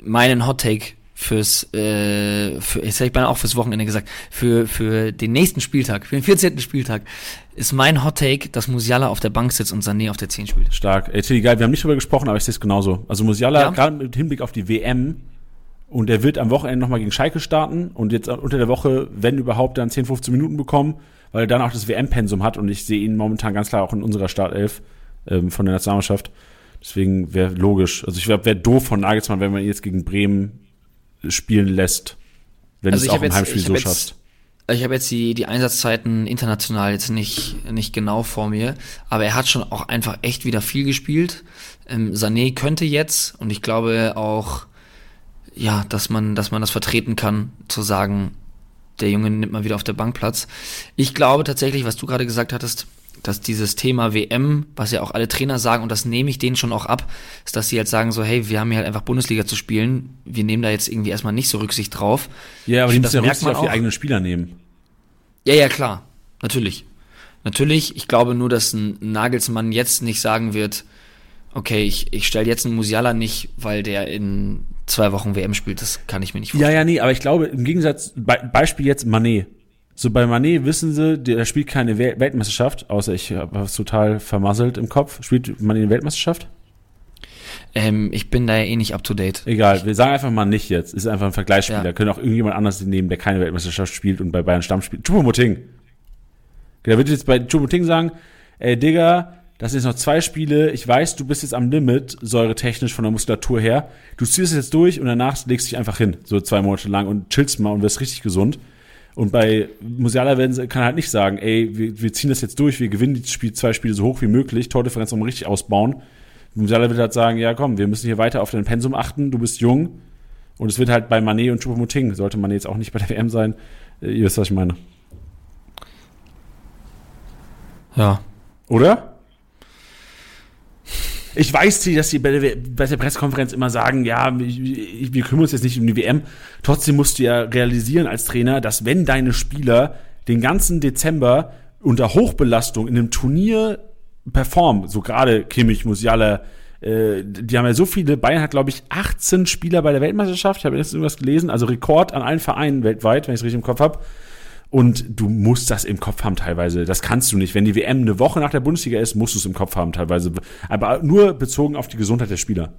meinen Hot Take fürs, äh, für, jetzt hätte ich beinahe auch fürs Wochenende gesagt, für, für den nächsten Spieltag, für den 14. Spieltag, ist mein Hot Take, dass Musiala auf der Bank sitzt und Sané auf der 10 spielt. Stark. Ey, Tilly, geil, wir haben nicht drüber gesprochen, aber ich sehe es genauso. Also Musiala, ja. gerade mit Hinblick auf die WM, und er wird am Wochenende nochmal gegen Schalke starten und jetzt unter der Woche, wenn überhaupt, dann 10, 15 Minuten bekommen, weil er dann auch das WM-Pensum hat und ich sehe ihn momentan ganz klar auch in unserer Startelf ähm, von der Nationalmannschaft. Deswegen wäre logisch. Also ich wäre doof von Nagelsmann, wenn man ihn jetzt gegen Bremen spielen lässt, wenn also es auch im Heimspiel so schafft. ich habe jetzt die, die Einsatzzeiten international jetzt nicht, nicht genau vor mir, aber er hat schon auch einfach echt wieder viel gespielt. Ähm, Sané könnte jetzt, und ich glaube auch, ja, dass man, dass man das vertreten kann, zu sagen, der Junge nimmt mal wieder auf der Bank Platz. Ich glaube tatsächlich, was du gerade gesagt hattest, dass dieses Thema WM, was ja auch alle Trainer sagen, und das nehme ich denen schon auch ab, ist, dass sie halt sagen so, hey, wir haben hier halt einfach Bundesliga zu spielen, wir nehmen da jetzt irgendwie erstmal nicht so Rücksicht drauf. Ja, aber ich die müssen ja Rücksicht auf die eigenen Spieler nehmen. Ja, ja, klar. Natürlich. Natürlich, ich glaube nur, dass ein Nagelsmann jetzt nicht sagen wird, okay, ich, ich stelle jetzt einen Musiala nicht, weil der in zwei Wochen WM spielt. Das kann ich mir nicht vorstellen. Ja, ja, nee, aber ich glaube, im Gegensatz, Be Beispiel jetzt Manet. So bei Manet wissen sie, der spielt keine Weltmeisterschaft, außer ich habe es total vermasselt im Kopf. Spielt Manet eine Weltmeisterschaft? Ähm, ich bin da ja eh nicht up to date. Egal, wir sagen einfach mal nicht jetzt. Ist einfach ein Vergleichsspieler. Ja. Können auch irgendjemand anders nehmen, der keine Weltmeisterschaft spielt und bei Bayern Stamm spielt. Chupomoting. Der wird jetzt bei Chupomoting sagen, ey Digga, das sind jetzt noch zwei Spiele. Ich weiß, du bist jetzt am Limit, säuretechnisch von der Muskulatur her. Du ziehst es jetzt durch und danach legst du dich einfach hin, so zwei Monate lang und chillst mal und wirst richtig gesund. Und bei Musiala werden kann halt nicht sagen, ey, wir, wir ziehen das jetzt durch, wir gewinnen die Spiel, zwei Spiele so hoch wie möglich, Tordifferenz nochmal richtig ausbauen. Musiala wird halt sagen, ja komm, wir müssen hier weiter auf dein Pensum achten, du bist jung. Und es wird halt bei Manet und Choupo-Moting, sollte Manet jetzt auch nicht bei der WM sein. Äh, ihr wisst, was ich meine. Ja. Oder? Ich weiß, dass sie bei der, bei der Pressekonferenz immer sagen, ja, wir kümmern uns jetzt nicht um die WM. Trotzdem musst du ja realisieren als Trainer, dass wenn deine Spieler den ganzen Dezember unter Hochbelastung in einem Turnier performen, so gerade Kimmich, Musiala, äh, die haben ja so viele, Bayern hat glaube ich 18 Spieler bei der Weltmeisterschaft, ich habe jetzt irgendwas gelesen, also Rekord an allen Vereinen weltweit, wenn ich es richtig im Kopf habe. Und du musst das im Kopf haben teilweise. Das kannst du nicht. Wenn die WM eine Woche nach der Bundesliga ist, musst du es im Kopf haben teilweise. Aber nur bezogen auf die Gesundheit der Spieler.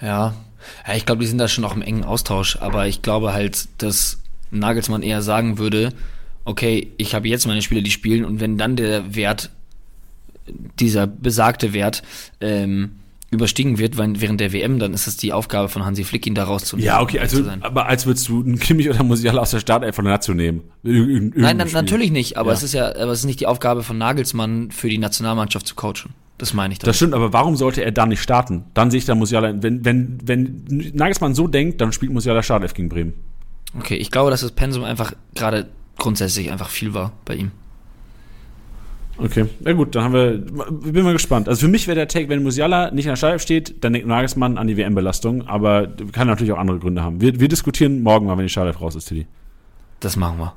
Ja, ja ich glaube, die sind da schon auch im engen Austausch. Aber ich glaube halt, dass Nagelsmann eher sagen würde, okay, ich habe jetzt meine Spieler, die spielen und wenn dann der Wert, dieser besagte Wert, ähm, überstiegen wird während der WM, dann ist es die Aufgabe von Hansi Flick, ihn da rauszunehmen. Ja, okay, also, aber als würdest du einen Kimmich oder Musiala aus der Startelf von der Nation nehmen? Ir Nein, na, natürlich nicht, aber ja. es ist ja, aber es ist nicht die Aufgabe von Nagelsmann, für die Nationalmannschaft zu coachen. Das meine ich. Damit. Das stimmt, aber warum sollte er dann nicht starten? Dann sehe ich da Musiala, wenn, wenn, wenn Nagelsmann so denkt, dann spielt Musiala Startelf gegen Bremen. Okay, ich glaube, dass das Pensum einfach gerade grundsätzlich einfach viel war bei ihm. Okay, ja gut, dann haben wir, bin mal gespannt. Also für mich wäre der Take, wenn Musiala nicht in der Startelf steht, dann denkt Nagelsmann an die WM-Belastung, aber kann natürlich auch andere Gründe haben. Wir, wir diskutieren morgen mal, wenn die Startelf raus ist, Tilly. Das machen wir.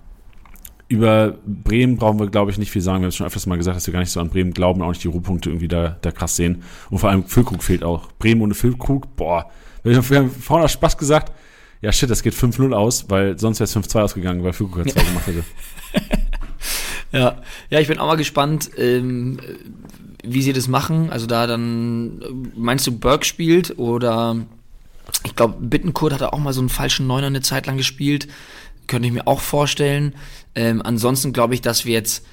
Über Bremen brauchen wir, glaube ich, nicht viel sagen. Wir haben es schon öfters mal gesagt, dass wir gar nicht so an Bremen glauben, auch nicht die Ruhpunkte irgendwie da, da krass sehen. Und vor allem Füllkrug fehlt auch. Bremen ohne Füllkrug, boah. Wir haben vorhin aus Spaß gesagt, ja shit, das geht 5-0 aus, weil sonst wäre es 5-2 ausgegangen, weil Füllkrug ja zwei gemacht hätte. Ja, ja, ich bin auch mal gespannt, ähm, wie sie das machen. Also da dann, meinst du, Burke spielt oder ich glaube, Bittenkurt hat auch mal so einen falschen Neuner eine Zeit lang gespielt. Könnte ich mir auch vorstellen. Ähm, ansonsten glaube ich, dass wir jetzt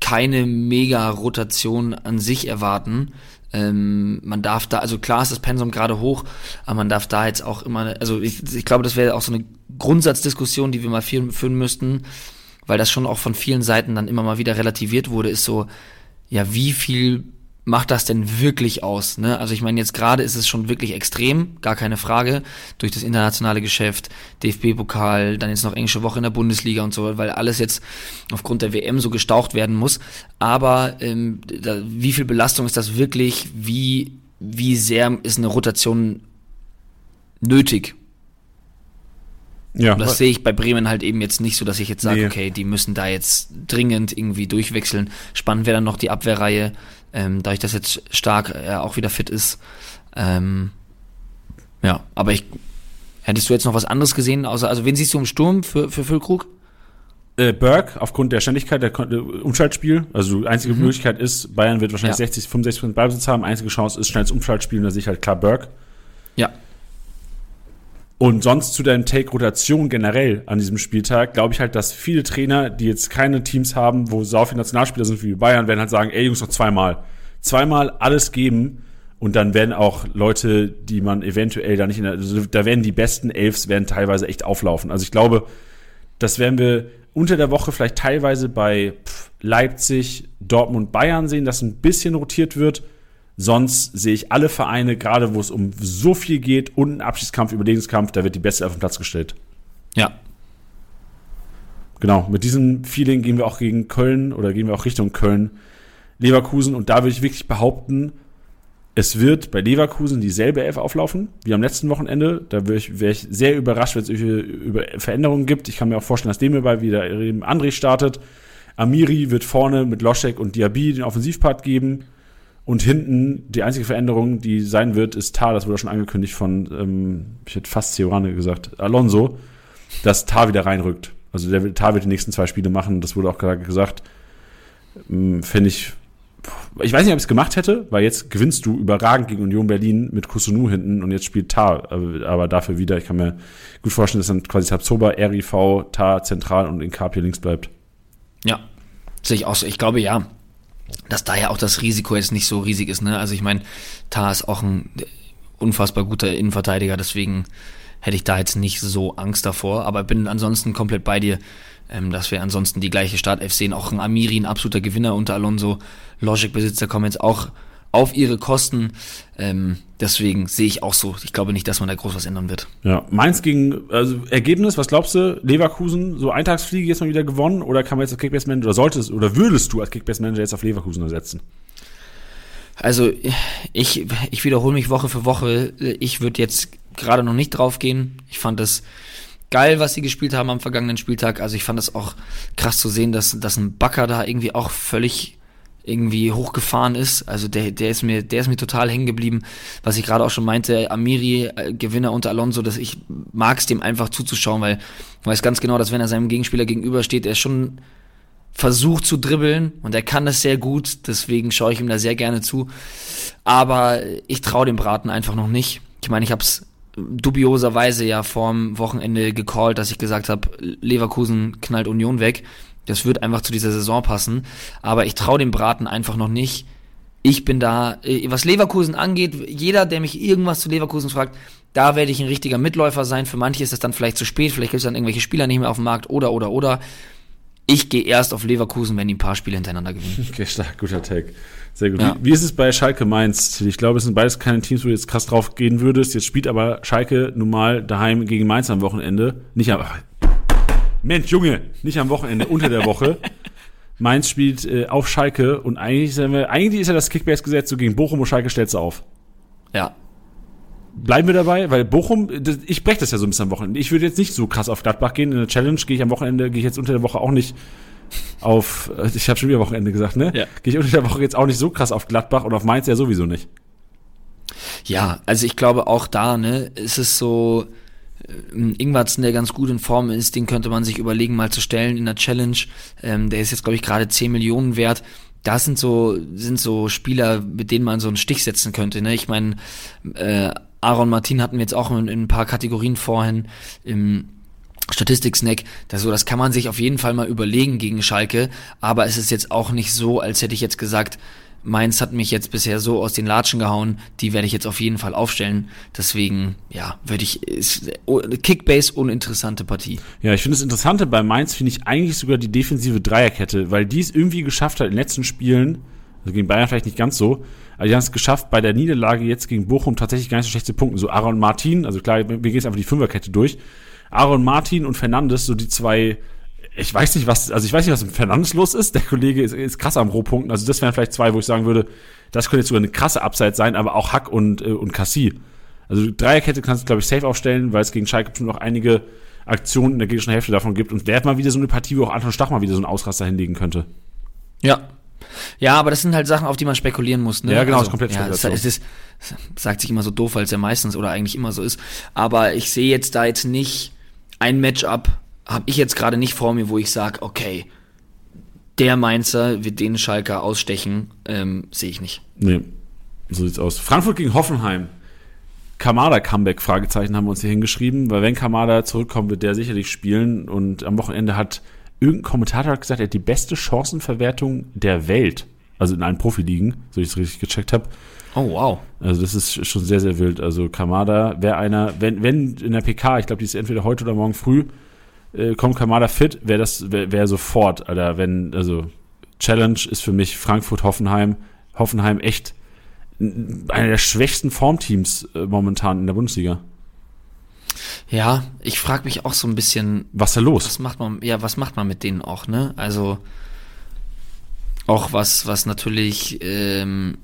keine Mega-Rotation an sich erwarten. Ähm, man darf da, also klar ist das Pensum gerade hoch, aber man darf da jetzt auch immer, also ich, ich glaube, das wäre auch so eine Grundsatzdiskussion, die wir mal führen, führen müssten weil das schon auch von vielen Seiten dann immer mal wieder relativiert wurde, ist so, ja, wie viel macht das denn wirklich aus? Ne? Also ich meine, jetzt gerade ist es schon wirklich extrem, gar keine Frage, durch das internationale Geschäft, DFB-Pokal, dann jetzt noch englische Woche in der Bundesliga und so, weil alles jetzt aufgrund der WM so gestaucht werden muss. Aber ähm, da, wie viel Belastung ist das wirklich? Wie, wie sehr ist eine Rotation nötig? Ja. Und das sehe ich bei Bremen halt eben jetzt nicht so, dass ich jetzt sage, nee. okay, die müssen da jetzt dringend irgendwie durchwechseln. Spannend wäre dann noch die Abwehrreihe, ähm, da ich das jetzt stark äh, auch wieder fit ist. Ähm, ja, aber ich hättest du jetzt noch was anderes gesehen, außer, also wen siehst du im Sturm für, für Füllkrug? Äh, Burke, aufgrund der Ständigkeit der Umschaltspiel, also die einzige mhm. Möglichkeit ist, Bayern wird wahrscheinlich ja. 60, 65% Ballbesitz haben, einzige Chance ist schnelles Umschaltspiel und da sehe ich halt klar Burke. Ja. Und sonst zu deinem Take-Rotation generell an diesem Spieltag, glaube ich halt, dass viele Trainer, die jetzt keine Teams haben, wo so viele Nationalspieler sind wie Bayern, werden halt sagen, ey Jungs, noch zweimal. Zweimal alles geben und dann werden auch Leute, die man eventuell da nicht in der, also da werden die besten Elfs werden teilweise echt auflaufen. Also ich glaube, das werden wir unter der Woche vielleicht teilweise bei Leipzig, Dortmund, Bayern sehen, dass ein bisschen rotiert wird. Sonst sehe ich alle Vereine, gerade wo es um so viel geht und einen Abschiedskampf, Überlegungskampf, da wird die Beste auf den Platz gestellt. Ja. Genau, mit diesem Feeling gehen wir auch gegen Köln oder gehen wir auch Richtung Köln, Leverkusen und da würde ich wirklich behaupten, es wird bei Leverkusen dieselbe Elf auflaufen wie am letzten Wochenende. Da wäre ich, wär ich sehr überrascht, wenn es über Veränderungen gibt. Ich kann mir auch vorstellen, dass Demirbay wieder André startet. Amiri wird vorne mit Loschek und Diaby den Offensivpart geben. Und hinten, die einzige Veränderung, die sein wird, ist Tar, das wurde schon angekündigt von, ähm, ich hätte fast Ciorane gesagt, Alonso, dass Tar wieder reinrückt. Also der Tar wird die nächsten zwei Spiele machen, das wurde auch gerade gesagt. Ähm, Fände ich ich weiß nicht, ob ich es gemacht hätte, weil jetzt gewinnst du überragend gegen Union Berlin mit Kusunu hinten und jetzt spielt Tar aber dafür wieder. Ich kann mir gut vorstellen, dass dann quasi Tabsoba, RIV, Tar zentral und in Carpio links bleibt. Ja, sehe ich auch so. Ich glaube ja, dass da ja auch das Risiko jetzt nicht so riesig ist. Ne? Also ich meine, Tar ist auch ein unfassbar guter Innenverteidiger, deswegen hätte ich da jetzt nicht so Angst davor, aber bin ansonsten komplett bei dir ähm, dass wir ansonsten die gleiche Startelf sehen. Auch ein Amiri, ein absoluter Gewinner unter Alonso. Logic-Besitzer kommen jetzt auch auf ihre Kosten. Ähm, deswegen sehe ich auch so. Ich glaube nicht, dass man da groß was ändern wird. Ja, Mainz gegen, also Ergebnis, was glaubst du? Leverkusen, so Eintagsfliege jetzt mal wieder gewonnen? Oder kann man jetzt als Kickbase-Manager, oder solltest, oder würdest du als Kickbase-Manager jetzt auf Leverkusen ersetzen? Also, ich, ich wiederhole mich Woche für Woche. Ich würde jetzt gerade noch nicht drauf gehen. Ich fand das geil, was sie gespielt haben am vergangenen Spieltag. Also ich fand es auch krass zu sehen, dass, dass ein Backer da irgendwie auch völlig irgendwie hochgefahren ist. Also der, der ist mir, der ist mir total hängen geblieben. Was ich gerade auch schon meinte, Amiri, äh, Gewinner unter Alonso, dass ich mag es dem einfach zuzuschauen, weil ich weiß ganz genau, dass wenn er seinem Gegenspieler gegenübersteht, er schon versucht zu dribbeln und er kann das sehr gut, deswegen schaue ich ihm da sehr gerne zu. Aber ich traue dem Braten einfach noch nicht. Ich meine, ich habe es dubioserweise ja vorm Wochenende gecallt, dass ich gesagt habe, Leverkusen knallt Union weg. Das wird einfach zu dieser Saison passen. Aber ich traue dem Braten einfach noch nicht. Ich bin da, äh, was Leverkusen angeht, jeder, der mich irgendwas zu Leverkusen fragt, da werde ich ein richtiger Mitläufer sein. Für manche ist das dann vielleicht zu spät, vielleicht gibt es dann irgendwelche Spieler nicht mehr auf dem Markt oder, oder, oder. Ich gehe erst auf Leverkusen, wenn die ein paar Spiele hintereinander gewinnen. Okay, stark, guter Take. Sehr gut. Ja. Wie, wie, ist es bei Schalke Mainz? Ich glaube, es sind beides keine Teams, wo du jetzt krass drauf gehen würdest. Jetzt spielt aber Schalke nun mal daheim gegen Mainz am Wochenende. Nicht am. Mensch, Junge, nicht am Wochenende, unter der Woche. Mainz spielt äh, auf Schalke und eigentlich, wir, eigentlich ist ja das Kickbase-Gesetz so gegen Bochum und Schalke stellt auf. Ja. Bleiben wir dabei, weil Bochum, das, ich breche das ja so ein bisschen am Wochenende. Ich würde jetzt nicht so krass auf Gladbach gehen. In der Challenge gehe ich am Wochenende, gehe ich jetzt unter der Woche auch nicht auf, äh, ich habe schon wieder Wochenende gesagt, ne? Ja. Gehe ich unter der Woche jetzt auch nicht so krass auf Gladbach und auf Mainz ja sowieso nicht. Ja, also ich glaube auch da, ne, ist es so, Ingwarzen, der ganz gut in Form ist, den könnte man sich überlegen, mal zu stellen in der Challenge. Ähm, der ist jetzt, glaube ich, gerade 10 Millionen wert. Das sind so, sind so Spieler, mit denen man so einen Stich setzen könnte. Ne? Ich meine, äh, Aaron Martin hatten wir jetzt auch in, in ein paar Kategorien vorhin. Im, Statistik-Snack, das, so, das kann man sich auf jeden Fall mal überlegen gegen Schalke, aber es ist jetzt auch nicht so, als hätte ich jetzt gesagt, Mainz hat mich jetzt bisher so aus den Latschen gehauen, die werde ich jetzt auf jeden Fall aufstellen. Deswegen, ja, würde ich, ist, Kickbase uninteressante Partie. Ja, ich finde das Interessante bei Mainz finde ich eigentlich sogar die defensive Dreierkette, weil die es irgendwie geschafft hat in den letzten Spielen, also gegen Bayern vielleicht nicht ganz so, aber die haben es geschafft, bei der Niederlage jetzt gegen Bochum tatsächlich gar nicht so schlechte Punkte. So Aaron Martin, also klar, wir gehen jetzt einfach die Fünferkette durch, Aaron Martin und Fernandes, so die zwei, ich weiß nicht, was, also ich weiß nicht, was mit Fernandes los ist. Der Kollege ist, ist krass am Rohpunkten. Also das wären vielleicht zwei, wo ich sagen würde, das könnte jetzt sogar eine krasse Upside sein, aber auch Hack und, äh, und Cassie. Also Dreierkette kannst du, glaube ich, safe aufstellen, weil es gegen Schalke bestimmt noch einige Aktionen in der gegnerischen Hälfte davon gibt. Und wäre mal wieder so eine Partie, wo auch Anton Stach mal wieder so einen Ausraster hinlegen könnte. Ja, ja, aber das sind halt Sachen, auf die man spekulieren muss. Ne? Ja, genau, also, ist komplett ja, es, es ist, es sagt sich immer so doof, weil es ja meistens oder eigentlich immer so ist. Aber ich sehe jetzt da jetzt nicht ein Matchup habe ich jetzt gerade nicht vor mir, wo ich sage, okay, der Mainzer wird den Schalker ausstechen, ähm, sehe ich nicht. Nee, so sieht's aus. Frankfurt gegen Hoffenheim. Kamada-Comeback, Fragezeichen haben wir uns hier hingeschrieben, weil wenn Kamada zurückkommt, wird der sicherlich spielen und am Wochenende hat irgendein Kommentator gesagt, er hat die beste Chancenverwertung der Welt, also in allen Profiligen, so ich es richtig gecheckt habe. Oh, wow. Also das ist schon sehr, sehr wild. Also Kamada wäre einer, wenn, wenn in der PK, ich glaube, die ist entweder heute oder morgen früh, äh, kommt Kamada fit, wäre das wäre wär sofort, Alter, wenn also Challenge ist für mich Frankfurt Hoffenheim, Hoffenheim echt einer der schwächsten Formteams äh, momentan in der Bundesliga. Ja, ich frage mich auch so ein bisschen, was da los? Was macht man? Ja, was macht man mit denen auch? Ne, also auch was was natürlich ähm,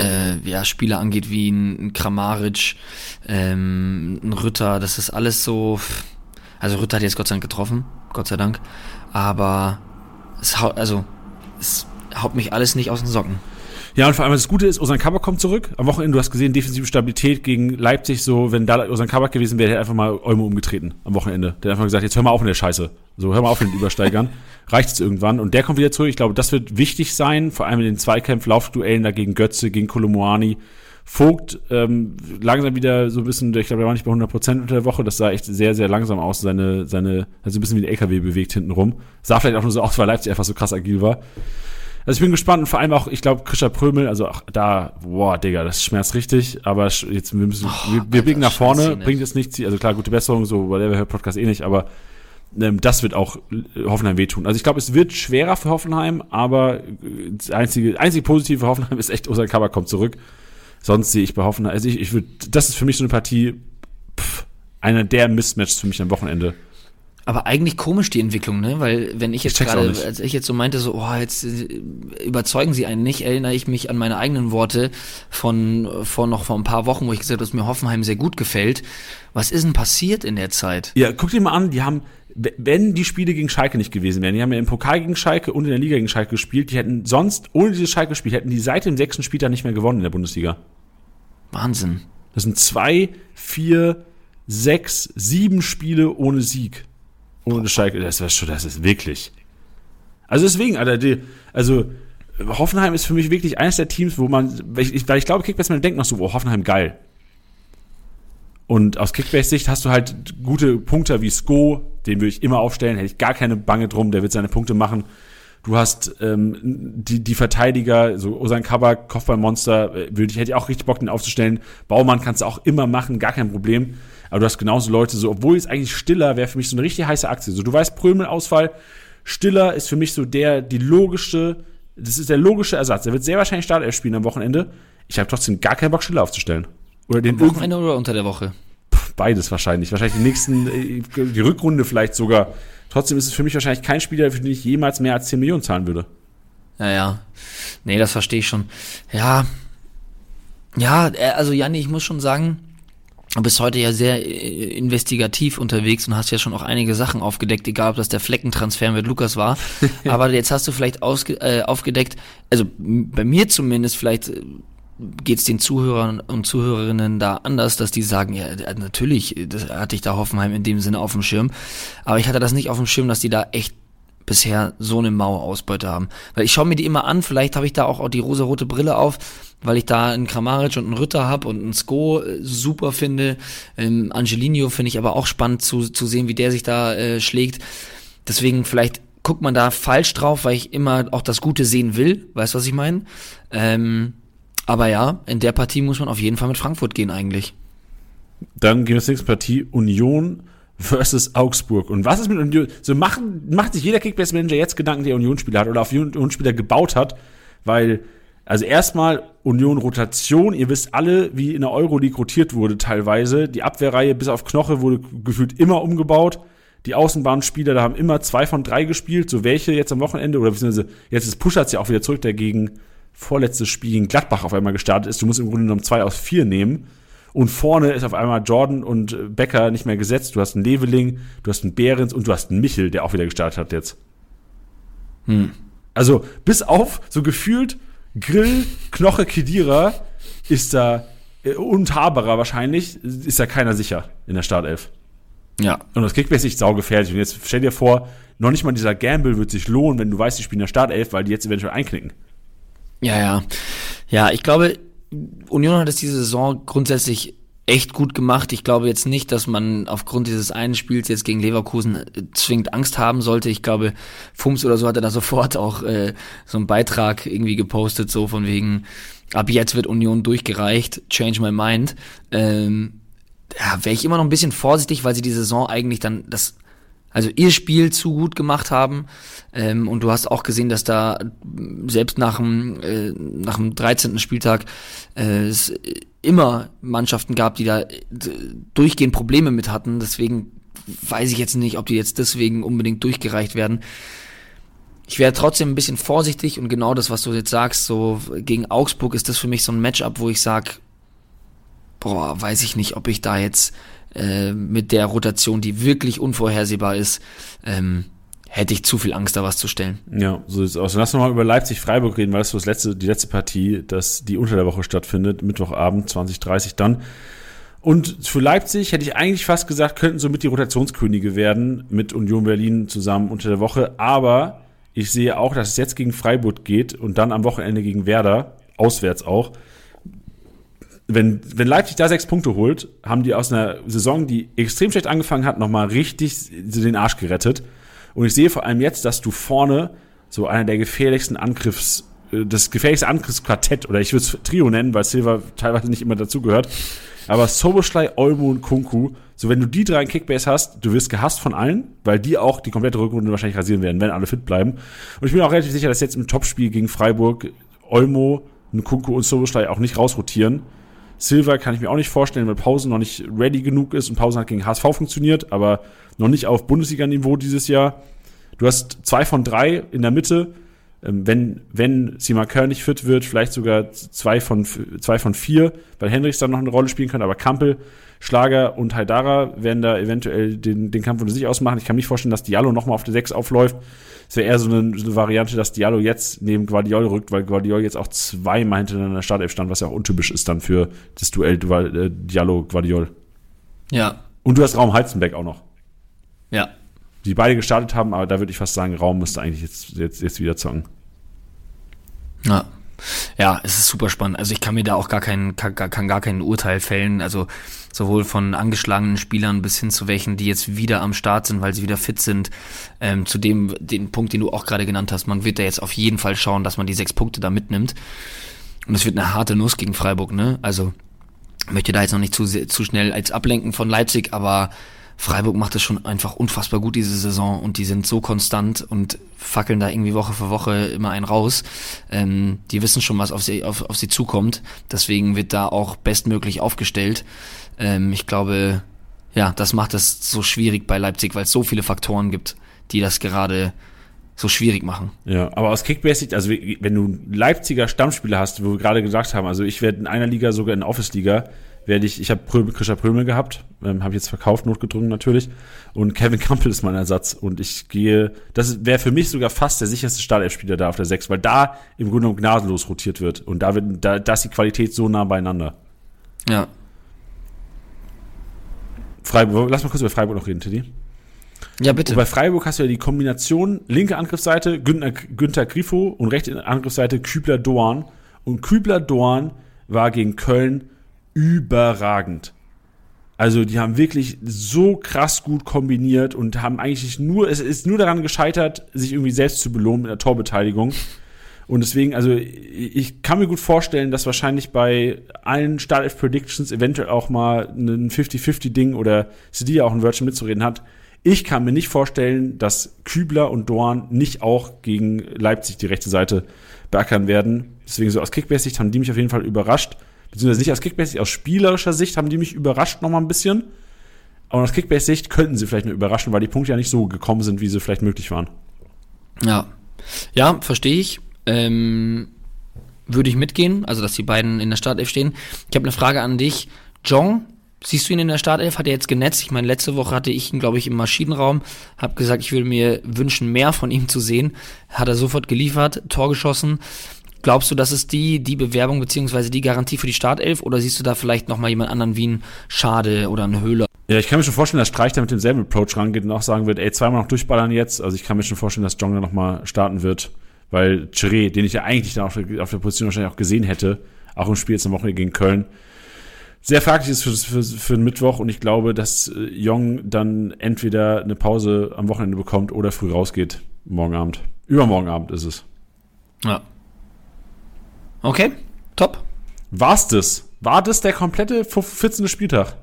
äh, ja, Spieler angeht wie ein, ein Kramaric, ähm, ein Rütter, das ist alles so. Also Rütter hat jetzt Gott sei Dank getroffen, Gott sei Dank. Aber es haut, also es haut mich alles nicht aus den Socken. Ja, und vor allem das Gute ist, Osan Kabak kommt zurück. Am Wochenende, du hast gesehen, defensive Stabilität gegen Leipzig, so, wenn da Osan Kabak gewesen wäre, der hätte einfach mal Olmo umgetreten am Wochenende. Der hat einfach gesagt, jetzt hör mal auf mit der Scheiße. So, hör mal auf mit den Übersteigern. Reicht es irgendwann. Und der kommt wieder zurück. Ich glaube, das wird wichtig sein, vor allem in den Zweikampf, Laufduellen da gegen Götze, gegen Kolomoani. Vogt ähm, langsam wieder so ein bisschen, ich glaube, er war nicht bei 100 Prozent unter der Woche, das sah echt sehr, sehr langsam aus, seine, seine, also ein bisschen wie ein LKW bewegt hinten rum. Sah vielleicht auch nur so aus, weil Leipzig einfach so krass agil war. Also ich bin gespannt und vor allem auch, ich glaube, Christian Prömel, also auch da, boah, Digga, das schmerzt richtig, aber jetzt, wir müssen, oh, wir, wir blicken nach vorne, bringt es nichts, also klar, gute Besserung, so, whatever, hört Podcast eh nicht, aber ähm, das wird auch Hoffenheim wehtun. Also ich glaube, es wird schwerer für Hoffenheim, aber das einzige, einzige positive für Hoffenheim ist echt, Osan Kabak kommt zurück. Sonst sehe ich bei Hoffenheim, also ich, ich würde, das ist für mich so eine Partie, pff, einer der Mismatches für mich am Wochenende. Aber eigentlich komisch die Entwicklung, ne? Weil wenn ich jetzt gerade, als ich jetzt so meinte, so, oh, jetzt äh, überzeugen sie einen nicht, erinnere ich mich an meine eigenen Worte von vor noch vor ein paar Wochen, wo ich gesagt habe, dass mir Hoffenheim sehr gut gefällt. Was ist denn passiert in der Zeit? Ja, guck dir mal an, die haben, wenn die Spiele gegen Schalke nicht gewesen wären, die haben ja im Pokal gegen Schalke und in der Liga gegen Schalke gespielt, die hätten sonst, ohne dieses Schalke-Spiel, hätten die seit dem sechsten Spieltag nicht mehr gewonnen in der Bundesliga. Wahnsinn. Das sind zwei, vier, sechs, sieben Spiele ohne Sieg ohne Schalke, das wäre schon, das ist wirklich. Also deswegen, Alter, die, also Hoffenheim ist für mich wirklich eines der Teams, wo man, weil ich, weil ich glaube, Kickbase denkt noch so, oh, Hoffenheim geil. Und aus Kickbase-Sicht hast du halt gute Punkte wie Sko, den würde ich immer aufstellen, hätte ich gar keine Bange drum, der wird seine Punkte machen. Du hast ähm, die, die Verteidiger, so Osan Kabak, Kopfballmonster, äh, würde ich, hätte ich auch richtig Bock, den aufzustellen. Baumann kannst du auch immer machen, gar kein Problem. Aber du hast genauso Leute, so, obwohl es eigentlich Stiller wäre für mich so eine richtig heiße Aktie. So, du weißt, Prömel-Ausfall, Stiller ist für mich so der, die logische, das ist der logische Ersatz. Er wird sehr wahrscheinlich Startelf spielen am Wochenende. Ich habe trotzdem gar keinen Bock, Stiller aufzustellen. Oder den am Wochenende oder unter der Woche? Beides wahrscheinlich. Wahrscheinlich die nächsten, äh, die Rückrunde vielleicht sogar. Trotzdem ist es für mich wahrscheinlich kein Spieler, für den ich jemals mehr als 10 Millionen zahlen würde. Ja, ja. Nee, das verstehe ich schon. Ja. Ja, äh, also Janni, ich muss schon sagen, Du bist heute ja sehr äh, investigativ unterwegs und hast ja schon auch einige Sachen aufgedeckt, egal ob das der Fleckentransfer mit Lukas war. Aber jetzt hast du vielleicht ausge, äh, aufgedeckt, also bei mir zumindest, vielleicht äh, geht's den Zuhörern und Zuhörerinnen da anders, dass die sagen, ja, natürlich, das hatte ich da Hoffenheim in dem Sinne auf dem Schirm. Aber ich hatte das nicht auf dem Schirm, dass die da echt bisher so eine Mauerausbeute haben. Weil ich schaue mir die immer an, vielleicht habe ich da auch, die rosa-rote Brille auf, weil ich da einen Kramaric und einen Rütter habe und einen Sko äh, super finde. Ähm, Angelino finde ich aber auch spannend zu, zu sehen, wie der sich da äh, schlägt. Deswegen vielleicht guckt man da falsch drauf, weil ich immer auch das Gute sehen will. Weißt du, was ich meine? Ähm, aber ja, in der Partie muss man auf jeden Fall mit Frankfurt gehen eigentlich. Dann gehen wir zur nächsten Partie. Union versus Augsburg. Und was ist mit Union? So machen, macht sich jeder Kickbase-Manager jetzt Gedanken, der Unionsspieler hat oder auf Unionsspieler gebaut hat, weil, also erstmal Union Rotation, ihr wisst alle, wie in der Euroleague rotiert wurde teilweise. Die Abwehrreihe bis auf Knoche wurde gefühlt immer umgebaut. Die Außenbahnspieler, da haben immer zwei von drei gespielt, so welche jetzt am Wochenende, oder beziehungsweise jetzt ist Puschatz ja auch wieder zurück, der gegen vorletztes Spiel gegen Gladbach auf einmal gestartet ist. Du musst im Grunde genommen zwei aus vier nehmen. Und vorne ist auf einmal Jordan und Becker nicht mehr gesetzt. Du hast einen Leveling, du hast einen Behrens und du hast einen Michel, der auch wieder gestartet hat jetzt. Hm. Also bis auf so gefühlt Grill, Knoche, Kedira ist da äh, und Haberer wahrscheinlich, ist da keiner sicher in der Startelf. Ja. Und das Kickbase ist saugefährlich. Und jetzt stell dir vor, noch nicht mal dieser Gamble wird sich lohnen, wenn du weißt, die spielen in der Startelf, weil die jetzt eventuell einknicken. Ja, ja. Ja, ich glaube, Union hat es diese Saison grundsätzlich echt gut gemacht. Ich glaube jetzt nicht, dass man aufgrund dieses einen Spiels jetzt gegen Leverkusen äh, zwingend Angst haben sollte. Ich glaube, Fums oder so hat er da sofort auch äh, so einen Beitrag irgendwie gepostet, so von wegen, ab jetzt wird Union durchgereicht, change my mind. Ähm, ja, wäre ich immer noch ein bisschen vorsichtig, weil sie die Saison eigentlich dann das also ihr Spiel zu gut gemacht haben. Ähm, und du hast auch gesehen, dass da selbst nach dem, äh, nach dem 13. Spieltag äh, es immer Mannschaften gab, die da äh, durchgehend Probleme mit hatten. Deswegen weiß ich jetzt nicht, ob die jetzt deswegen unbedingt durchgereicht werden. Ich wäre trotzdem ein bisschen vorsichtig und genau das, was du jetzt sagst, so gegen Augsburg ist das für mich so ein Matchup, wo ich sag, boah, weiß ich nicht, ob ich da jetzt äh, mit der Rotation, die wirklich unvorhersehbar ist, ähm, hätte ich zu viel Angst, da was zu stellen. Ja, so ist es aus. Lass uns mal über Leipzig-Freiburg reden, weil das so das letzte, die letzte Partie, dass die unter der Woche stattfindet, Mittwochabend 2030 dann. Und für Leipzig hätte ich eigentlich fast gesagt, könnten somit die Rotationskönige werden mit Union Berlin zusammen unter der Woche. Aber ich sehe auch, dass es jetzt gegen Freiburg geht und dann am Wochenende gegen Werder, auswärts auch wenn, wenn Leipzig da sechs Punkte holt, haben die aus einer Saison, die extrem schlecht angefangen hat, nochmal richtig den Arsch gerettet. Und ich sehe vor allem jetzt, dass du vorne so einer der gefährlichsten Angriffs, äh, das gefährlichste Angriffsquartett, oder ich würde es Trio nennen, weil Silva teilweise nicht immer dazugehört. Aber Soboschlei, Olmo und Kunku, so wenn du die drei in Kickbase hast, du wirst gehasst von allen, weil die auch die komplette Rückrunde wahrscheinlich rasieren werden, wenn alle fit bleiben. Und ich bin auch relativ sicher, dass jetzt im Topspiel gegen Freiburg Olmo, Kunku und Soboschlei auch nicht rausrotieren Silver kann ich mir auch nicht vorstellen, weil Pausen noch nicht ready genug ist und Pausen hat gegen HSV funktioniert, aber noch nicht auf Bundesliga-Niveau dieses Jahr. Du hast zwei von drei in der Mitte. Ähm, wenn, wenn Sima Kör nicht fit wird, vielleicht sogar zwei von, zwei von vier, weil Hendricks dann noch eine Rolle spielen kann, aber Kampel, Schlager und Haidara werden da eventuell den, den Kampf unter sich ausmachen. Ich kann mir nicht vorstellen, dass Diallo nochmal auf der 6 aufläuft. Es wäre eher so eine, so eine, Variante, dass Diallo jetzt neben Guardiol rückt, weil Guardiol jetzt auch zweimal hintereinander in der Startelf stand, was ja auch untypisch ist dann für das Duell äh, Diallo-Guardiol. Ja. Und du hast Raum Heizenbeck auch noch. Ja. Die beide gestartet haben, aber da würde ich fast sagen, Raum müsste eigentlich jetzt, jetzt, jetzt wieder zocken. Ja. Ja, es ist super spannend. Also ich kann mir da auch gar kein, kann, kann gar kein Urteil fällen. Also sowohl von angeschlagenen Spielern bis hin zu welchen, die jetzt wieder am Start sind, weil sie wieder fit sind. Ähm, zu dem, den Punkt, den du auch gerade genannt hast, man wird da jetzt auf jeden Fall schauen, dass man die sechs Punkte da mitnimmt. Und es wird eine harte Nuss gegen Freiburg, ne? Also möchte da jetzt noch nicht zu, zu schnell als ablenken von Leipzig, aber Freiburg macht es schon einfach unfassbar gut diese Saison und die sind so konstant und fackeln da irgendwie Woche für Woche immer einen raus. Ähm, die wissen schon, was auf sie, auf, auf sie zukommt. Deswegen wird da auch bestmöglich aufgestellt. Ähm, ich glaube, ja, das macht es so schwierig bei Leipzig, weil es so viele Faktoren gibt, die das gerade so schwierig machen. Ja, aber aus Kickbase-Sicht, also wenn du Leipziger Stammspieler hast, wo wir gerade gesagt haben, also ich werde in einer Liga sogar in der Office-Liga, werde ich, ich habe Prömel, Krischer Prömel gehabt, ähm, habe jetzt verkauft, notgedrungen natürlich. Und Kevin Campbell ist mein Ersatz. Und ich gehe, das wäre für mich sogar fast der sicherste Startelf-Spieler da auf der 6, weil da im Grunde genommen gnadenlos rotiert wird. Und da, wird, da, da ist die Qualität so nah beieinander. Ja. Freiburg, lass mal kurz über Freiburg noch reden, Teddy. Ja, bitte. Und bei Freiburg hast du ja die Kombination linke Angriffsseite Günther, Günther Grifo und rechte Angriffsseite Kübler-Dorn. Und Kübler-Dorn war gegen Köln überragend. Also die haben wirklich so krass gut kombiniert und haben eigentlich nur, es ist nur daran gescheitert, sich irgendwie selbst zu belohnen mit der Torbeteiligung. Und deswegen, also ich kann mir gut vorstellen, dass wahrscheinlich bei allen Startelf Predictions eventuell auch mal ein 50-50-Ding oder CD auch ein Wörtchen mitzureden hat. Ich kann mir nicht vorstellen, dass Kübler und Dorn nicht auch gegen Leipzig die rechte Seite beackern werden. Deswegen so aus Kickbase-Sicht haben die mich auf jeden Fall überrascht beziehungsweise nicht aus Kickbase, aus spielerischer Sicht haben die mich überrascht noch mal ein bisschen. Aber aus Kickbase-Sicht könnten sie vielleicht nur überraschen, weil die Punkte ja nicht so gekommen sind, wie sie vielleicht möglich waren. Ja, ja, verstehe ich. Ähm, würde ich mitgehen, also dass die beiden in der Startelf stehen. Ich habe eine Frage an dich. Jong, siehst du ihn in der Startelf? Hat er jetzt genetzt? Ich meine, letzte Woche hatte ich ihn, glaube ich, im Maschinenraum. Habe gesagt, ich würde mir wünschen, mehr von ihm zu sehen. Hat er sofort geliefert, Tor geschossen. Glaubst du, das ist die, die Bewerbung beziehungsweise die Garantie für die Startelf oder siehst du da vielleicht nochmal jemand anderen wie ein Schade oder ein Höhler? Ja, ich kann mir schon vorstellen, dass Streich da mit demselben Approach rangeht und auch sagen wird, ey, zweimal noch durchballern jetzt. Also ich kann mir schon vorstellen, dass Jong da nochmal starten wird, weil Chiré, den ich ja eigentlich dann auf der, auf der Position wahrscheinlich auch gesehen hätte, auch im Spiel jetzt am Wochenende gegen Köln, sehr fraglich ist für, für, für den Mittwoch und ich glaube, dass äh, Jong dann entweder eine Pause am Wochenende bekommt oder früh rausgeht, morgen Abend. Übermorgen Abend ist es. Ja. Okay, top. War's das? War das der komplette 14. Spieltag?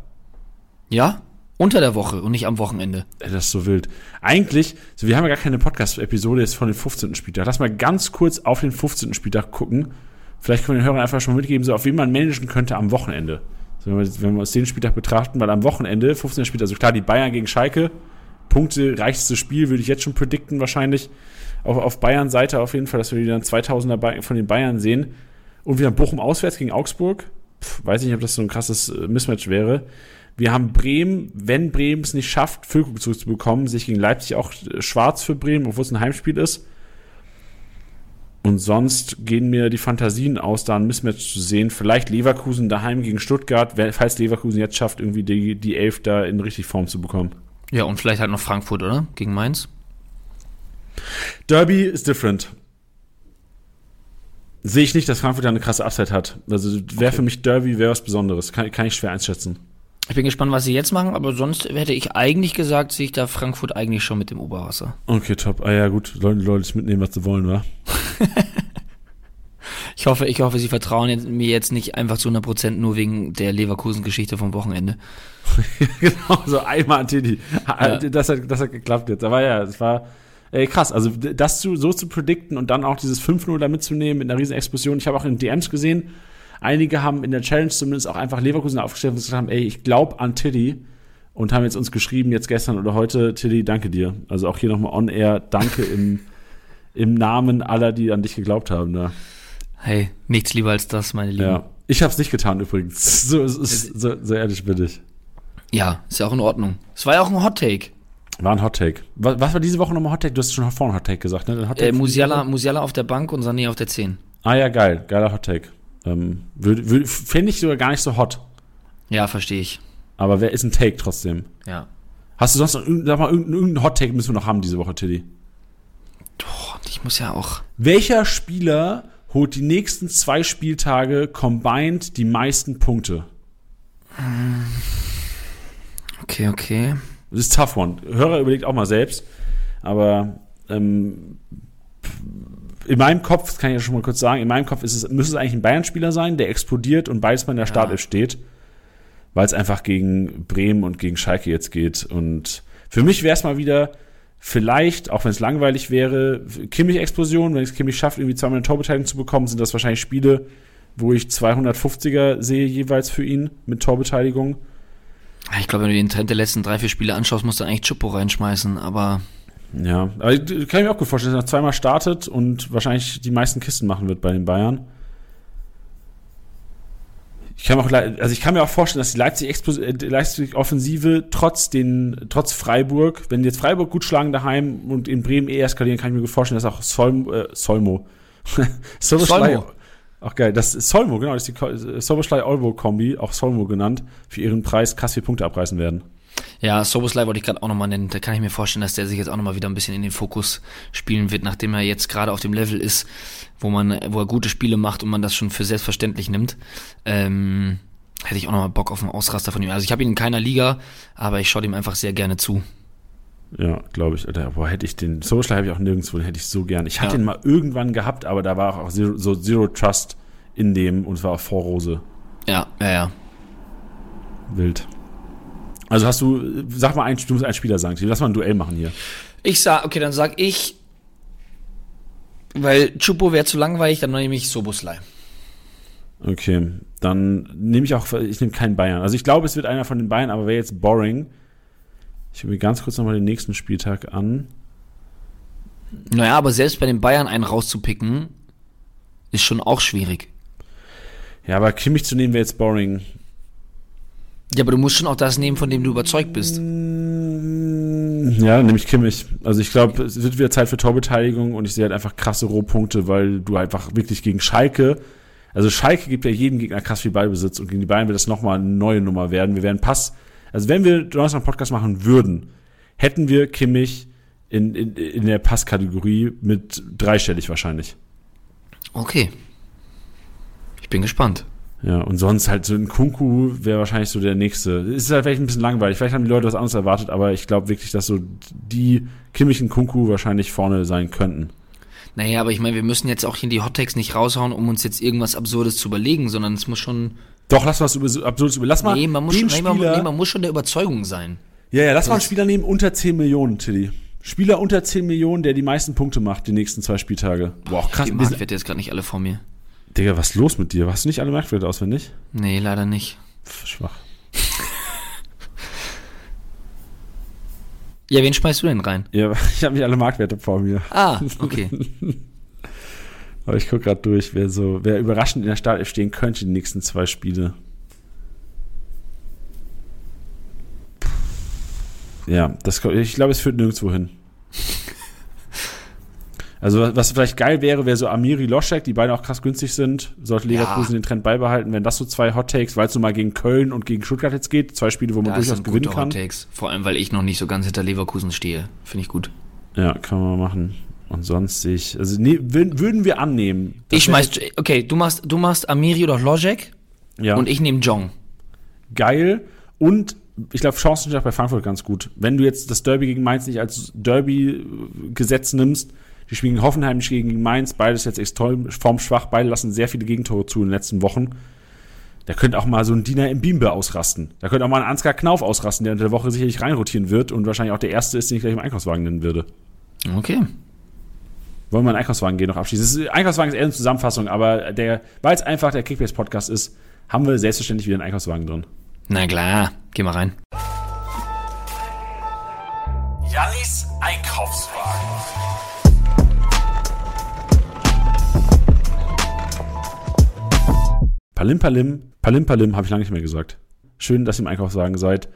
Ja, Unter der Woche und nicht am Wochenende. Das ist so wild. Eigentlich, so, wir haben ja gar keine Podcast-Episode jetzt von dem 15. Spieltag. Lass mal ganz kurz auf den 15. Spieltag gucken. Vielleicht können wir den Hörern einfach schon mal mitgeben, so auf wen man managen könnte am Wochenende. So, wenn, wir, wenn wir uns den Spieltag betrachten, weil am Wochenende, 15. Spieltag, also klar, die Bayern gegen Schalke, Punkte, reichste Spiel, würde ich jetzt schon predikten wahrscheinlich. Auf, auf Bayern Seite auf jeden Fall, dass wir wieder einen 2000er von den Bayern sehen. Und wieder Bochum auswärts gegen Augsburg. Puh, weiß nicht, ob das so ein krasses äh, Mismatch wäre. Wir haben Bremen, wenn Bremen es nicht schafft, Füllkrug zu bekommen, sich gegen Leipzig auch äh, schwarz für Bremen, obwohl es ein Heimspiel ist. Und sonst gehen mir die Fantasien aus, da ein Mismatch zu sehen. Vielleicht Leverkusen daheim gegen Stuttgart, falls Leverkusen jetzt schafft, irgendwie die, die Elf da in richtig Form zu bekommen. Ja, und vielleicht halt noch Frankfurt, oder? Gegen Mainz. Derby ist different. Sehe ich nicht, dass Frankfurt da eine krasse Upside hat. Also wäre okay. für mich Derby wäre was Besonderes. Kann, kann ich schwer einschätzen. Ich bin gespannt, was sie jetzt machen, aber sonst hätte ich eigentlich gesagt, sehe ich da Frankfurt eigentlich schon mit dem Oberwasser. Okay, top. Ah ja, gut. Leute, Leute mitnehmen, was sie wollen, wa? ich hoffe, ich hoffe, sie vertrauen jetzt, mir jetzt nicht einfach zu 100% nur wegen der Leverkusen-Geschichte vom Wochenende. genau, so einmal an Teddy. Ja. Das, hat, das hat geklappt jetzt. Aber ja, es war äh, krass. Also das zu, so zu predikten und dann auch dieses 5-0 da mitzunehmen mit einer riesen Explosion. Ich habe auch in DMs gesehen, Einige haben in der Challenge zumindest auch einfach Leverkusen aufgestellt und gesagt haben, ey, ich glaube an Tiddy und haben jetzt uns geschrieben, jetzt gestern oder heute, Tiddy, danke dir. Also auch hier nochmal on air, danke im, im Namen aller, die an dich geglaubt haben. Da. Hey, nichts lieber als das, meine Lieben. Ja. Ich habe es nicht getan übrigens. So, so, so, so ehrlich bin ich. Ja, ist ja auch in Ordnung. Es war ja auch ein Hot Take. War ein Hot Take. Was, was war diese Woche nochmal Hot Take? Du hast schon vorhin Hot Take gesagt, ne? Hot äh, Musiala, Musiala auf der Bank und Sané auf der 10. Ah ja, geil. Geiler Hot Take. Ähm, Fände ich sogar gar nicht so hot. Ja, verstehe ich. Aber wer ist ein Take trotzdem? Ja. Hast du sonst noch sag mal, irgendeinen Hot Take müssen wir noch haben diese Woche, Tilly? Doch, ich muss ja auch. Welcher Spieler holt die nächsten zwei Spieltage combined die meisten Punkte? Okay, okay. Das ist tough one. Hörer überlegt auch mal selbst. Aber ähm, in meinem Kopf, das kann ich ja schon mal kurz sagen, in meinem Kopf ist es, müsste es eigentlich ein Bayern-Spieler sein, der explodiert und beides mal in der Startelf ja. steht, weil es einfach gegen Bremen und gegen Schalke jetzt geht. Und für mich wäre es mal wieder vielleicht, auch wenn es langweilig wäre, Kimmich-Explosion, wenn es Kimmich schafft, irgendwie zweimal eine Torbeteiligung zu bekommen, sind das wahrscheinlich Spiele, wo ich 250er sehe jeweils für ihn mit Torbeteiligung. Ich glaube, wenn du den Trend der letzten drei, vier Spiele anschaust, musst du eigentlich Chupo reinschmeißen, aber ja, aber ich, kann ich mir auch gut vorstellen, dass er zweimal startet und wahrscheinlich die meisten Kisten machen wird bei den Bayern. Ich kann, auch, also ich kann mir auch vorstellen, dass die Leipzig, äh, Leipzig Offensive trotz den, trotz Freiburg, wenn die jetzt Freiburg gut schlagen daheim und in Bremen eh eskalieren, kann ich mir gut vorstellen, dass auch Solmo, äh, Solmo, Solmo. Ach geil, das ist Solmo, genau, das ist die Soboschlei Olbo Kombi, auch Solmo genannt, für ihren Preis krass viel Punkte abreißen werden. Ja, Soboslai wollte ich gerade auch nochmal nennen. Da kann ich mir vorstellen, dass der sich jetzt auch nochmal wieder ein bisschen in den Fokus spielen wird, nachdem er jetzt gerade auf dem Level ist, wo man, wo er gute Spiele macht und man das schon für selbstverständlich nimmt. Ähm, hätte ich auch nochmal Bock auf einen Ausraster von ihm. Also ich habe ihn in keiner Liga, aber ich schaue ihm einfach sehr gerne zu. Ja, glaube ich. Alter, boah, hätte ich den Soboslai habe ich auch nirgendwo, den hätte ich so gern. Ich hatte ja. ihn mal irgendwann gehabt, aber da war auch Zero, so Zero Trust in dem und es war auch vor Rose. Ja, ja, ja. Wild. Also hast du, sag mal, ein, du musst einen Spieler sagen. Lass mal ein Duell machen hier. Ich sag, okay, dann sag ich, weil Chupo wäre zu langweilig, dann nehme ich Soboslai. Okay, dann nehme ich auch, ich nehme keinen Bayern. Also ich glaube, es wird einer von den Bayern, aber wäre jetzt boring. Ich höre mir ganz kurz nochmal den nächsten Spieltag an. Naja, aber selbst bei den Bayern einen rauszupicken, ist schon auch schwierig. Ja, aber Kimmich zu nehmen wäre jetzt boring. Ja, aber du musst schon auch das nehmen, von dem du überzeugt bist. Ja, nämlich Kimmich. Also ich glaube, es wird wieder Zeit für Torbeteiligung und ich sehe halt einfach krasse Rohpunkte, weil du einfach wirklich gegen Schalke, also Schalke gibt ja jedem Gegner krass viel Ballbesitz und gegen die Bayern wird das nochmal eine neue Nummer werden. Wir werden Pass, also wenn wir Donnerstag einen Podcast machen würden, hätten wir Kimmich in, in, in der Passkategorie mit dreistellig wahrscheinlich. Okay. Ich bin gespannt. Ja, und sonst halt so ein Kunku wäre wahrscheinlich so der nächste. Ist halt vielleicht ein bisschen langweilig. Vielleicht haben die Leute was anderes erwartet, aber ich glaube wirklich, dass so die Kimmich und Kunku wahrscheinlich vorne sein könnten. Naja, aber ich meine, wir müssen jetzt auch hier die Hottext nicht raushauen, um uns jetzt irgendwas Absurdes zu überlegen, sondern es muss schon. Doch, lass was Absurdes über. Lass mal. Nee, man muss, schon, nee, man, nee, man muss schon der Überzeugung sein. Ja, ja, lass mal einen Spieler nehmen unter 10 Millionen, Tilly. Spieler unter 10 Millionen, der die meisten Punkte macht die nächsten zwei Spieltage. Boah, krass. Die Marktwerte jetzt gerade nicht alle vor mir. Digga, was ist los mit dir? Hast du nicht alle Marktwerte auswendig? Nee, leider nicht. Schwach. Ja, wen schmeißt du denn rein? Ja, ich habe nicht alle Marktwerte vor mir. Ah, okay. Aber ich gucke gerade durch, wer so, wer überraschend in der Startelf stehen könnte die nächsten zwei Spiele. Ja, das, ich glaube, es führt nirgendwo hin. Also was vielleicht geil wäre, wäre so Amiri Loschek, die beide auch krass günstig sind. Sollte Leverkusen ja. den Trend beibehalten, wenn das so zwei Hot Takes, weil es so mal gegen Köln und gegen Stuttgart jetzt geht, zwei Spiele, wo man das durchaus gewinnen kann. Hot Takes. Vor allem, weil ich noch nicht so ganz hinter Leverkusen stehe. Finde ich gut. Ja, kann man machen. Und sonst ich, also nee, würden wir annehmen. Ich schmeiß, okay, du machst, du machst Amiri oder Logic. Ja. Und ich nehme Jong. Geil. Und ich glaube, Chancen sind auch bei Frankfurt ganz gut. Wenn du jetzt das Derby gegen Mainz nicht als Derby-Gesetz nimmst, die spielen gegen Hoffenheim nicht gegen Mainz, beides jetzt extrem formschwach, beide lassen sehr viele Gegentore zu in den letzten Wochen. Da könnte auch mal so ein Diener im Bimbe ausrasten. Da könnte auch mal ein Ansgar Knauf ausrasten, der in der Woche sicherlich reinrotieren wird und wahrscheinlich auch der Erste ist, den ich gleich im Einkaufswagen nennen würde. Okay. Wollen wir einen Einkaufswagen gehen noch abschließen? Ist, Einkaufswagen ist eher eine Zusammenfassung, aber der, weil es einfach der Kickbase-Podcast ist, haben wir selbstverständlich wieder einen Einkaufswagen drin. Na klar, geh mal rein. Jannis Einkaufswagen. Palim Palim, Palim Palim, habe ich lange nicht mehr gesagt. Schön, dass ihr im Einkaufswagen seid.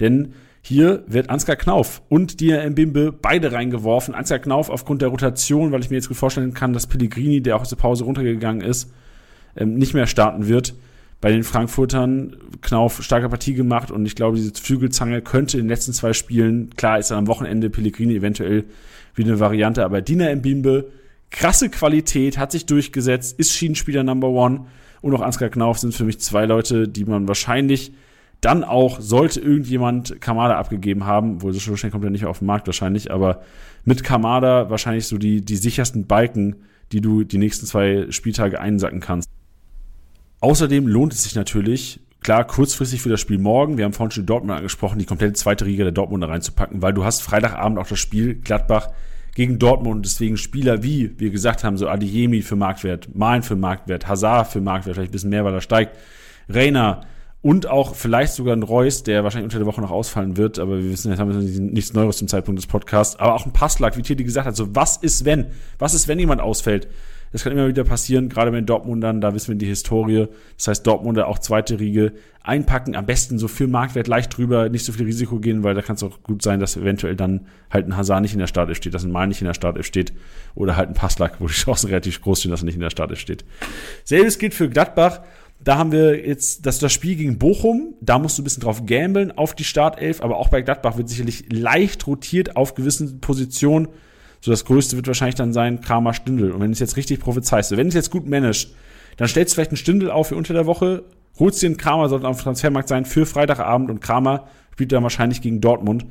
Denn hier wird Ansgar Knauf und Dia Mbimbe beide reingeworfen. Ansgar Knauf aufgrund der Rotation, weil ich mir jetzt gut vorstellen kann, dass Pellegrini, der auch aus der Pause runtergegangen ist, ähm, nicht mehr starten wird. Bei den Frankfurtern Knauf starke Partie gemacht und ich glaube, diese Flügelzange könnte in den letzten zwei Spielen, klar ist dann am Wochenende Pellegrini eventuell wieder eine Variante, aber Dina Mbimbe, krasse Qualität, hat sich durchgesetzt, ist Schienenspieler Number One und auch Ansgar Knauf sind für mich zwei Leute, die man wahrscheinlich dann auch, sollte irgendjemand Kamada abgegeben haben, wohl so schnell kommt er nicht auf den Markt wahrscheinlich, aber mit Kamada wahrscheinlich so die, die sichersten Balken, die du die nächsten zwei Spieltage einsacken kannst. Außerdem lohnt es sich natürlich, klar, kurzfristig für das Spiel morgen, wir haben vorhin schon Dortmund angesprochen, die komplette zweite Riege der Dortmunder reinzupacken, weil du hast Freitagabend auch das Spiel Gladbach gegen Dortmund und deswegen Spieler wie, wir gesagt haben, so Adiyemi für Marktwert, Malen für Marktwert, Hazard für Marktwert, vielleicht ein bisschen mehr, weil er steigt, Reiner, und auch vielleicht sogar ein Reus, der wahrscheinlich unter der Woche noch ausfallen wird, aber wir wissen, jetzt haben wir nichts Neues zum Zeitpunkt des Podcasts, aber auch ein Passlack, wie Titi gesagt hat, so was ist wenn? Was ist, wenn jemand ausfällt? Das kann immer wieder passieren, gerade bei den Dortmundern, da wissen wir die Historie. Das heißt, Dortmunder auch zweite Riege einpacken, am besten so viel Marktwert leicht drüber, nicht so viel Risiko gehen, weil da kann es auch gut sein, dass eventuell dann halt ein Hazard nicht in der Startelf steht, dass ein Mal nicht in der Startelf steht oder halt ein Passlack, wo die Chancen relativ groß sind, dass er nicht in der Startelf steht. Selbes gilt für Gladbach. Da haben wir jetzt das, das Spiel gegen Bochum. Da musst du ein bisschen drauf gambeln auf die Startelf, aber auch bei Gladbach wird sicherlich leicht rotiert auf gewissen Positionen. So das Größte wird wahrscheinlich dann sein Kramer Stindel. Und wenn du es jetzt richtig prophezeist, wenn du es jetzt gut managst, dann stellst du vielleicht einen Stindel auf für unter der Woche, holst dir einen Kramer, sollte auf dem Transfermarkt sein, für Freitagabend und Kramer spielt dann wahrscheinlich gegen Dortmund.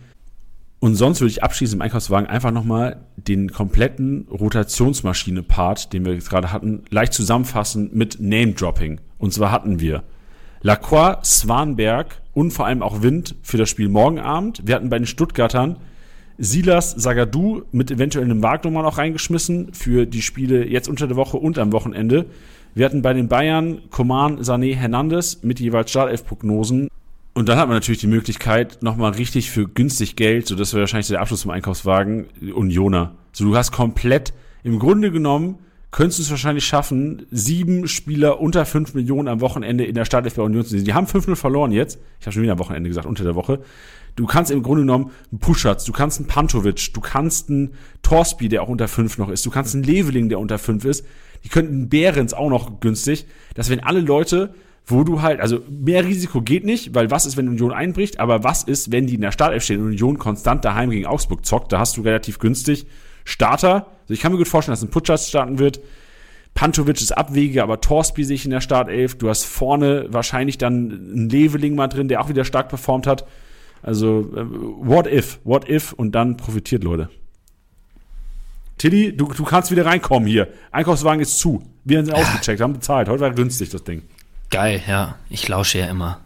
Und sonst würde ich abschließend im Einkaufswagen einfach nochmal den kompletten Rotationsmaschine-Part, den wir jetzt gerade hatten, leicht zusammenfassen mit Name-Dropping. Und zwar hatten wir Lacroix, Swanberg und vor allem auch Wind für das Spiel morgen Abend. Wir hatten bei den Stuttgartern Silas Sagadou mit eventuell einem Wagnummern auch reingeschmissen für die Spiele jetzt unter der Woche und am Wochenende. Wir hatten bei den Bayern Coman, Sané, Hernandez mit jeweils Startelf-Prognosen. Und dann hat man natürlich die Möglichkeit, nochmal richtig für günstig Geld, so das wäre wahrscheinlich der Abschluss vom Einkaufswagen, Unioner. So, du hast komplett, im Grunde genommen, könntest du es wahrscheinlich schaffen, sieben Spieler unter fünf Millionen am Wochenende in der Startelf bei Union zu sehen. Die haben 5-0 verloren jetzt. Ich habe schon wieder am Wochenende gesagt, unter der Woche. Du kannst im Grunde genommen einen Puschatz, du kannst einen Pantovic, du kannst einen Torsby, der auch unter fünf noch ist, du kannst einen Leveling, der unter fünf ist. Die könnten Behrens auch noch günstig. Das wären alle Leute, wo du halt, also mehr Risiko geht nicht, weil was ist, wenn Union einbricht, aber was ist, wenn die in der Startelf stehen und Union konstant daheim gegen Augsburg zockt, da hast du relativ günstig Starter. Also ich kann mir gut vorstellen, dass ein Putschers starten wird. Pantovic ist abwege, aber Torsby sehe ich in der Startelf. Du hast vorne wahrscheinlich dann einen Leveling mal drin, der auch wieder stark performt hat. Also, äh, what if, what if und dann profitiert, Leute. Tilly, du, du kannst wieder reinkommen hier. Einkaufswagen ist zu. Wir sind ausgecheckt, haben bezahlt. Heute war günstig, das Ding. Geil, ja. Ich lausche ja immer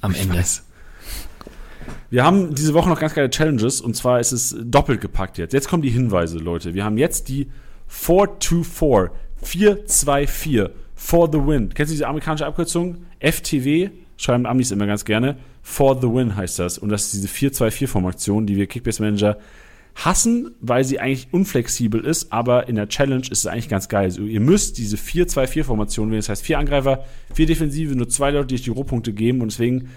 am ich Ende. Weiß. Wir haben diese Woche noch ganz geile Challenges und zwar ist es doppelt gepackt jetzt. Jetzt kommen die Hinweise, Leute. Wir haben jetzt die 424, 424 for the win. Kennst du diese amerikanische Abkürzung? FTW, schreiben Amis immer ganz gerne. For the win heißt das. Und das ist diese 424-Formation, die wir Kickbase Manager hassen, weil sie eigentlich unflexibel ist, aber in der Challenge ist es eigentlich ganz geil. Also ihr müsst diese 4-2-4-Formation wählen, das heißt vier Angreifer, vier Defensive, nur zwei Leute, die euch die Rohpunkte geben und deswegen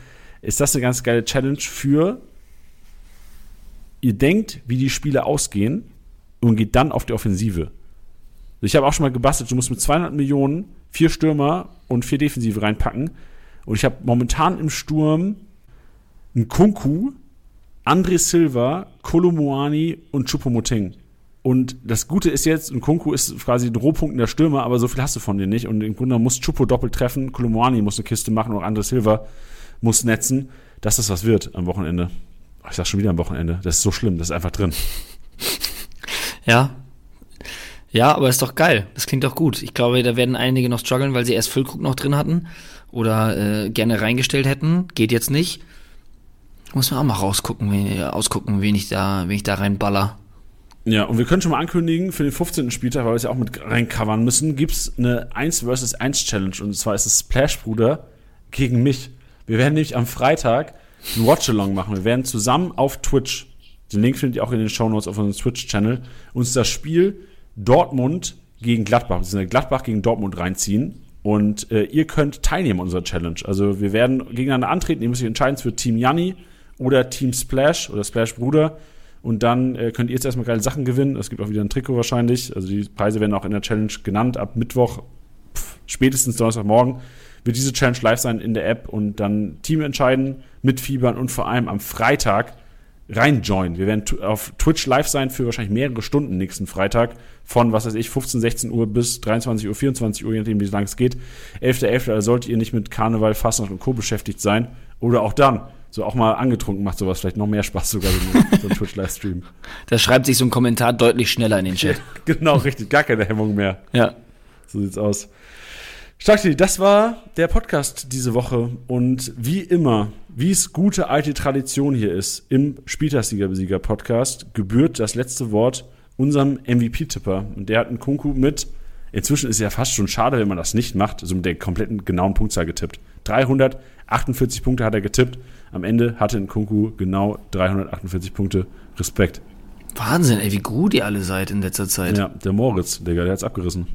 ist das eine ganz geile Challenge für ihr denkt, wie die Spiele ausgehen und geht dann auf die Offensive. Ich habe auch schon mal gebastelt, du musst mit 200 Millionen vier Stürmer und vier Defensive reinpacken und ich habe momentan im Sturm einen Kunku, André Silva, Kolomuani und Chupomoting. Und das Gute ist jetzt, ein Kunku ist quasi ein Rohpunkt in der Stürmer, aber so viel hast du von dir nicht. Und im Grunde muss Chupo doppelt treffen, Kolomuani muss eine Kiste machen und André Silva muss netzen. Dass das was wird am Wochenende. Ich sag schon wieder am Wochenende. Das ist so schlimm, das ist einfach drin. Ja. Ja, aber ist doch geil. Das klingt doch gut. Ich glaube, da werden einige noch strugglen, weil sie erst Füllkrug noch drin hatten oder äh, gerne reingestellt hätten. Geht jetzt nicht. Muss man auch mal rausgucken, wen, ausgucken, wen ich da, wen ich da reinballer. Ja, und wir können schon mal ankündigen, für den 15. Spieltag, weil wir es ja auch mit reincovern müssen, gibt's eine 1 vs 1 Challenge. Und zwar ist es Splash Bruder gegen mich. Wir werden nämlich am Freitag ein Watchalong machen. Wir werden zusammen auf Twitch, den Link findet ihr auch in den Show Notes auf unserem Twitch-Channel, uns das Spiel Dortmund gegen Gladbach, beziehungsweise Gladbach gegen Dortmund reinziehen. Und äh, ihr könnt teilnehmen an unserer Challenge. Also wir werden gegeneinander antreten. Ihr müsst euch entscheiden für Team Janni oder Team Splash oder Splash Bruder. Und dann äh, könnt ihr jetzt erstmal geile Sachen gewinnen. Es gibt auch wieder ein Trikot wahrscheinlich. Also die Preise werden auch in der Challenge genannt. Ab Mittwoch, pff, spätestens Donnerstagmorgen, wird diese Challenge live sein in der App und dann Team entscheiden, mitfiebern und vor allem am Freitag reinjoinen. Wir werden auf Twitch live sein für wahrscheinlich mehrere Stunden nächsten Freitag. Von, was weiß ich, 15, 16 Uhr bis 23 Uhr, 24 Uhr, je nachdem, wie lange es geht. 11.11. .11., also solltet ihr nicht mit Karneval, Fastnacht und Co. beschäftigt sein. Oder auch dann so auch mal angetrunken macht sowas vielleicht noch mehr Spaß sogar so ein Twitch-Livestream. Da schreibt sich so ein Kommentar deutlich schneller in den Chat. genau, richtig, gar keine Hemmung mehr. Ja. So sieht's aus. Stark, das war der Podcast diese Woche und wie immer, wie es gute alte Tradition hier ist, im Spieltagssieger-Besieger-Podcast gebührt das letzte Wort unserem MVP-Tipper. Und der hat einen Kunku mit, inzwischen ist es ja fast schon schade, wenn man das nicht macht, so mit der kompletten genauen Punktzahl getippt. 348 Punkte hat er getippt. Am Ende hatte Nkunku genau 348 Punkte. Respekt. Wahnsinn, ey, wie gut ihr alle seid in letzter Zeit. Ja, der Moritz, Digga, der hat's abgerissen.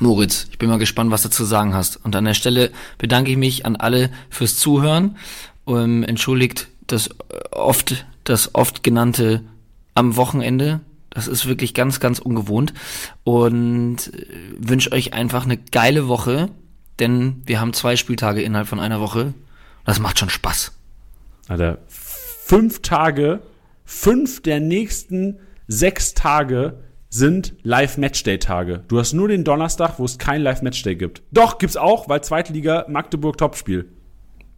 Moritz, ich bin mal gespannt, was du zu sagen hast. Und an der Stelle bedanke ich mich an alle fürs Zuhören. Um, entschuldigt das oft, das oft genannte am Wochenende. Das ist wirklich ganz, ganz ungewohnt. Und äh, wünsche euch einfach eine geile Woche, denn wir haben zwei Spieltage innerhalb von einer Woche. Das macht schon Spaß. Alter, fünf Tage, fünf der nächsten sechs Tage sind Live-Matchday-Tage. Du hast nur den Donnerstag, wo es kein Live-Matchday gibt. Doch, gibt's auch, weil Zweitliga Magdeburg Topspiel.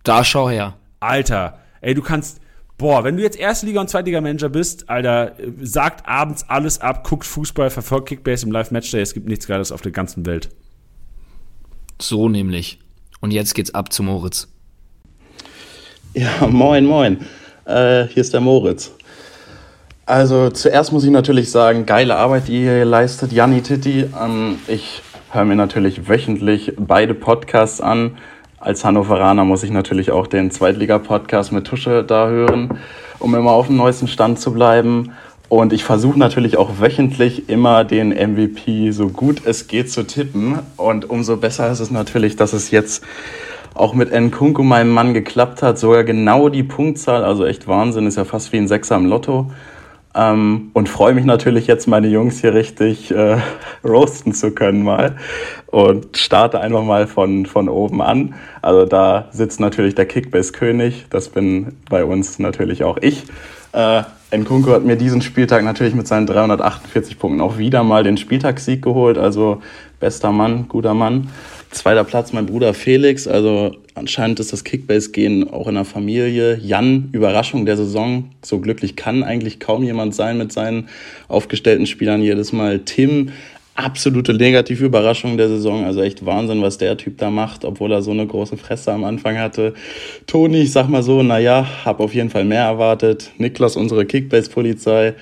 Da schau her. Alter, ey, du kannst, boah, wenn du jetzt Erstliga- und Zweitliga-Manager bist, Alter, sagt abends alles ab, guckt Fußball, verfolgt Kickbase im Live-Matchday. Es gibt nichts Geiles auf der ganzen Welt. So nämlich. Und jetzt geht's ab zu Moritz. Ja, moin, moin. Äh, hier ist der Moritz. Also zuerst muss ich natürlich sagen, geile Arbeit, die ihr leistet, Janni Titti. Ähm, ich höre mir natürlich wöchentlich beide Podcasts an. Als Hannoveraner muss ich natürlich auch den Zweitliga-Podcast mit Tusche da hören, um immer auf dem neuesten Stand zu bleiben. Und ich versuche natürlich auch wöchentlich immer den MVP so gut es geht zu tippen. Und umso besser ist es natürlich, dass es jetzt auch mit Nkunku, meinem Mann, geklappt hat. Sogar genau die Punktzahl, also echt Wahnsinn, ist ja fast wie ein Sechser im Lotto. Ähm, und freue mich natürlich jetzt, meine Jungs hier richtig äh, roasten zu können mal. Und starte einfach mal von, von oben an. Also da sitzt natürlich der Kickbase-König. Das bin bei uns natürlich auch ich. Äh, Nkunku hat mir diesen Spieltag natürlich mit seinen 348 Punkten auch wieder mal den Spieltagssieg geholt. Also bester Mann, guter Mann. Zweiter Platz mein Bruder Felix. Also anscheinend ist das Kickbase-Gehen auch in der Familie. Jan, Überraschung der Saison. So glücklich kann eigentlich kaum jemand sein mit seinen aufgestellten Spielern jedes Mal. Tim, absolute negative Überraschung der Saison. Also echt Wahnsinn, was der Typ da macht, obwohl er so eine große Fresse am Anfang hatte. Toni, ich sag mal so, naja, hab auf jeden Fall mehr erwartet. Niklas, unsere Kickbase-Polizei,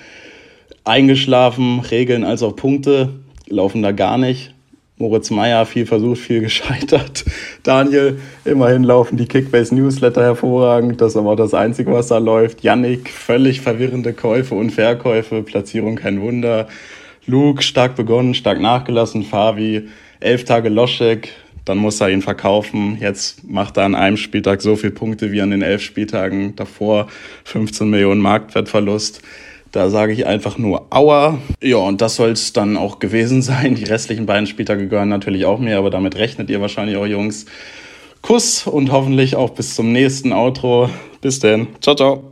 eingeschlafen, Regeln als auch Punkte, laufen da gar nicht. Moritz Meyer, viel versucht, viel gescheitert. Daniel, immerhin laufen die Kickbase-Newsletter hervorragend. Das ist aber das Einzige, was da läuft. Yannick, völlig verwirrende Käufe und Verkäufe. Platzierung kein Wunder. Luke, stark begonnen, stark nachgelassen. Fabi, elf Tage Loschek. Dann muss er ihn verkaufen. Jetzt macht er an einem Spieltag so viele Punkte wie an den elf Spieltagen davor. 15 Millionen Marktwertverlust. Da sage ich einfach nur Aua. Ja, und das soll es dann auch gewesen sein. Die restlichen beiden Spieltage gehören natürlich auch mir, aber damit rechnet ihr wahrscheinlich auch, Jungs. Kuss und hoffentlich auch bis zum nächsten Outro. Bis denn. Ciao, ciao.